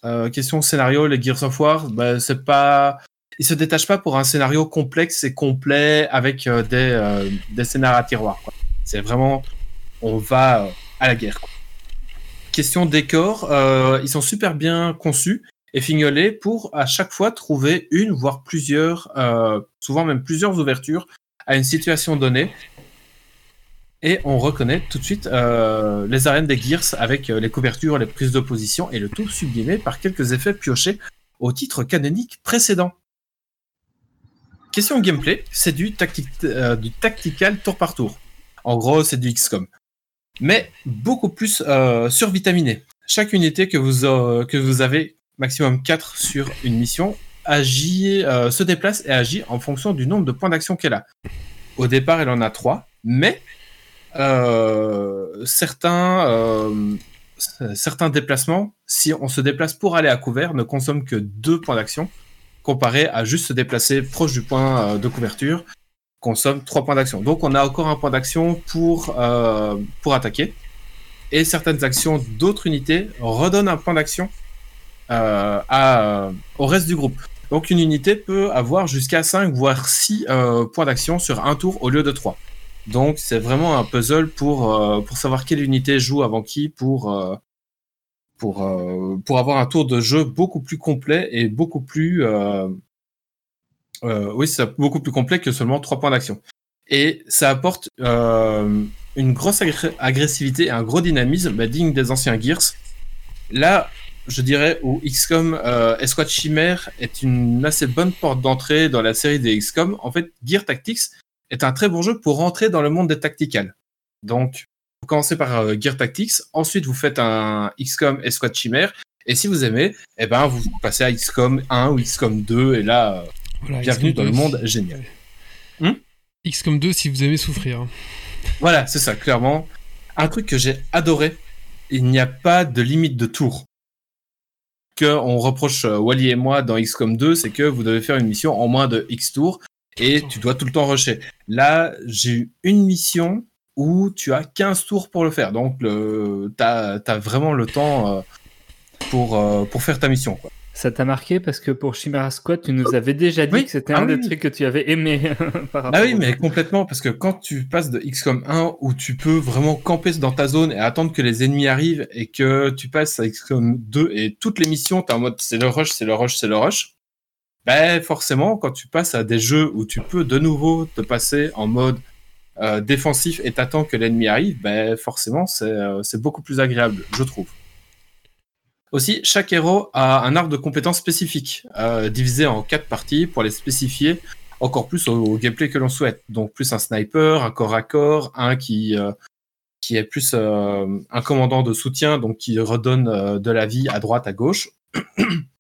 Euh, question scénario, les Gears of War, bah, c'est pas. Ils se détachent pas pour un scénario complexe et complet avec euh, des, euh, scénarios à tiroir. C'est vraiment. On va euh, à la guerre. Question décor, ils sont super bien conçus et fignolés pour à chaque fois trouver une, voire plusieurs, souvent même plusieurs ouvertures à une situation donnée. Et on reconnaît tout de suite les arènes des Gears avec les couvertures, les prises de position et le tout sublimé par quelques effets piochés au titre canonique précédent. Question gameplay, c'est euh, du tactical tour par tour. En gros, c'est du XCOM. Mais beaucoup plus euh, survitaminé. Chaque unité que vous, euh, avez, maximum 4 sur une mission, agit, se déplace et agit en fonction du nombre de points d'action qu'elle a. Au départ, elle en a 3, mais certains, certains déplacements, si on se déplace pour aller à couvert, ne consomment que 2 points d'action, comparé à juste se déplacer proche du point euh, de couverture, consomme 3 points d'action. Donc on a encore un point d'action pour, euh, pour attaquer. Et certaines actions d'autres unités redonnent un point d'action euh, euh, au reste du groupe. Donc une unité peut avoir jusqu'à 5 voire 6 euh, points d'action sur un tour au lieu de 3. Donc c'est vraiment un puzzle pour, pour savoir quelle unité joue avant qui pour, pour, euh, pour avoir un tour de jeu beaucoup plus complet et beaucoup plus... euh, euh, oui, c'est beaucoup plus complet que seulement 3 points d'action. Et ça apporte une grosse agressivité et un gros dynamisme bah, digne des anciens Gears. Là, je dirais où XCOM euh, Escouade Chimère est une assez bonne porte d'entrée dans la série des XCOM. En fait, Gear Tactics est un très bon jeu pour rentrer dans le monde des tacticals. Donc, vous commencez par euh, Gear Tactics, ensuite vous faites un XCOM Escouade Chimère, et si vous aimez, eh ben vous passez à XCOM 1 ou XCOM 2, et là, euh, Voilà, bienvenue XCOM dans le 2, monde génial. XCOM 2 si vous aimez souffrir. Voilà, c'est ça, clairement. Un truc que j'ai adoré, il n'y a pas de limite de tour. Que on reproche euh, Wally et moi dans XCOM 2, c'est que vous devez faire une mission en moins de X tours et tu dois tout le temps rusher. Là, j'ai eu une mission où tu as 15 tours pour le faire. Donc, t'as, as vraiment le temps euh, pour, euh, pour faire ta mission. Quoi. Ça t'a marqué parce que pour Chimera Squad, tu nous avais déjà dit Oui. que c'était Ah un des oui. trucs que tu avais aimé par Ah oui, mais complètement, parce que quand tu passes de XCOM 1 où tu peux vraiment camper dans ta zone et attendre que les ennemis arrivent et que tu passes à XCOM 2 et toutes les missions, t'es en mode c'est le rush, c'est le rush, c'est le rush. Ben forcément, quand tu passes à des jeux où tu peux de nouveau te passer en mode euh, défensif et t'attends que l'ennemi arrive, ben forcément c'est euh, beaucoup plus agréable, je trouve. Aussi, chaque héros a un arbre de compétences spécifique, euh, divisé en quatre parties pour les spécifier encore plus au, gameplay que l'on souhaite. Donc plus un sniper, un corps à corps, un qui euh, qui est plus un commandant de soutien, donc qui redonne de la vie à droite, à gauche.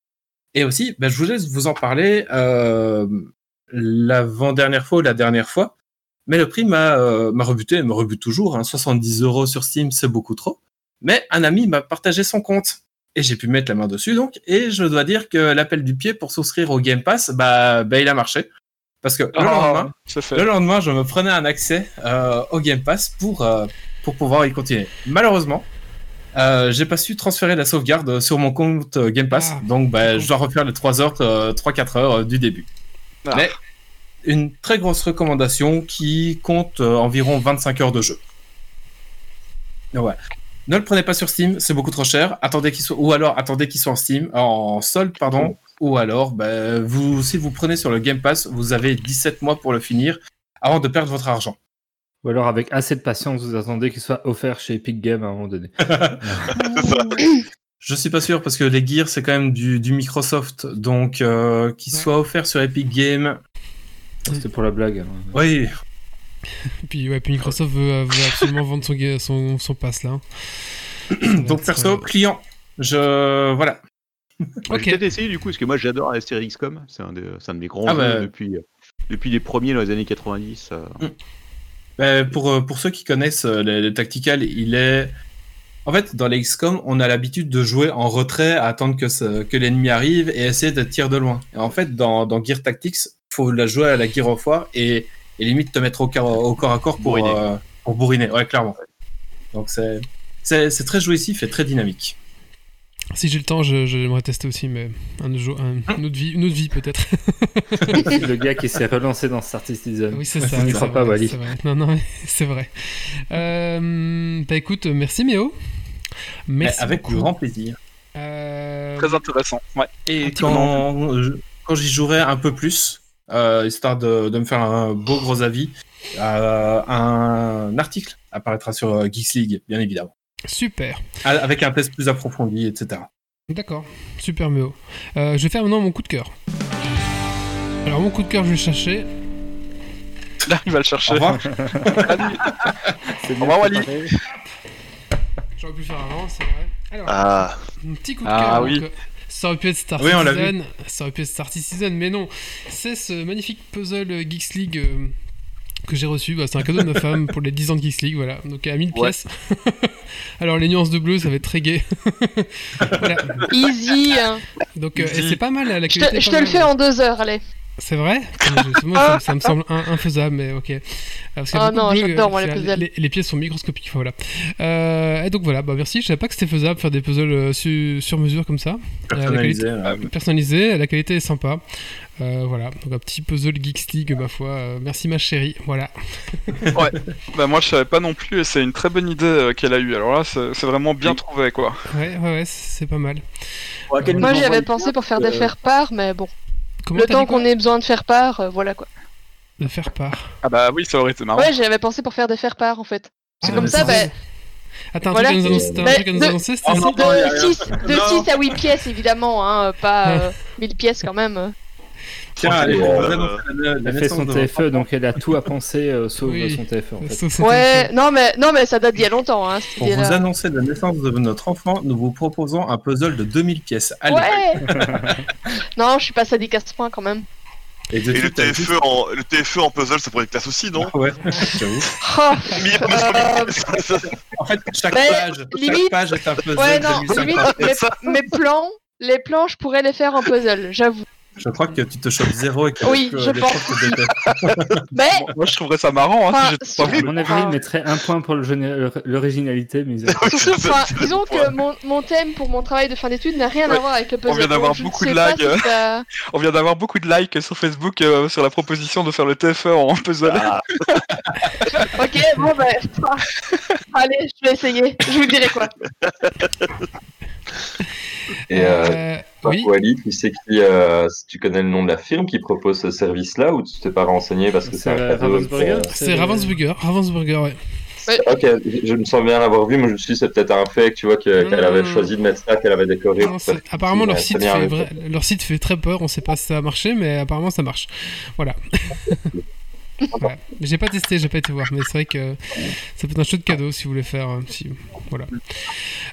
Et aussi, ben, je vous laisse vous en parler euh, l'avant-dernière fois ou la dernière fois. Mais le prix m'a euh, rebuté, et me rebute toujours. Hein, 70 euros sur Steam, c'est beaucoup trop. Mais un ami m'a partagé son compte. Et j'ai pu mettre la main dessus, donc. Et je dois dire que l'appel du pied pour souscrire au Game Pass, bah, bah il a marché. Parce que le Ah, lendemain, le lendemain, je me prenais un accès euh, au Game Pass pour, euh, pour pouvoir y continuer. Malheureusement, euh, j'ai pas su transférer la sauvegarde sur mon compte Game Pass, Ah, donc bah, je dois refaire les 3 heures, euh, 3-4 heures du début. Ah. Mais une très grosse recommandation qui compte euh, environ 25 heures de jeu. Voilà. Ne le prenez pas sur Steam, c'est beaucoup trop cher. Attendez qu'il soit, ou alors attendez qu'il soit en Steam, en solde, pardon. Ou alors, bah, vous, si vous prenez sur le Game Pass, vous avez 17 mois pour le finir avant de perdre votre argent. Ou alors avec assez de patience, vous attendez qu'il soit offert chez Epic Games à un moment donné. Je suis pas sûr parce que les Gears c'est quand même du, du Microsoft, donc euh, qu'il soit offert sur Epic Games. C'était pour la blague. Oui, Puis, ouais, puis Microsoft veut, veut absolument vendre son, son, son pass là. Donc perso, euh, client. Je voilà. Bah, Ok. J'ai peut-être essayé du coup, parce que moi j'adore la série XCOM. C'est un, de- c'est un de mes grands Ah jeux bah. depuis, euh, depuis les premiers dans les années 90. euh. Ben, pour, euh, pour ceux qui connaissent euh, le, le tactical, il est. En fait, dans les XCOM, on a l'habitude de jouer en retrait, à attendre que, ce- que l'ennemi arrive et essayer de tirer de loin. Et en fait, dans, dans Gear Tactics, faut la jouer à la Gear of War et et limite te mettre au, car- au corps à corps pour Bourriner. euh, pour bourriner. Ouais, clairement. Donc c'est c'est c'est très jouissif et très dynamique. Si j'ai le temps, je- j'aimerais tester aussi, mais un, un- une autre vie, une autre vie peut-être. Le gars qui s'est relancé dans Star Citizen. Oui, c'est ça. Crois pas, vrai, Wally. c'est vrai. Non, non, c'est vrai. Euh, bah écoute, merci Méo. Merci avec beaucoup. grand plaisir. Euh, Très intéressant. Ouais. Et quand, je- quand j'y jouerai un peu plus, histoire de, de me faire un beau gros avis, euh, un article apparaîtra sur euh, Geeks League, bien évidemment. Super. A- Avec un test plus approfondi, etc. D'accord, super Méo. Euh, je vais faire maintenant mon coup de cœur. Alors mon coup de cœur, je vais le chercher. Là, il va le chercher. Au revoir. Au revoir, Wally. J'aurais pu faire avant, c'est vrai. Alors, Ah, un petit coup de Ah, cœur. oui. donc, euh, Ça aurait pu être Star Oui, Citizen, ça aurait pu être Star Citizen, mais non. C'est ce magnifique puzzle Geeks League euh, que j'ai reçu. Bah, c'est un cadeau de ma femme pour les 10 ans de Geeks League, voilà. Donc à 1000 Ouais. pièces. Alors les nuances de bleu, ça va être très gai. voilà. Easy. hein. Donc euh, c'est pas mal, la Je qualité. te, je te le fais en deux heures, allez. C'est vrai moi, ça, ça me semble in- infaisable, mais ok. Euh, Parce Ah non, j'adore, moi, les puzzles. les, les pièces sont microscopiques, voilà. Euh, et donc voilà, bah merci, je savais pas que c'était faisable de faire des puzzles euh, su- sur mesure comme ça. Euh, la Personnalisé. qualité- euh, personnalisé, la qualité est sympa. Euh, voilà, donc un petit puzzle Geeks League, ma foi. Euh, merci ma chérie, voilà. Bah, moi, je savais pas non plus, et c'est une très bonne idée euh, qu'elle a eue. Alors là, c'est vraiment bien trouvé, quoi. Ouais, ouais, ouais, c'est pas mal. Moi, j'y avais pensé pour faire des euh, faire-part, mais bon. Comment le temps qu'on ait besoin de faire-part, euh, voilà quoi. De faire part. Ah bah oui, ça aurait été marrant. Ouais, j'y avais pensé pour faire des faire-part en fait. C'est Ah, comme mais ça, c'est- bah, Ah, un Voilà, truc à nous c'est- annoncer, t'as un bah, truc à nous de- annoncer, c'était de rien. 6, de Non. 6 à 8 pièces évidemment, hein, pas euh, 1000 pièces quand même. Euh. Tiens, allez, Euh, Elle fait son TFE, donc elle a tout à penser euh, sauf Oui. son TFE en fait. Ouais, non mais, non mais ça date d'il y a longtemps, hein, Pour vous annoncer la naissance de notre enfant, nous vous proposons un puzzle de 2000 pièces. Allez. Ouais Non, je suis pas sadique à ce point quand même. Et, le TFE, en, le TFE en puzzle, ça pourrait être classe aussi, non Ah Ouais, j'avoue. Oh, Euh, En fait, chaque Mais, page, chaque limite- page est un puzzle ouais, non, 1500 limite, mes, mes plans, les plans, je pourrais les faire en puzzle, j'avoue. Je crois que tu te chopes zéro et que Oui, je les pense te. Mais, moi, je trouverais ça marrant hein, Enfin, si. À mon avis, il mettrait un point pour l'originalité, mais enfin, disons que mon, mon thème pour mon travail de fin d'études n'a rien à voir avec le puzzle. vient d'avoir beaucoup de si ça- On vient d'avoir beaucoup de likes sur Facebook euh, sur la proposition de faire le TFE en puzzle. Ah, Ok, bon bah. Allez, je vais essayer. Je vous dirai quoi. Et euh, Euh, toi, oui, Wally, tu sais qui, euh, si tu connais le nom de la firme qui propose ce service-là ou tu t'es pas renseigné parce que c'est un cadeau c'est Ravensburger. Ravensburger, ouais. Ok, je me sens bien l'avoir vu, mais je me suis dit, c'est peut-être un fake, tu vois, qu'elle avait choisi de mettre ça, qu'elle avait décoré. Non, apparemment, leur site, fait vrai- leur site fait très peur. On sait pas si ça a marché, mais apparemment ça marche. Voilà. Voilà. J'ai pas testé, j'ai pas été voir, mais c'est vrai que ça peut être un chouette cadeau si vous voulez faire. euh, si- Voilà.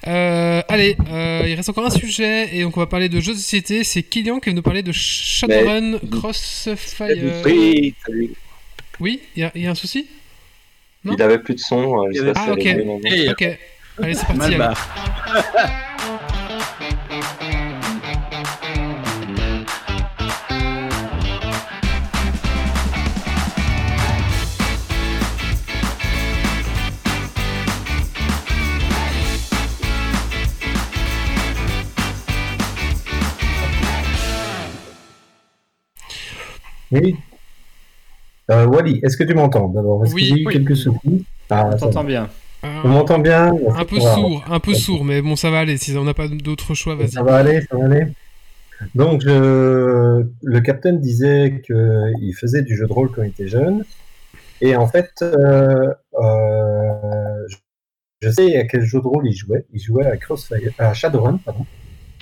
Euh, allez, euh, il reste encore un sujet et donc on va parler de jeux de société. C'est Kylian qui va nous parler de Shadowrun Crossfire. Oui, salut. Oui, il y, a- il y a un souci? Non? Il avait plus de son. euh, Ah, ok. Ok. Allez, c'est parti. Allez. Oui. Euh, Wally, est-ce que tu m'entends d'abord? Parce Oui, qu'il y a eu oui. quelques soucis. Ah, On t'entend bien. On m'entend bien? Un peu Voilà. sourd, un peu sourd, mais bon, ça va aller. Si on n'a pas d'autre choix, vas-y. Ça va aller, ça va aller. Donc, je... le capitaine disait qu'il faisait du jeu de rôle quand il était jeune. Et en fait, euh, euh, je- sais à quel jeu de rôle il jouait. Il jouait à Crossfire, à Shadowrun, pardon.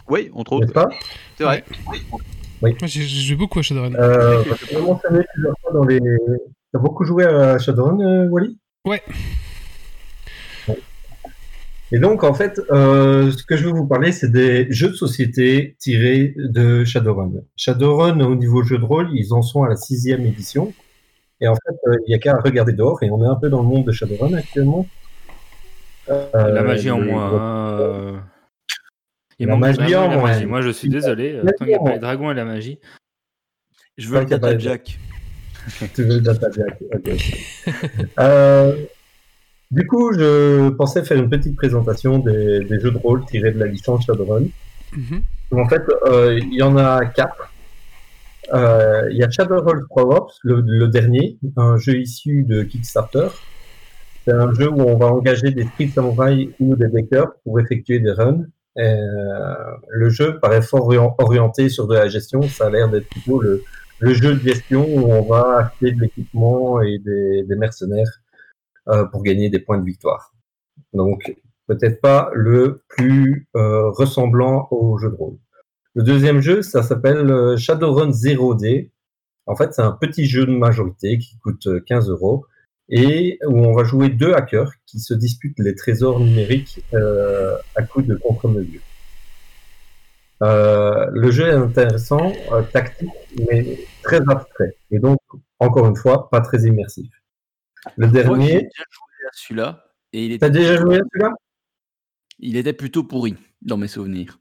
Oui, entre autres. pas? C'est vrai. Moi, j'ai beaucoup à Shadowrun. euh, J'ai vraiment savé plusieurs fois dans les. T'as beaucoup joué à Shadowrun, euh, Wally? Ouais. Et donc, en fait, euh, ce que je veux vous parler, c'est des jeux de société tirés de Shadowrun. Shadowrun, au niveau jeu de rôle, ils en sont à la sixième édition. Et en fait, euh, il n'y a qu'à regarder dehors, et on est un peu dans le monde de Shadowrun actuellement. Euh, la magie en moins. Il La manque magie en magie. Moi, je suis désolé. euh, Tant qu'il n'y a pas les dragons et la magie. Je veux le data jack. tu veux le data jack ok. Euh, Du coup, je pensais faire une petite présentation des, des jeux de rôle tirés de la licence Shadowrun. Mhm. En fait, euh, il y en a quatre. Euh, Il y a Shadowrun Pro Ops, le, le dernier, un jeu issu de Kickstarter. C'est un jeu où on va engager des street samurai ou des bakers pour effectuer des runs. Euh, le jeu paraît fort orient- orienté sur de la gestion. Ça a l'air d'être plutôt le, le jeu de gestion où on va acheter de l'équipement et des, mercenaires euh, pour gagner des points de victoire. Donc, peut-être pas le plus euh, ressemblant au jeu de rôle. Le deuxième jeu, ça s'appelle Shadowrun 0D. En fait, c'est un petit jeu de majorité qui coûte euh, 15 euros et où on va jouer deux hackers qui se disputent les trésors numériques euh, à coup de contre-mesure. Euh, le jeu est intéressant, euh, tactique, mais très abstrait. Et donc, encore une fois, pas très immersif. Le que j'ai dernier, déjà joué à celui-là. Et il T'as était déjà joué à celui-là? Il était plutôt pourri dans mes souvenirs.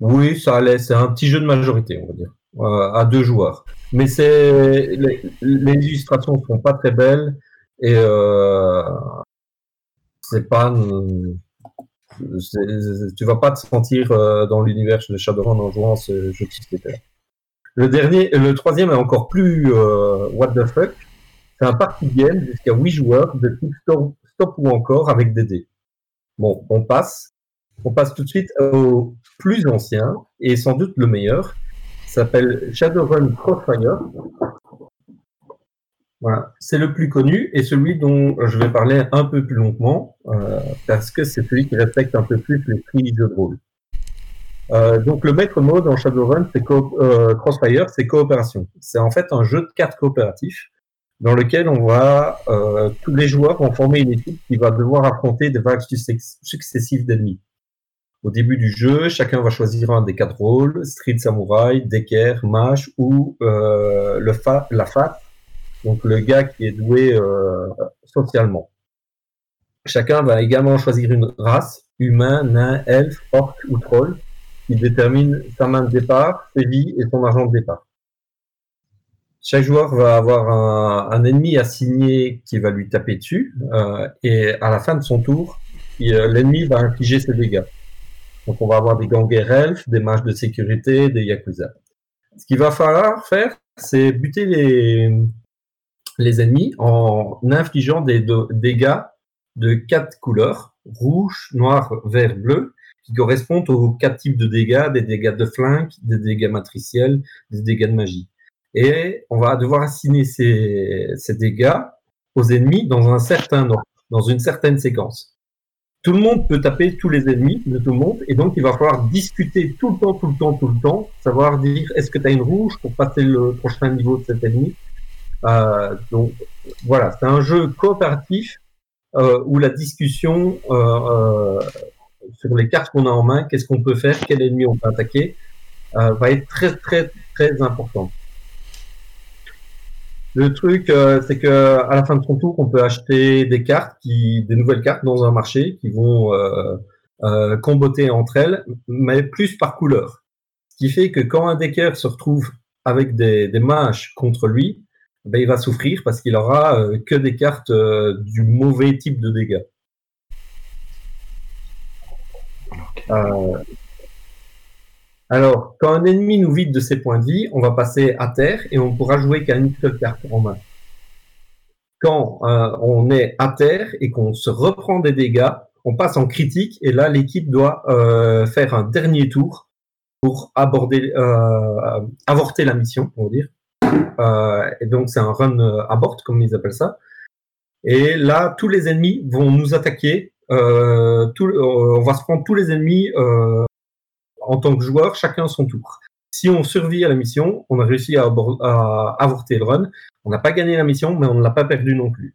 Oui, ça allait. C'est un petit jeu de majorité, on va dire, euh, à deux joueurs. Mais c'est les, les illustrations sont pas très belles et euh, c'est pas. Tu vas pas te sentir euh, dans l'univers de Shadowrun en jouant ce jeu de. Le dernier, le troisième est encore plus euh, what the fuck. C'est un party game jusqu'à 8 joueurs de type stop, stop ou encore avec des dés. Bon, on passe. On passe tout de suite au plus ancien et sans doute le meilleur. S'appelle Shadowrun Crossfire. C'est le plus connu et celui dont je vais parler un peu plus longuement euh, parce que c'est celui qui respecte un peu plus les prix jeux de rôle. Euh, donc le maître mot dans Shadowrun, c'est euh, Crossfire, c'est coopération. C'est en fait un jeu de cartes coopératif dans lequel on va tous les joueurs vont former une équipe qui va devoir affronter des vagues succ- successives d'ennemis. Au début du jeu, chacun va choisir un des quatre rôles Street Samurai, Decker, Mage ou euh, le la FAT, donc le gars qui est doué euh, socialement. Chacun va également choisir une race, humain, nain, elfe, orc ou troll, qui détermine sa main de départ, ses vies et son argent de départ. Chaque joueur va avoir un, un ennemi assigné qui va lui taper dessus, euh, et à la fin de son tour, euh, l'ennemi va infliger ses dégâts. Donc on va avoir des ganguers elfes, des mages de sécurité, des yakuza. Ce qu'il va falloir faire, c'est buter les, ennemis en infligeant des dégâts de quatre couleurs, rouge, noir, vert, bleu, qui correspondent aux quatre types de dégâts, des dégâts de flingue, des dégâts matriciels, des dégâts de magie. Et on va devoir assigner ces, ces dégâts aux ennemis dans un certain ordre, dans une certaine séquence tout le monde peut taper tous les ennemis de tout le monde, et donc il va falloir discuter tout le temps, tout le temps, tout le temps, savoir dire est-ce que tu as une rouge pour passer le prochain niveau de cet ennemi? Euh, donc voilà, c'est un jeu coopératif euh, où la discussion euh, euh, sur les cartes qu'on a en main, qu'est-ce qu'on peut faire, quel ennemi on peut attaquer, va être très très très important. Le truc, euh, c'est que à la fin de son tour, on peut acheter des cartes, qui, des nouvelles cartes dans un marché qui vont euh, euh, comboter entre elles, mais plus par couleur. Ce qui fait que quand un decker se retrouve avec des, des mages contre lui, ben, il va souffrir parce qu'il aura que des cartes du mauvais type de dégâts. Alors, quand un ennemi nous vide de ses points de vie, on va passer à terre et on pourra jouer qu'à une carte en main. Quand euh, on est à terre et qu'on se reprend des dégâts, on passe en critique et là l'équipe doit euh, faire un dernier tour pour aborder, euh, avorter la mission, on va dire. Et donc c'est un run abort comme ils appellent ça. Et là, tous les ennemis vont nous attaquer. On va se prendre tous les ennemis en tant que joueur, chacun son tour. Si on survit à la mission, on a réussi à, avorter le run. On n'a pas gagné la mission, mais on ne l'a pas perdu non plus.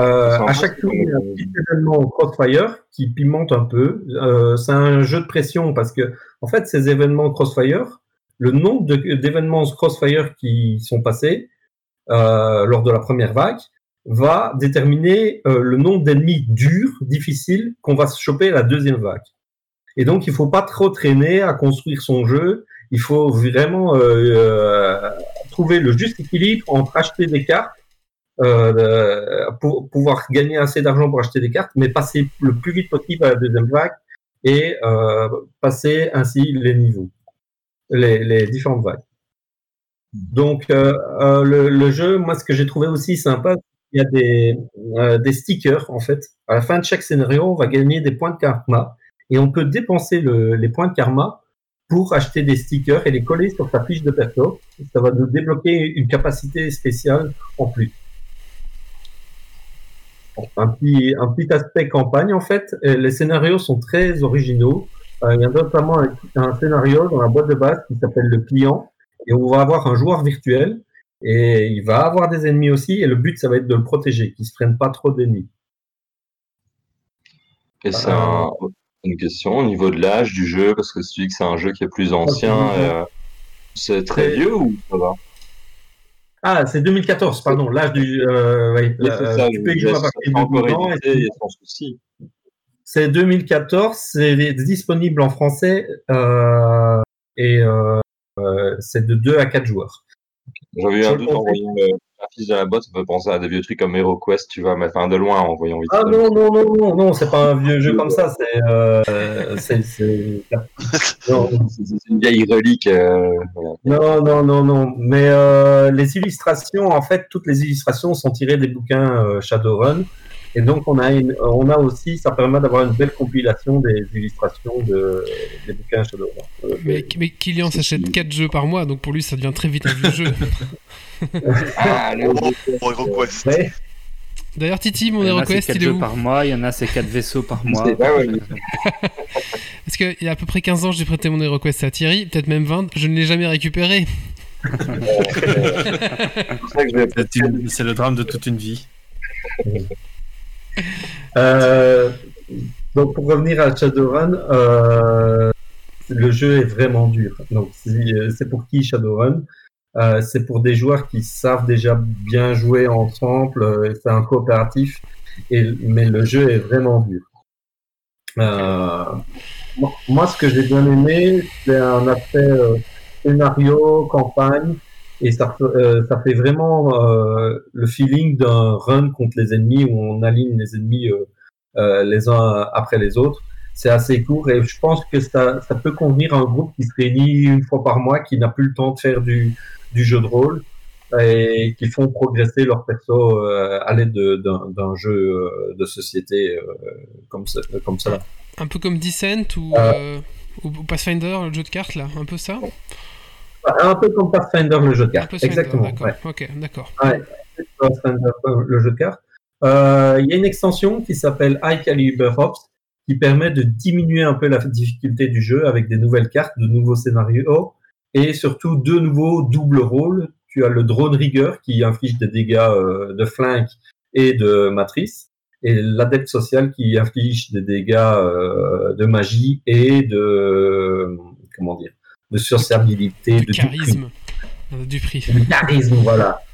Euh, à chaque tour, il y a un petit événement Crossfire qui pimente un peu. Euh, c'est un jeu de pression parce que, en fait, ces événements Crossfire, le nombre d'événements Crossfire qui sont passés euh, lors de la première vague va déterminer euh, le nombre d'ennemis durs, difficiles, qu'on va se choper à la deuxième vague. Et donc, il faut pas trop traîner à construire son jeu. Il faut vraiment euh, euh, trouver le juste équilibre entre acheter des cartes euh, pour pouvoir gagner assez d'argent pour acheter des cartes, mais passer le plus vite possible à la deuxième vague et euh, passer ainsi les niveaux, les, les différentes vagues. Donc euh, le, le jeu, moi ce que j'ai trouvé aussi sympa, il y a des, euh, des stickers en fait. À la fin de chaque scénario, on va gagner des points de karma et on peut dépenser le- les points de karma pour acheter des stickers et les coller sur sa fiche de perso. Ça va nous débloquer une capacité spéciale en plus. Un petit, un petit aspect campagne en fait. Euh, Les scénarios sont très originaux. Euh, il y a notamment un, un scénario dans la boîte de base qui s'appelle le client et on va avoir un joueur virtuel et il va avoir des ennemis aussi et le but ça va être de le protéger, qu'il se prenne pas trop d'ennemis. Et c'est un- une question au niveau de l'âge du jeu, parce que si tu dis que c'est un jeu qui est plus ancien, Ah, c'est- euh, c'est très vieux ou ça va? Ah, c'est 2014, pardon, l'âge du. Euh, ouais, euh, c'est ça, tu peux y je- jouer à ça partir sera de encore 12 ans. et édité, il y a sans souci. C'est 2014, c'est disponible en français euh, et euh, c'est de 2 à 4 joueurs. J'avais eu un doute en voyant le graphisme de la boîte, ça peut penser à des vieux trucs comme HeroQuest, tu vois, mais enfin de loin en voyant vite. Ah non, non, non, non, non, c'est pas un vieux jeu comme ça, c'est. Euh, c'est- une vieille relique. euh. Non, non, non, non. Mais euh, les illustrations, en fait, toutes les illustrations sont tirées des bouquins Shadowrun. Et donc, on a, une, on a aussi, ça permet d'avoir une belle compilation des illustrations de, des bouquins Shadowrun. Euh, Mais, mais Kylian s'achète 4 jeux par mois, donc pour lui ça devient très vite un vieux jeu. Ah, le- HeroQuest. ouais. D'ailleurs, Titi, mon Il y en a, c'est HeroQuest, 4 il est où par mois, il y en a, c'est 4 vaisseaux par mois. Parce qu'il y a à peu près 15 ans, j'ai prêté mon HeroQuest à Thierry, peut-être même 20, je ne l'ai jamais récupéré. C'est le drame de toute une vie. Euh, donc pour revenir à Shadowrun, euh, le jeu est vraiment dur. Donc euh, c'est pour qui Shadowrun? C'est pour des joueurs qui savent déjà bien jouer ensemble. c'est un coopératif, et, mais le jeu est vraiment dur. Moi, ce que j'ai bien aimé, c'est un aspect scénario, campagne, et ça, fe- euh, ça fait vraiment euh, le feeling d'un run contre les ennemis où on aligne les ennemis euh, les uns après les autres. C'est assez court et je pense que ça, ça peut convenir à un groupe qui se réunit une fois par mois, qui n'a plus le temps de faire du, du jeu de rôle et qui font progresser leur perso à l'aide de- d'un jeu de société comme, ça, comme ça. Un peu comme Descent ou, ou ou Pathfinder, le jeu de cartes là, un peu ça Un peu comme Pathfinder, le jeu de cartes. Exactement. d'accord. ouais. Ok, d'accord. Ouais, euh, le jeu de cartes. Euh, Il y a une extension qui s'appelle High Caliber Ops qui permet de diminuer un peu la difficulté du jeu avec des nouvelles cartes, de nouveaux scénarios et surtout deux nouveaux doubles rôles. Tu as le drone rigger qui inflige des dégâts euh, de flingue et de matrice et l'adepte social qui inflige des dégâts euh, de magie et de comment dire de sociabilité, Du de charisme, euh, du prix. du charisme, voilà.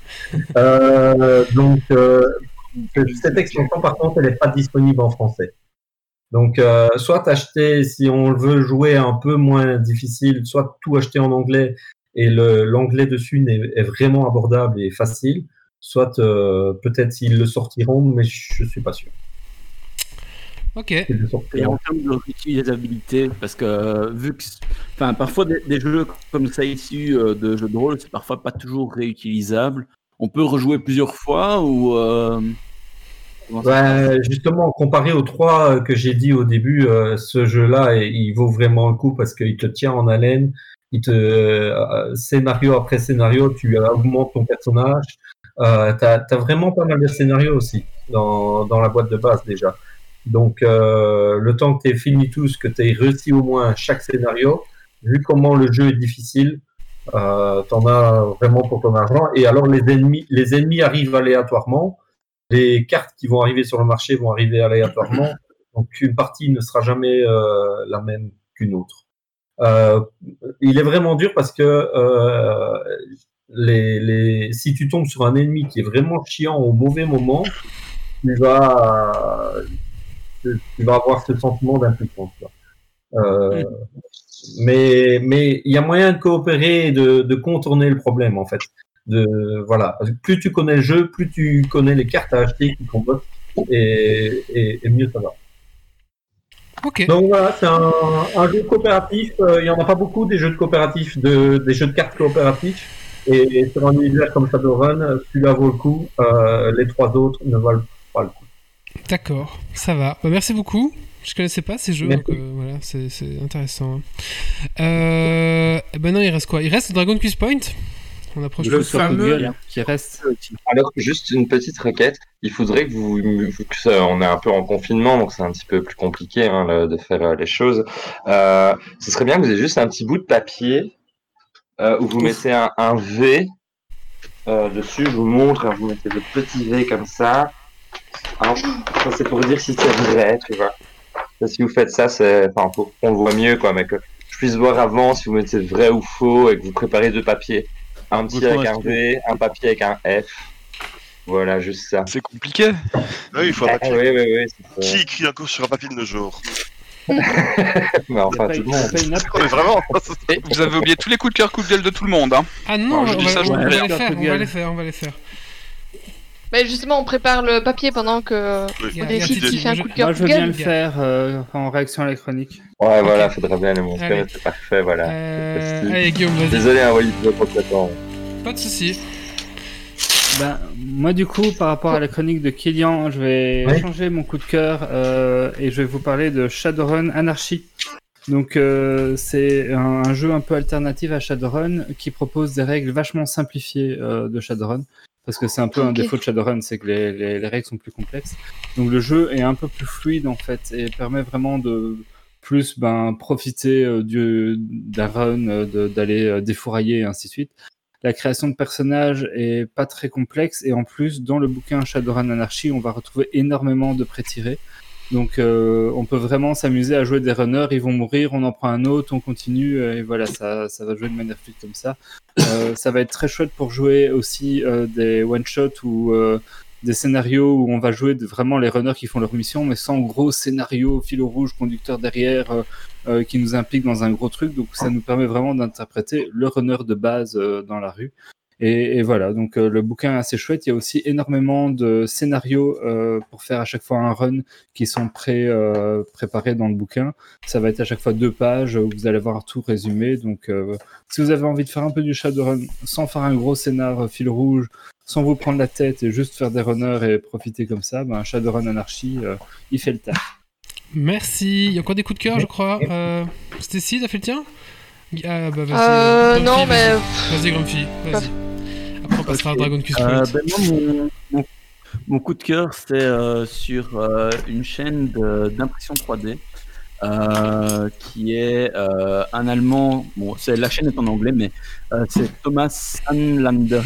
Euh, donc, euh, cette extension, par contre, elle n'est pas disponible en français. Donc, euh, soit acheter, si on veut jouer un peu moins difficile, soit tout acheter en anglais et l'anglais dessus est vraiment abordable et facile, soit peut-être s'ils le sortiront, mais je suis pas sûr. Ok. Et en termes de réutilisabilité, parce que euh, vu que, enfin, parfois des, des jeux comme ça issus euh, de jeux de rôle, c'est parfois pas toujours réutilisable. On peut rejouer plusieurs fois ou. euh, Ouais, justement, comparé aux trois que j'ai dit au début, euh, ce jeu-là, il il vaut vraiment le coup parce qu'il te tient en haleine. Il te euh, scénario après scénario, tu augmentes ton personnage. Euh, t'as as vraiment pas mal de scénarios aussi dans, dans la boîte de base déjà. Donc, euh, le temps que tu aies fini tous, que tu aies réussi au moins chaque scénario, vu comment le jeu est difficile, euh, t'en as vraiment pour ton argent. Et alors, les ennemis, les ennemis arrivent aléatoirement les cartes qui vont arriver sur le marché vont arriver aléatoirement. Donc une partie ne sera jamais euh, la même qu'une autre. Euh, il est vraiment dur parce que euh, les, les, si tu tombes sur un ennemi qui est vraiment chiant au mauvais moment, tu vas, tu vas avoir ce sentiment d'impuissance. Euh, Mais mais il y a moyen de coopérer et de, de contourner le problème en fait. De voilà, plus tu connais le jeu, plus tu connais les cartes à acheter qui composent et, et, et mieux ça va. Donc voilà, c'est un, un jeu coopératif. euh, Il y en a pas beaucoup des jeux de coopératifs, de, des jeux de cartes coopératifs. Et sur un univers comme Shadowrun, euh, celui-là vaut le coup. euh, les trois autres ne valent pas le coup. D'accord, ça va. Bah, merci beaucoup. Je connaissais pas ces jeux, Merci. donc euh, voilà, c'est c'est intéressant. Euh, et ben non, il reste quoi? Il reste Dragon Quest Point On approche Le du- fameux- qui reste. Alors, juste une petite requête. Il faudrait que vous, vu que ça- on est un peu en confinement, donc c'est un petit peu plus compliqué hein, là, de faire euh, les choses. Euh, ce serait bien que vous ayez juste un petit bout de papier euh, où vous mettez un, un V euh, dessus. Je vous montre, hein, vous mettez le petit V comme ça. Hein, ça c'est pour dire si c'est vrai, tu vois. Si vous faites ça, c'est, enfin, pour qu'on le voit mieux, quoi, mais que je puisse voir avant si vous mettez vrai ou faux et que vous préparez deux papiers. Un petit avec un V, un papier avec un F. Voilà, juste ça. C'est compliqué. Oui, il faut un Ah, papier. oui, oui. Qui écrit un cours sur un papier de nos jours? Mais enfin, tout le monde. Mais vraiment Vous avez oublié tous les coups de cœur, coups de gueule de tout le monde. Hein. Ah non, je on, dis va, ça, je on me va dirais. les faire, on va les faire, on va les faire. Mais justement, on prépare le papier pendant que Oui. on décide qui fait un coup de cœur, Moi, je veux de bien le faire euh, en réaction à la chronique. Ouais, voilà, faudrait bien le montrer, c'est parfait, voilà. Euh, allez, Guillaume, vas-y. Désolé, hein, Walid, de temps. Pas de soucis. Ben, moi, du coup, par rapport à la chronique de Kylian, je vais Ouais. changer mon coup de cœur euh, et je vais vous parler de Shadowrun Anarchy. Donc, euh, c'est un, un jeu un peu alternatif à Shadowrun qui propose des règles vachement simplifiées euh, de Shadowrun. Parce que c'est un peu un défaut de Shadowrun, c'est que les, les- les règles sont plus complexes. Donc, le jeu est un peu plus fluide en fait et permet vraiment de plus ben, profiter euh, du- d'un run, euh, d'aller euh, défourailler et ainsi de suite. La création de personnages est pas très complexe et en plus dans le bouquin Shadowrun Anarchy, on va retrouver énormément de pré-tirés. Donc euh, on peut vraiment s'amuser à jouer des runners, ils vont mourir, on en prend un autre, on continue euh, et voilà, ça, ça va jouer de manière fluide comme ça. Euh, ça va être très chouette pour jouer aussi euh, des one-shots ou euh, des scénarios où on va jouer de- vraiment les runners qui font leur mission, mais sans gros scénario, fil rouge, conducteur derrière, qui nous implique dans un gros truc. Donc ça nous permet vraiment d'interpréter le runner de base euh, dans la rue. Et, et voilà, donc euh, le bouquin est assez chouette. Il y a aussi énormément de scénarios euh, pour faire à chaque fois un run qui sont pré, euh, préparés dans le bouquin. Ça va être à chaque fois deux pages où vous allez voir tout résumé. Donc euh, si vous avez envie de faire un peu du Shadowrun sans faire un gros scénar fil rouge, sans vous prendre la tête et juste faire des runners et profiter comme ça, ben Shadowrun Anarchy, euh, il fait le taf. Merci. Il y a encore des coups de cœur, je crois. Euh, Stacy, t'as fait le tien? Ah bah vas-y. Euh, non, mais- Vas-y, Grumpy, vas-y. Après, on passera à Dragon Quest Euh, ben mon, mon- mon coup de cœur, c'est euh, sur euh, une chaîne d'impression 3D euh, qui est un Allemand. Bon, c'est la chaîne est en anglais, mais c'est Thomas Sanlander.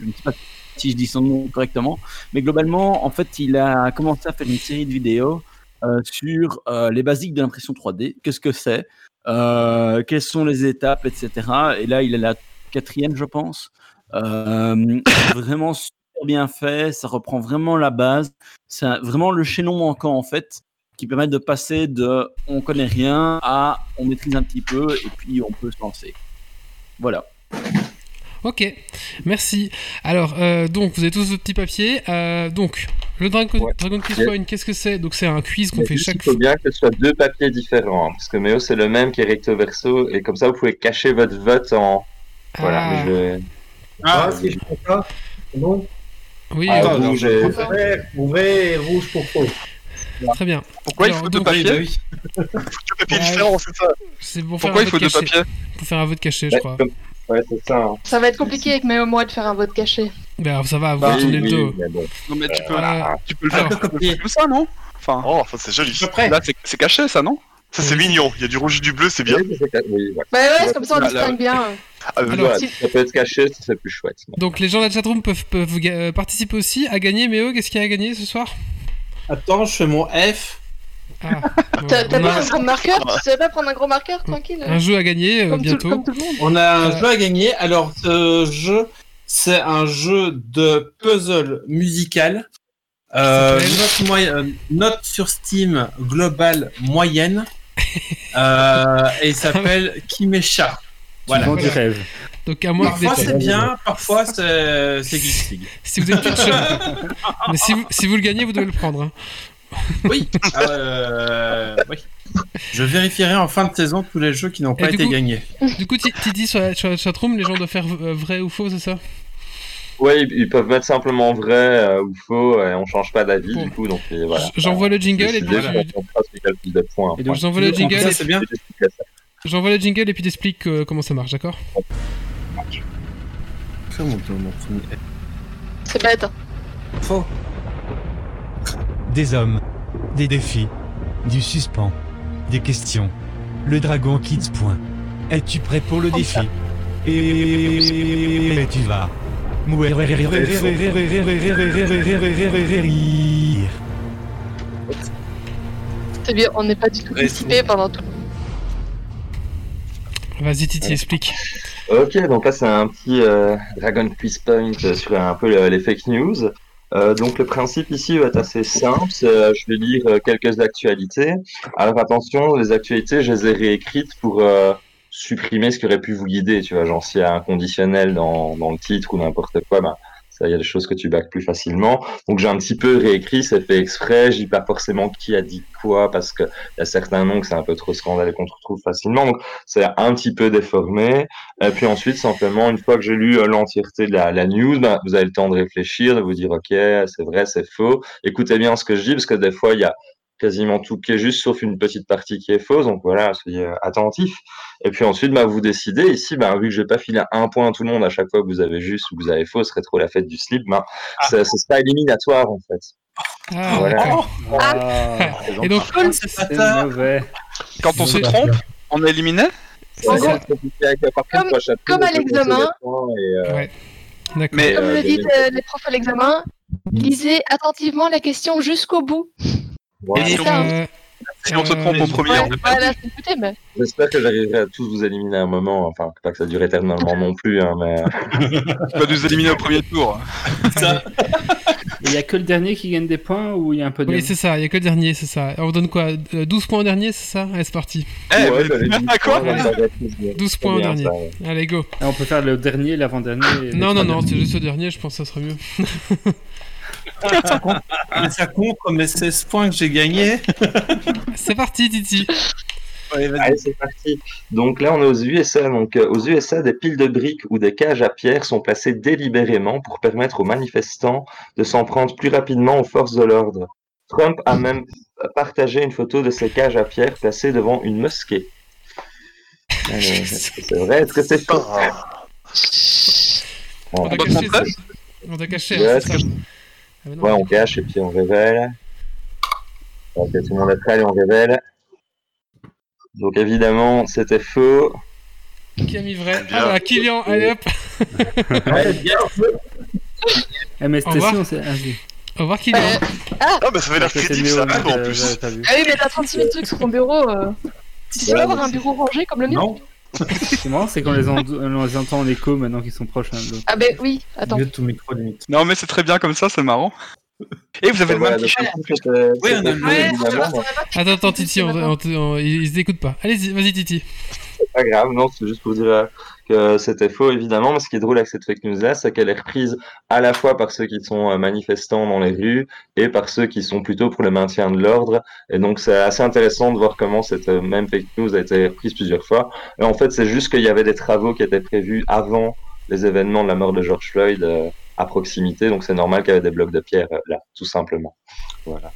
Je ne sais pas si je dis son nom correctement, mais globalement, en fait, il a commencé à faire une série de vidéos euh, sur euh, les basiques de l'impression 3D. Qu'est-ce que c'est? Euh, Quelles sont les étapes, etc. Et là, il est la quatrième, je pense. Euh, vraiment super bien fait, ça reprend vraiment la base. C'est vraiment le chaînon manquant en fait qui permet de passer de on connaît rien à on maîtrise un petit peu et puis on peut se lancer. Voilà. Ok, merci. Alors, euh, donc, vous avez tous vos petits papiers. Euh, donc, le Dragon, Dragon Quest Yeah. Point, qu'est-ce que c'est? Donc, c'est un quiz qu'on fait chaque Il faut bien que ce soit deux papiers différents, parce que Méo c'est le même qui est recto verso, et comme ça vous pouvez cacher votre vote en. Voilà, Ah. je vais. Ah, si je fais ça, c'est bon Oui, Ah, attends, rouge non, je- Vert pour vrai et rouge pour faux. Très bien. Pourquoi il faut deux papiers Deux papiers différents, c'est ça C'est pour Pourquoi il faut deux papiers Pour faire un vote caché, je crois. Ouais, c'est ça. hein. Ça va être compliqué avec mes moi de faire un vote caché. Ben, alors, ça va, vous Bah, tournez Oui, le oui, dos. mais bon. Non mais tu peux, tu peux le faire tu peux le faire comme ça, non? Enfin, Oh, enfin, c'est joli. là c'est c'est caché ça, non? Ça, c'est mignon. Il y a du rouge et du bleu, c'est bien. Oui, c'est ca- oui, ouais. Bah ouais, c'est comme ça on distingue bien. Ah, mais Alors, voilà. si- Ça peut être caché, ça serait plus chouette. Donc, les gens de la chatroom peuvent, peuvent euh, participer aussi à gagner. Méo, qu'est-ce qu'il y a à gagner ce soir? Attends, je fais mon F. Ah, bon, T'as pas a, un gros marqueur? Tu savais pas prendre un gros marqueur tranquille un jeu à gagner euh, comme, tout, bientôt. comme tout le monde. On a un Euh, jeu à gagner. Alors, ce jeu, c'est un jeu de puzzle musical. Euh, note, euh, note sur Steam globale moyenne. Euh, et il s'appelle Kimesha. Voilà. vends du rêve. Donc à que Parfois c'est bien, parfois c'est League. Si vous êtes Twitch, mais si vous, si vous le gagnez, vous devez le prendre. hein. Oui. Euh, oui. Je vérifierai en fin de saison tous les jeux qui n'ont pas été coup- gagnés. Du coup, Ti- Titi sur la, sur la chatroom, les gens doivent faire euh, vrai ou faux, c'est ça? Ouais, ils, peuvent mettre simplement vrai euh, ou faux et on change pas d'avis du coup. Donc et voilà. J'envoie le jingle et puis points. Et donc j'envoie le jingle. ça, et- c'est bien. J'envoie le jingle et puis t'expliques euh, comment ça marche, d'accord C'est bête. Faux. Des hommes, des défis, du suspens, des questions. Le dragon quitte point. Es-tu prêt pour le défi Et tu vas. mourir. C'est bien, on n'est pas du tout dissipé pendant tout. Vas-y, Titi, explique. Ok, donc là c'est un petit euh, Dragon Quiz Point sur un peu le- les fake news. Euh, donc le principe ici va être assez simple. euh, je vais lire quelques actualités. Alors attention, les actualités, je les ai réécrites pour supprimer ce qui aurait pu vous guider. Tu vois, genre s'il y a un conditionnel dans, dans le titre ou n'importe quoi, ben, il y a des choses que tu bacs plus facilement. Donc j'ai un petit peu réécrit, c'est fait exprès. Je dis pas forcément qui a dit quoi parce que il y a certains noms que c'est un peu trop scandaleux qu'on retrouve facilement. Donc c'est un petit peu déformé. Et puis ensuite, simplement, une fois que j'ai lu euh, l'entièreté de la, la news, ben, vous avez le temps de réfléchir, de vous dire, OK, c'est vrai, c'est faux. Écoutez bien ce que je dis, parce que des fois, il y a quasiment tout qui est juste, sauf une petite partie qui est fausse. Donc voilà, soyez euh, attentifs. Et puis ensuite, ben, vous décidez. Ici, ben, vu que je vais pas filer un point à tout le monde à chaque fois que vous avez juste ou que vous avez faux, ce serait trop la fête du slip, ben, ça- ce sera éliminatoire, en fait. Ah, Voilà. d'accord. Ah, Et donc, c'est mauvais. Quand on se trompe, on est éliminé comme, comme à l'examen, Ouais. Mais comme euh, le disent euh, les profs à l'examen, lisez attentivement la question jusqu'au bout. Ça, hein. Euh, Si on se trompe au premier, Ouais, voilà, mais. J'espère que j'arriverai à tous vous éliminer à un moment. Enfin, pas que ça dure éternellement non plus, hein, mais. Tu vas nous éliminer au premier tour. Il y a que le dernier qui gagne des points ou il y a un peu de. Oui, c'est ça, il y a que le dernier, c'est ça. On donne quoi euh, 12 points au dernier, c'est ça? Allez, c'est parti. Eh, Ouais, quoi bien. 12 C'est points au dernier. ça, ouais. Allez, go. On peut faire le dernier, l'avant-dernier. et Non, non, non, c'est juste le dernier, je pense que ça serait mieux. Mais ça compte comme les 16 points que j'ai gagnés. C'est parti, Titi. Allez, c'est parti. Donc là, on est aux USA. Donc, euh, aux USA, des piles de briques ou des cages à pierre sont placées délibérément pour permettre aux manifestants de s'en prendre plus rapidement aux forces de l'ordre. Trump a même partagé une photo de ces cages à pierre placées devant une mosquée. Que c'est vrai? Est-ce que c'est faux? On t'a caché, on t'a caché, non. Ouais, on cache et puis on révèle. Ok, tout le monde est prêt, allez, on révèle. Donc évidemment, c'était faux. Qui a mis vrai Bien. Ah bah, Kylian, allez hop Eh, si, on s'est. Ah, si. Au revoir, Kylian. Ah, bah ça avait l'air c'est crédible, ça arrive en plus. Ah oui, mais t'as 36 000 trucs sur ton bureau. Euh... Tu sais pas avoir un bureau rangé comme le mien Non. C'est marrant, c'est qu'on les, en- on les entend en écho maintenant qu'ils sont proches de l'autre. Ah ben oui, attends. Mieux tout micro limite. Non, mais c'est très bien comme ça, c'est marrant. Et vous avez le même donc, t-shirt. Oui, on a le pas Attends, attends, Titi, on, Maintenant. on- on- ils ils écoutent pas. Allez, vas-y, Titi. C'est pas grave, non, c'est juste pour dire euh, que c'était faux, évidemment. Mais ce qui est drôle avec cette fake news-là, c'est qu'elle est reprise à la fois par ceux qui sont euh, manifestants dans les rues et par ceux qui sont plutôt pour le maintien de l'ordre. Et donc, c'est assez intéressant de voir comment cette euh, même fake news a été reprise plusieurs fois. Et en fait, c'est juste qu'il y avait des travaux qui étaient prévus avant les événements de la mort de George Floyd euh, à proximité. Donc, c'est normal qu'il y avait des blocs de pierre là, tout simplement. Voilà.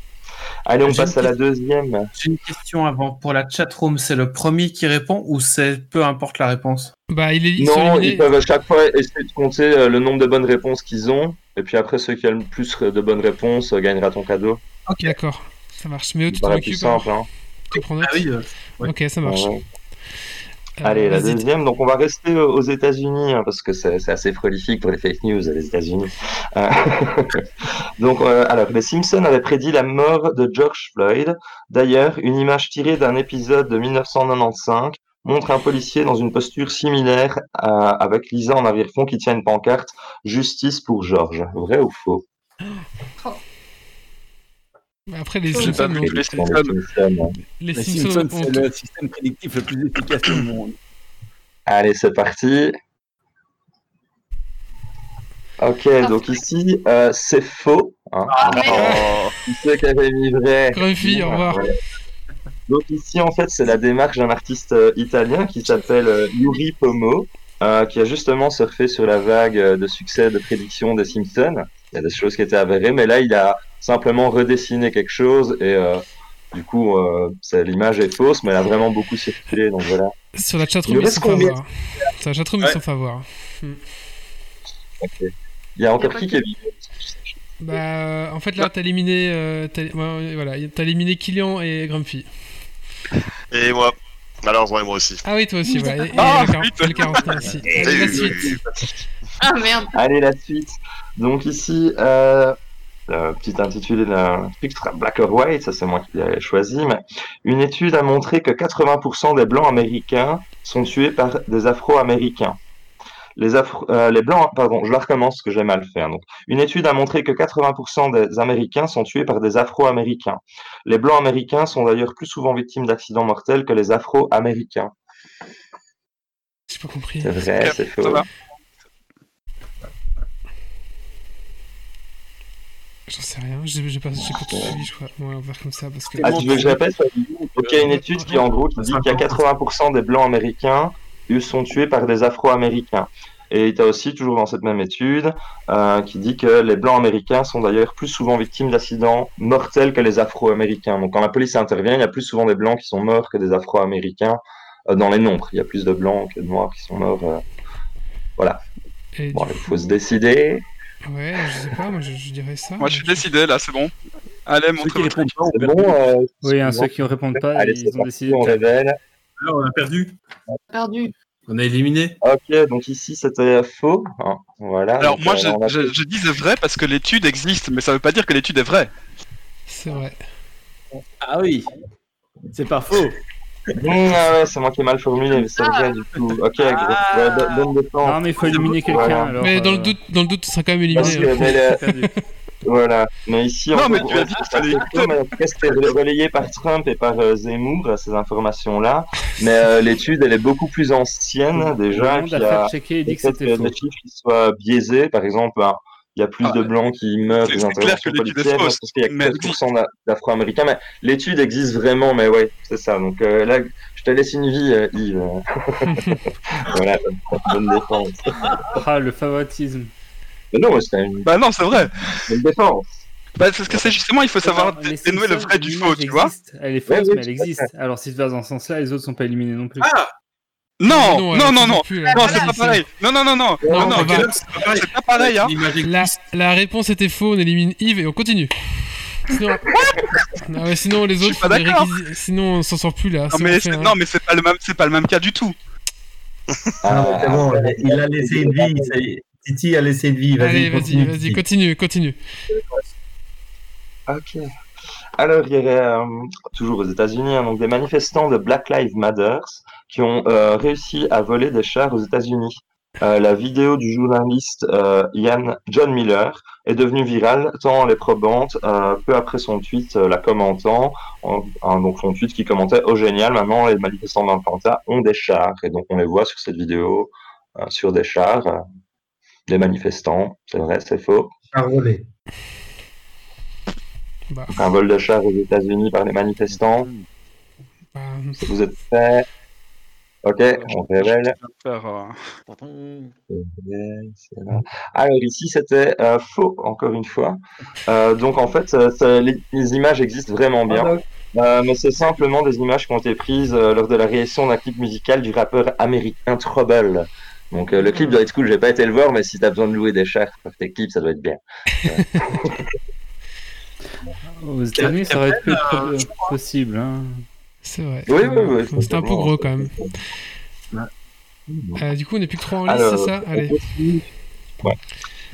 Allez, on passe à la deuxième. J'ai une question avant. Pour la chatroom, c'est le premier qui répond ou c'est peu importe la réponse? Bah, il est, Non, ils peuvent à chaque fois essayer de compter euh, le nombre de bonnes réponses qu'ils ont. Et puis après, ceux qui ont le plus de bonnes réponses euh, gagnera ton cadeau. Ok, d'accord. Ça marche. Mais tu t'en occupes. hein. simple. Hein. Tu prends note. Ah oui. euh, ouais. Ok, ça marche. Ouais. Euh, Allez, la deuxième. Donc, on va rester euh, aux États-Unis hein, parce que c'est assez prolifique pour les fake news, les États-Unis. Euh, donc, euh, alors, les Simpsons avaient prédit la mort de George Floyd. D'ailleurs, une image tirée d'un épisode de 1995 montre un policier dans une posture similaire à- avec Lisa en arrière-fond qui tient une pancarte Justice pour George. Vrai ou faux? Après, les Simpsons, pas, mais ont- les Simpsons. les Les Simpsons Simpsons, ont- c'est le système prédictif le plus efficace au monde. Allez, c'est parti. Ok, donc ici, euh, c'est faux. hein. Ah, Oh, qui c'est qui avait mis vrai? Grumpy, au revoir. Ouais. Donc ici, en fait, c'est la démarche d'un artiste euh, italien qui s'appelle euh, Yuri Pomo, euh, qui a justement surfé sur la vague euh, de succès de prédiction des Simpsons. Il y a des choses qui étaient avérées, mais là, il a simplement redessiné quelque chose et euh, du coup, euh, l'image est fausse, mais elle a vraiment beaucoup circulé, donc voilà. Sur la chatroom, ils reste sont combien favorables. Sur la chatroom, ils Ouais. sont favorables. Hmm. Ok. Il y a encore qui qui est vivant Bah, en fait, là, t'as éliminé, euh, t'as, ouais, voilà, t'as éliminé Killian et Grumpy. Et moi. Malheureusement, et moi aussi. Ah oui, toi aussi, voilà. Et, et Ah, et le 49 aussi. Allez, la suite. Ah merde. Allez, la suite. Donc ici, euh, le petit intitulé d'un sera Black or White, ça c'est moi qui l'ai choisi, mais une étude a montré que 80% des blancs américains sont tués par des afro-américains. Les, afro- euh, les blancs, pardon, je la recommence parce que j'ai mal fait. hein. Donc, une étude a montré que 80% des Américains sont tués par des Afro-Américains. Les blancs américains sont d'ailleurs plus souvent victimes d'accidents mortels que les Afro-Américains. J'ai pas compris. C'est vrai, c'est faux. Ça va. J'en sais rien, j'ai, pas, pas tout suivi, je crois. Ouais, on va faire comme ça parce que. Ah, tu veux que je répète Donc, il y a une étude qui, en gros, qui dit qu'il y a 80% des blancs américains ils sont tués par des afro-américains. Et tu as aussi, toujours dans cette même étude, euh, qui dit que les blancs américains sont d'ailleurs plus souvent victimes d'accidents mortels que les afro-américains. Donc, quand la police intervient, il y a plus souvent des blancs qui sont morts que des afro-américains euh, dans les nombres. Il y a plus de blancs que de noirs qui sont morts. euh, Voilà. Bon, il faut se décider. Ouais, je sais pas, moi je, je dirais ça. Moi, je suis décidé, là, c'est bon. Allez, montrez votre C'est bon euh, Oui, hein, ceux qui ne répondent pas, Allez, ils ont décidé. on de- révèle. Alors, on a perdu. Perdu. On a éliminé. Ok, donc ici c'était faux. hein, Voilà. Alors, donc, moi, euh, je, on a- je, je disais vrai parce que l'étude existe, mais ça veut pas dire que l'étude est vraie. C'est vrai. Ah oui, c'est pas faux. Mmh, ah ouais, c'est moi qui ai mal formulé, mais c'est vrai du coup. Ok, gros. Ouais, do- donne des temps. Non, mais il faut éliminer quelqu'un. Voilà. alors, mais dans le euh, doute, dans le doute, tu seras quand même éliminé. que, hein. mais le- perdu. Voilà. Mais ici, Non, on mais peut- tu as dit fallait cas, c'était relayé par Trump et par euh, Zemmour, euh, ces informations-là. Mais euh, l'étude, elle est beaucoup plus ancienne déjà. Le monde qui a a fact-checké et dit le que fait c'était que faux. les chiffres ils soient biaisés. Par exemple, hein, il y a plus Ah, de blancs qui meurent c'est- des c'est clair interventions que l'étude est policières fausse, parce qu'il y a mais elle 15% d'a- d'afro-américains. Mais l'étude existe vraiment, mais ouais, c'est ça. Donc euh, là, je te laisse une vie, euh, Yves. voilà, bonne défense. Ah, le favoritisme. Mais non, une Bah non, c'est vrai. bonne défense. Bah, c'est ce que c'est justement, il faut savoir dénouer le vrai du faux, tu vois. existe, Elle est fausse, mais elle existe. Alors, si tu vas dans ce sens-là, les autres sont pas éliminés non plus. Ah Non, Non, non, elle non, non. là. Non, Ah, c'est pas pareil. Non, non, non, non. Non, Non, c'est pas pareil, hein. La, la réponse était faux, on élimine Yves et on continue. Sinon, non, mais sinon les autres, sinon on s'en sort plus là. Non, C'est mais, l'enfer, c'est- hein. non, mais c'est pas le même, c'est pas le même cas du tout. Ah, c'est bon, il a laissé une vie. Titi a laissé une vie. Vas-y, vas-y, vas-y, continue, continue. Ok. Alors, il y aurait euh, toujours aux États-Unis hein, donc des manifestants de Black Lives Matter qui ont euh, réussi à voler des chars aux États-Unis. Euh, la vidéo du journaliste euh, Ian John Miller est devenue virale tant elle est probante euh, peu après son tweet euh, la commentant en- en- donc son tweet qui commentait oh génial maintenant les manifestants d'Atlanta ont des chars et donc on les voit sur cette vidéo euh, sur des chars euh, des manifestants. C'est vrai c'est faux. À rouler. Bah, un vol de chars aux États-Unis par les manifestants. Bah, Vous êtes prêts? Ok, on révèle. Euh. Alors ici, c'était euh, faux, encore une fois. Euh, donc en fait, ça- les, les images existent vraiment bien. Euh, mais c'est simplement des images qui ont été prises euh, lors de la réaction d'un clip musical du rappeur américain Trouble. Donc euh, le clip doit être cool, j'ai pas été le voir, mais si t'as besoin de louer des chars pour tes clips, ça doit être bien. Aux États-Unis, ça aurait pu être euh, possible. Hein. C'est vrai. Oui, oui, oui. C'était un peu gros quand même. Euh, du coup, on n'est plus que 3 en liste, c'est ça Allez. Ouais.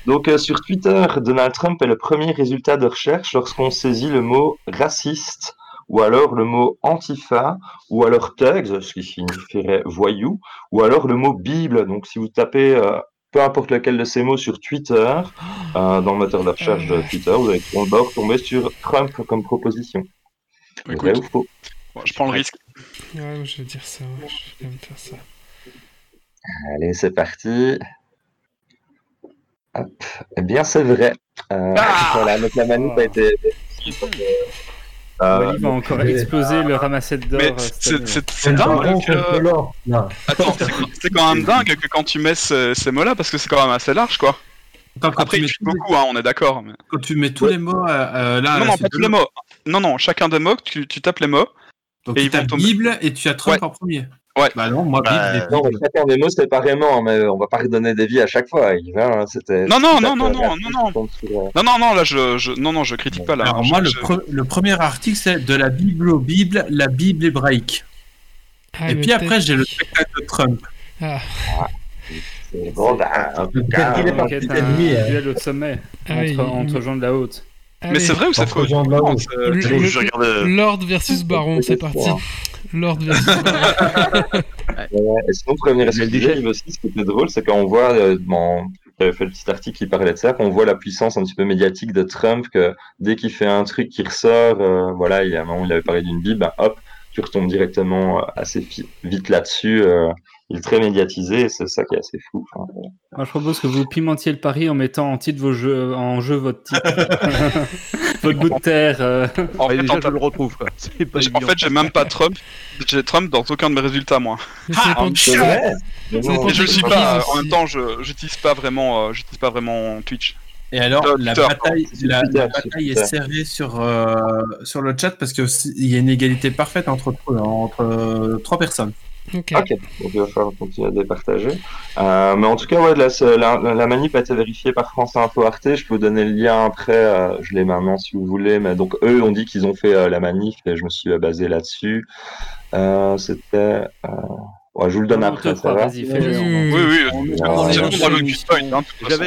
Donc euh, sur Twitter, Donald Trump est le premier résultat de recherche lorsqu'on saisit le mot raciste ou alors le mot antifa ou alors thugs, ce qui signifierait voyou, ou alors le mot Bible. Donc si vous tapez euh, peu importe lequel de ces mots sur Twitter, euh, dans le moteur de recherche de Twitter, vous allez tomber sur Trump comme proposition. Vrai ou faux? Bon, je prends le risque. Ouais, je vais dire ça. ouais, Je vais même faire ça. Allez, c'est parti. Hop. Eh bien, c'est vrai. Euh, voilà, donc la manip a été. Euh, Wally va encore exploser le ramasset d'or. Mais euh, cette c'est dingue que... Attends, c'est- quand même dingue que quand tu mets ce- ces mots-là, parce que c'est quand même assez large, quoi. Après, il tue beaucoup, hein, on est d'accord. Mais... Quand tu mets tous les mots euh, euh, là. non, non, pas de tous les mots. Non, non, chacun des mots, tu, tu tapes les mots. Donc et tu tomber. Bible et tu as Trump Ouais. en premier. Ouais. Bah non, moi Bah, Bible. non, chacun des mots séparément, mais on va pas redonner des vies à chaque fois. Hein, c'était. Non, non, non, non, non, non, non. euh, Non, non, non, là, je, je, non, non, je critique pas, là. Alors Je- moi, le, je- pre- le premier article, c'est de la Bible aux Bible, la Bible hébraïque. Ah, et puis après, j'ai le spectacle de Trump. Ah. c'est bon, bah, un peu Peut-être qu'il est parti hein. duel au sommet Ah entre, entre il- gens de la haute. Mais Allez. c'est vrai ou c'est faux regardais. Lord versus Baron, c'est parti. Lord versus Baron. Ouais, Et sinon, pour revenir à ce que disais, aussi, ce qui était drôle, c'est quand on voit, euh, dans, tu avais fait le petit article qui parlait de ça, qu'on voit la puissance un petit peu médiatique de Trump, que dès qu'il fait un truc qui ressort, euh, voilà, il y a un moment, il avait parlé d'une Bible, ben, hop, tu retombes directement euh, assez vite là-dessus. euh, il est très médiatisé, et c'est ça qui est assez fou. Enfin. Moi, je propose que vous pimentiez le pari en mettant en titre vos jeux, en jeu votre titre. votre bout de terre. euh. En fait, déjà, en je le retrouve, quoi. C'est pas en fait, j'ai même pas Trump. J'ai Trump dans aucun de mes résultats, moi. Vrai dépend Et je le suis pas. aussi. En même temps, je j'utilise pas vraiment, euh, j'utilise pas vraiment Twitch. Et alors, Twitter, la bataille, la, bataille est serrée sur, euh, sur le chat parce qu'il y a une égalité parfaite entre, entre euh, trois personnes. Ok. Ok, donc il va falloir continuer à départager. Euh, mais en tout cas, ouais, la, la, la manip a été vérifiée par France Info Arte. Je peux vous donner le lien après. euh, je l'ai maintenant si vous voulez. Mais donc, eux ont dit qu'ils ont fait euh, la manif et je me suis euh, basé là-dessus. Euh, C'était. Euh... Ouais, je vous le donne après. Ça croit, va vas-y, fais-le. Oui, Oui.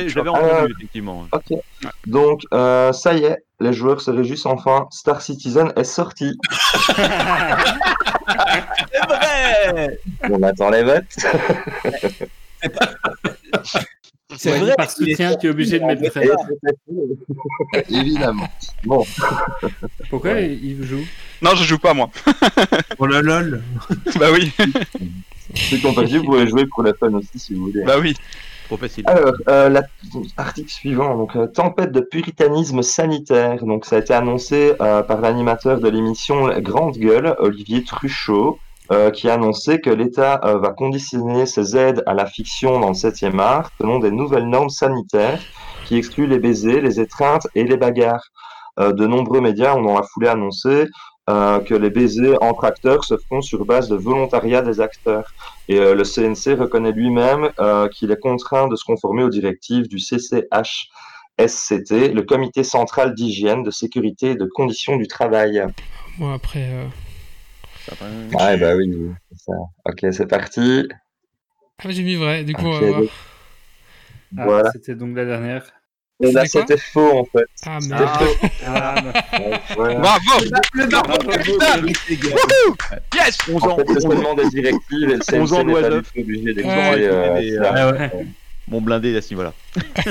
J'avais Ah, entendu, effectivement. Ok. Donc, euh, ça y est, les joueurs se réjouissent enfin. Star Citizen est sorti. C'est vrai On attend les votes. C'est vrai par soutien, tu es obligé de mettre Et vrai. c'était- Évidemment. Bon. Pourquoi il joue? Non, je joue pas, moi. Oh là lol. bah oui, Ceux qui ont vous pouvez jouer pour la fun aussi si vous voulez. bah oui. Alors, euh, la- article suivant, donc euh, tempête de puritanisme sanitaire. Donc, ça a été annoncé euh, par l'animateur de l'émission Grande Gueule, Olivier Truchot, qui a annoncé que l'État va conditionner ses aides à la fiction dans le 7e art selon des nouvelles normes sanitaires qui excluent les baisers, les étreintes et les bagarres. De nombreux médias ont dans la foulée annoncé que les baisers entre acteurs se font sur base de volontariat des acteurs. Et euh, le CNC reconnaît lui-même euh, qu'il est contraint de se conformer aux directives du CCHSCT, le Comité central d'hygiène, de sécurité et de conditions du travail. Bon, après. euh, Ah, bah oui, c'est ça. Ok, c'est parti. Ah, mais j'ai mis vrai, du coup, on Ok, va voir. donc, Ah, Voilà. C'était donc la dernière. Et là, C'était faux en fait. Ah, C'était merde. faux. Ah, voilà. Bravo Le Bravo, capitaine Yes 11 En ans, fait, c'est 11 ans, seulement des directives et le 11 ans CNC n'est pas du tout obligé d'expliquer. euh, mon blindé à ce niveau-là.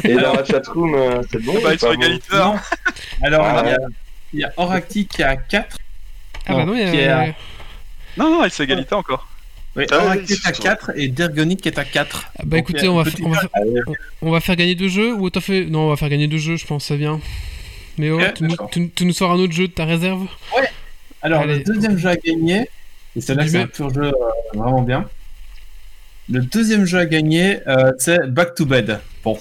Et dans la chatroom, euh, c'est bon Bah, ils sont bon égaliteurs. Alors, Ah, il y a- il y a Oracti qui a 4. Ah, bah non, il y a. qui est à- Non, non, c'est égalité encore. Oui, Ah, oui, est à c'est 4 et Dergonic est à 4. Ah, bah écoutez, on va, on, va fa- on- va faire gagner deux jeux ou t'as fait. Non, on va faire gagner deux jeux, je pense, ça vient. Mais oh, Ok, tu, nous, d'accord. tu- tu nous sors un autre jeu de ta réserve? Alors, Allez. le deuxième jeu à gagner, et celle-là, Du c'est mets- un pur jeu euh, vraiment bien. Le deuxième jeu à gagner, euh, c'est Back to Bed. Bon,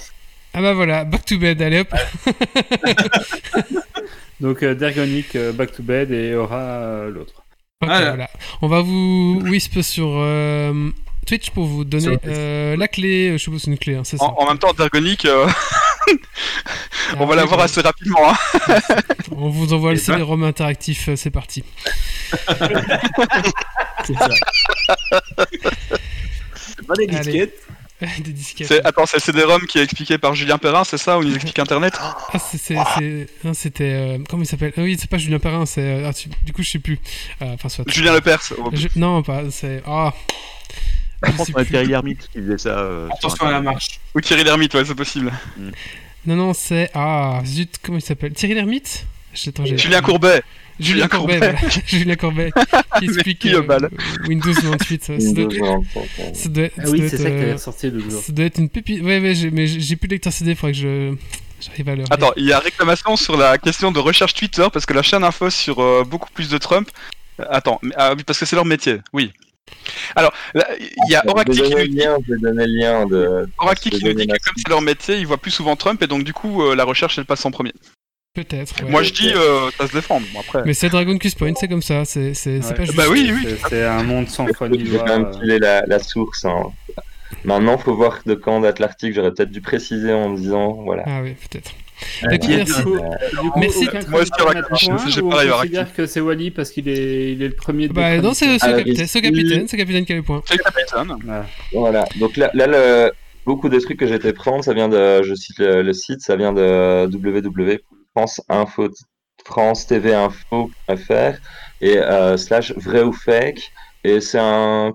Ah bah voilà, back to bed, allez hop. Donc, euh, Dergonic, euh, Back to Bed et Aura euh, l'autre. Ok, Voilà. voilà. On va vous wisp sur euh, Twitch pour vous donner euh, la clé. Je suppose que c'est une clé, hein, c'est ça. En, en même temps, Dergonic, euh, Ah, on va oui, l'avoir bon. assez rapidement. Hein. On vous envoie le CD-ROM interactif, euh, c'est parti. c'est ça. C'est pas des Attends, c'est le CD-ROM qui est expliqué par Julien Perrin, c'est ça Où il nous explique Internet Ah, c'est, c'est, c'est- non, c'était. euh, comment il s'appelle? Ah Oui, c'est pas Julien Perrin, c'est. euh, ah, tu- du coup, je sais plus. Euh, Enfin, soit. Julien Lepers. oh. Je- Non, pas. C'est. Ah Je pense qu'on a Thierry Lhermitte qui faisait ça. euh, Attention à la marche. Ou Thierry Lhermitte, ouais, c'est possible. Non, non, c'est. Ah, zut, comment il s'appelle? Thierry Lhermitte? Julien Courbet. Julien Courbet, Courbet. voilà. Julien Courbet qui explique qui, euh, Windows 98. ça, ça doit- 95, ça doit- Ah ça oui, doit c'est être, ça que t'avais ressorti l'autre jour. Ça doit être une pépite. Ouais, ouais, j'ai- mais j'ai plus de lecteur CD, faudrait que je. J'arrive à le. Attends, il y a réclamation sur la question de recherche Twitter parce que la chaîne info sur euh, beaucoup plus de Trump. Euh, Attends, mais- ah oui, parce que c'est leur métier, oui. Alors, là, il y a Je vais Oracti qui donner nous le dit, lien, je vais donner le lien de. Oracti qui nous dit que comme c'est leur métier, ils voient plus souvent Trump et donc du coup euh, la recherche elle passe en premier. Peut-être. ouais. Moi je dis euh, ça se défend. Bon, après. Mais c'est Dragon Quest Point, c'est comme ça, c'est Ouais. pas juste. Bah oui, oui. C'est- un monde sans ni vais loi. quand même euh. filer la, la source. hein. Maintenant, faut voir de quand date l'article. J'aurais peut-être dû préciser en disant, voilà. Ah oui, peut-être. Euh, Écoute, merci. Coup, Merci. Moi aussi, point, j'ai pareil, considère que c'est Wally parce qu'il est, il est le premier de Bah non, c'est c'est Ah, capitaine, le capitaine, le capitaine qui a le point. C'est le capitaine. Voilà. Voilà. Donc là, là le- beaucoup des trucs que j'ai été prendre, ça vient de, je cite le, le site, ça vient de www.franceinfo, france-tv-info.fr et euh, slash vrai ou fake. Et c'est une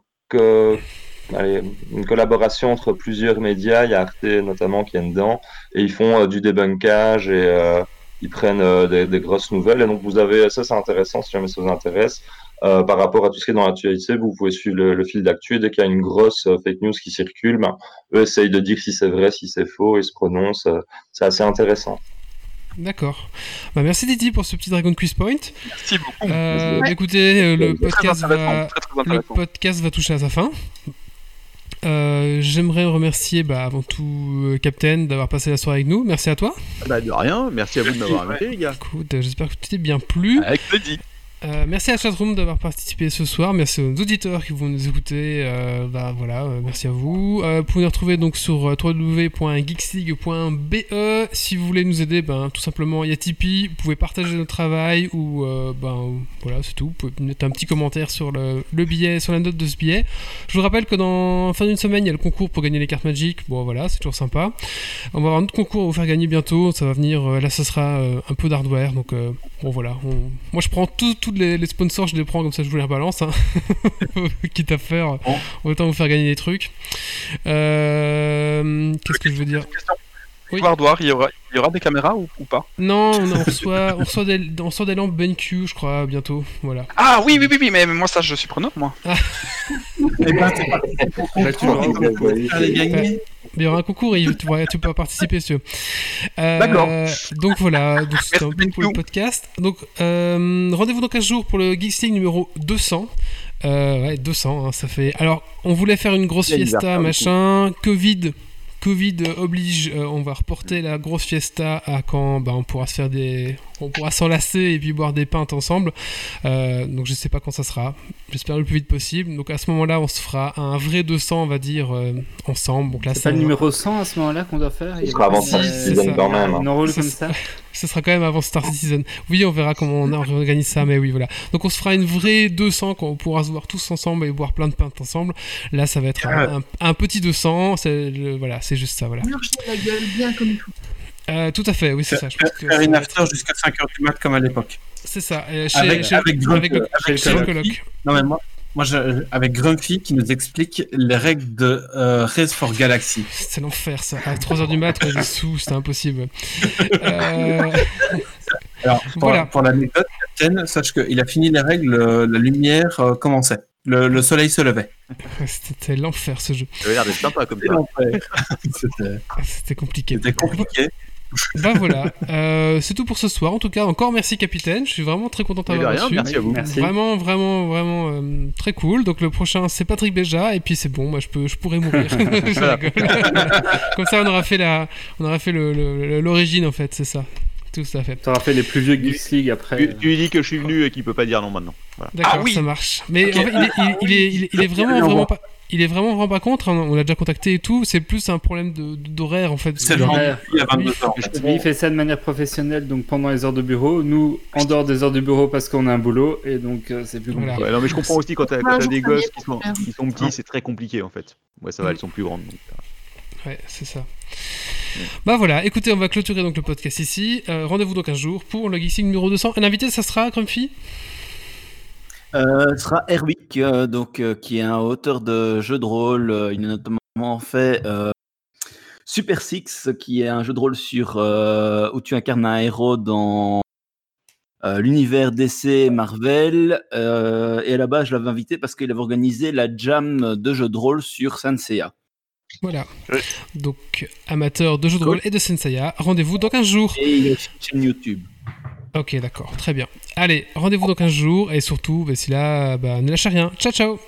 collaboration entre plusieurs médias. Il y a Arte notamment qui est dedans et ils font euh, du débunkage et euh, ils prennent des, grosses nouvelles. Et donc vous avez, ça c'est intéressant si jamais ça vous intéresse. Par rapport à tout ce qui est dans l'actualité, vous pouvez suivre le, fil d'actu. Dès qu'il y a une grosse fake news qui circule, ben, eux essayent de dire si c'est vrai, si c'est faux, ils se prononcent. c'est assez intéressant. D'accord. Bah, merci Didi pour ce petit Dragon Quiz Point. Merci beaucoup. Euh, Ouais. Écoutez, euh, le podcast, va, le podcast toucher à sa fin. Euh, J'aimerais remercier bah, avant tout euh, Captain d'avoir passé la soirée avec nous. Merci à toi. Bah, de rien, merci à vous de m'avoir invité, les gars. Écoute, j'espère que tu t'es bien plu. Avec plaisir. Euh, merci à chatroom d'avoir participé ce soir. Merci aux auditeurs qui vont nous écouter. Euh, bah, voilà, euh, merci à vous. Vous pouvez nous retrouver donc sur www.geeksleague.be. Si vous voulez nous aider, ben, tout simplement, il y a Tipeee. Vous pouvez partager notre travail ou ben, voilà, c'est tout. Vous pouvez mettre un petit commentaire sur le, le billet, sur la note de ce billet. Je vous rappelle que dans fin d'une semaine, il y a le concours pour gagner les cartes Magic. Bon, voilà, c'est toujours sympa. On va avoir un autre concours à vous faire gagner bientôt. Ça va venir. là, ça sera un peu d'hardware. Donc, bon, voilà. Moi, je prends tous tous les, les sponsors, je les prends comme ça, je vous les rebalance. Hein. Quitte à faire. Autant vous faire gagner des trucs. Euh, Qu'est-ce que je veux dire Oui. Il y aura, il y aura des caméras ou, ou pas Non, on, on reçoit, on, reçoit des, on reçoit des lampes BenQ, je crois, bientôt. Voilà. Ah oui, oui, oui, oui, mais mais moi ça je suis preneur moi. Eh ben, c'est pas gagner. Mais il y aura un concours et tu pourras, tu pourras participer si tu veux. Euh, D'accord. Donc voilà, donc c'était un peu pour le podcast. Donc euh, rendez-vous dans 15 jours pour le Geeks League numéro 200. Euh, ouais, 200, hein, ça fait. Alors, on voulait faire une grosse fiesta, machin. Covid. Covid oblige, euh, on va reporter la grosse fiesta à quand bah, on pourra se faire des. On pourra s'enlacer et puis boire des pintes ensemble. Euh, donc je sais pas quand ça sera. J'espère le plus vite possible. Donc à ce moment-là, on se fera un vrai 200, on va dire, euh, ensemble. Donc là, C'est pas le numéro 100 à ce moment-là qu'on doit faire Il sera avant Star Citizen quand même, hein. Une rôle Ça comme ça Ce sera quand même avant Star Citizen. Oui, on verra comment on organise ça, mais oui, voilà. Donc on se fera une vraie 200 quand on pourra se voir tous ensemble et boire plein de pintes ensemble. Là, ça va être un, un- un petit 200. c'est le- Voilà, c'est juste ça, voilà. Marcher la gueule bien comme il faut. Euh, tout à fait, oui, c'est ça. Je pense que Faire une after jusqu'à 5h du mat comme à l'époque. C'est ça. euh, chez, Avec, chez- avec, Grumpy- avec le, avec chez le Grumpy. coloc. Non, mais moi, moi je- avec Grumpy qui nous explique les règles de euh, Race for Galaxy. C'est l'enfer, ça. À 3h du mat, ouais, j'ai sous, c'était impossible. Euh, Alors, pour, Voilà. pour l'anecdote, Captain, sache qu'il a fini les règles, euh, la lumière euh, commençait. Le, le soleil se levait. C'était l'enfer ce jeu. Ça avait l'air d'être sympa comme ça. C'était C'était compliqué. c'était compliqué. Bah voilà, euh, c'est tout pour ce soir. En tout cas, encore merci capitaine. Je suis vraiment très content d'avoir reçu. merci à vous. Merci. Vraiment, vraiment, vraiment euh, très cool. Donc le prochain, c'est Patrick Béja, et puis c'est bon, moi je peux, je pourrais mourir. Comme ça, on aura fait la, on aura fait le- le- l'origine en fait, c'est ça. Tout à fait. T'auras fait les plus vieux Geeks League après. Tu, lui dis que je suis venu et qu'il peut pas dire non maintenant. Voilà. D'accord, Ah oui. ça marche. Mais Ok. en fait, il, est, il- il est, il est- il est vraiment, vraiment pas. Il est vraiment vraiment pas contre, hein. on l'a déjà contacté et tout, c'est plus un problème de- d'horaire en fait. C'est le Ouais. il a 22 ans. Lui, il fait ça de manière professionnelle, donc pendant les heures de bureau. Nous, en dehors des heures de bureau parce qu'on a un boulot, et donc euh, c'est plus compliqué. Ouais, non, mais je comprends aussi quand t'as Un jour des gosses qui sont, faire. qui sont petits, c'est très compliqué en fait. Ouais, ça va, elles sont plus grandes. donc, euh, Ouais, c'est ça. Bah voilà, écoutez, on va clôturer donc le podcast ici. Euh, Rendez-vous dans 15 jours pour le Geeksing numéro 200. Un invité, ça sera Grumpy? Euh, ce sera Erwick, euh, donc, euh, qui est un auteur de jeux de rôle. Euh, il a notamment fait euh, Super Six, qui est un jeu de rôle sur, euh, où tu incarnes un héros dans euh, l'univers DC Marvel. Euh, et à la base, je l'avais invité parce qu'il avait organisé la jam de jeux de rôle sur Sanseiya. Voilà. Donc, amateur de jeux de rôle et de Senseiya, rendez-vous dans 15 jours. Et il a aussi une chaîne YouTube. Ok, d'accord, très bien. Allez, rendez-vous dans 15 jours et surtout, bah, si là, bah, ne lâchez rien. Ciao, ciao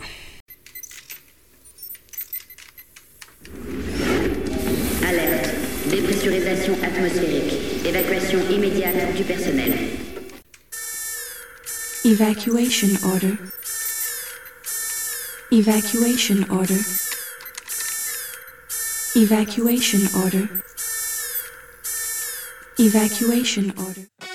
Alerte. Dépressurisation atmosphérique. Évacuation immédiate du personnel. Evacuation order. Evacuation order. Evacuation order. Evacuation order.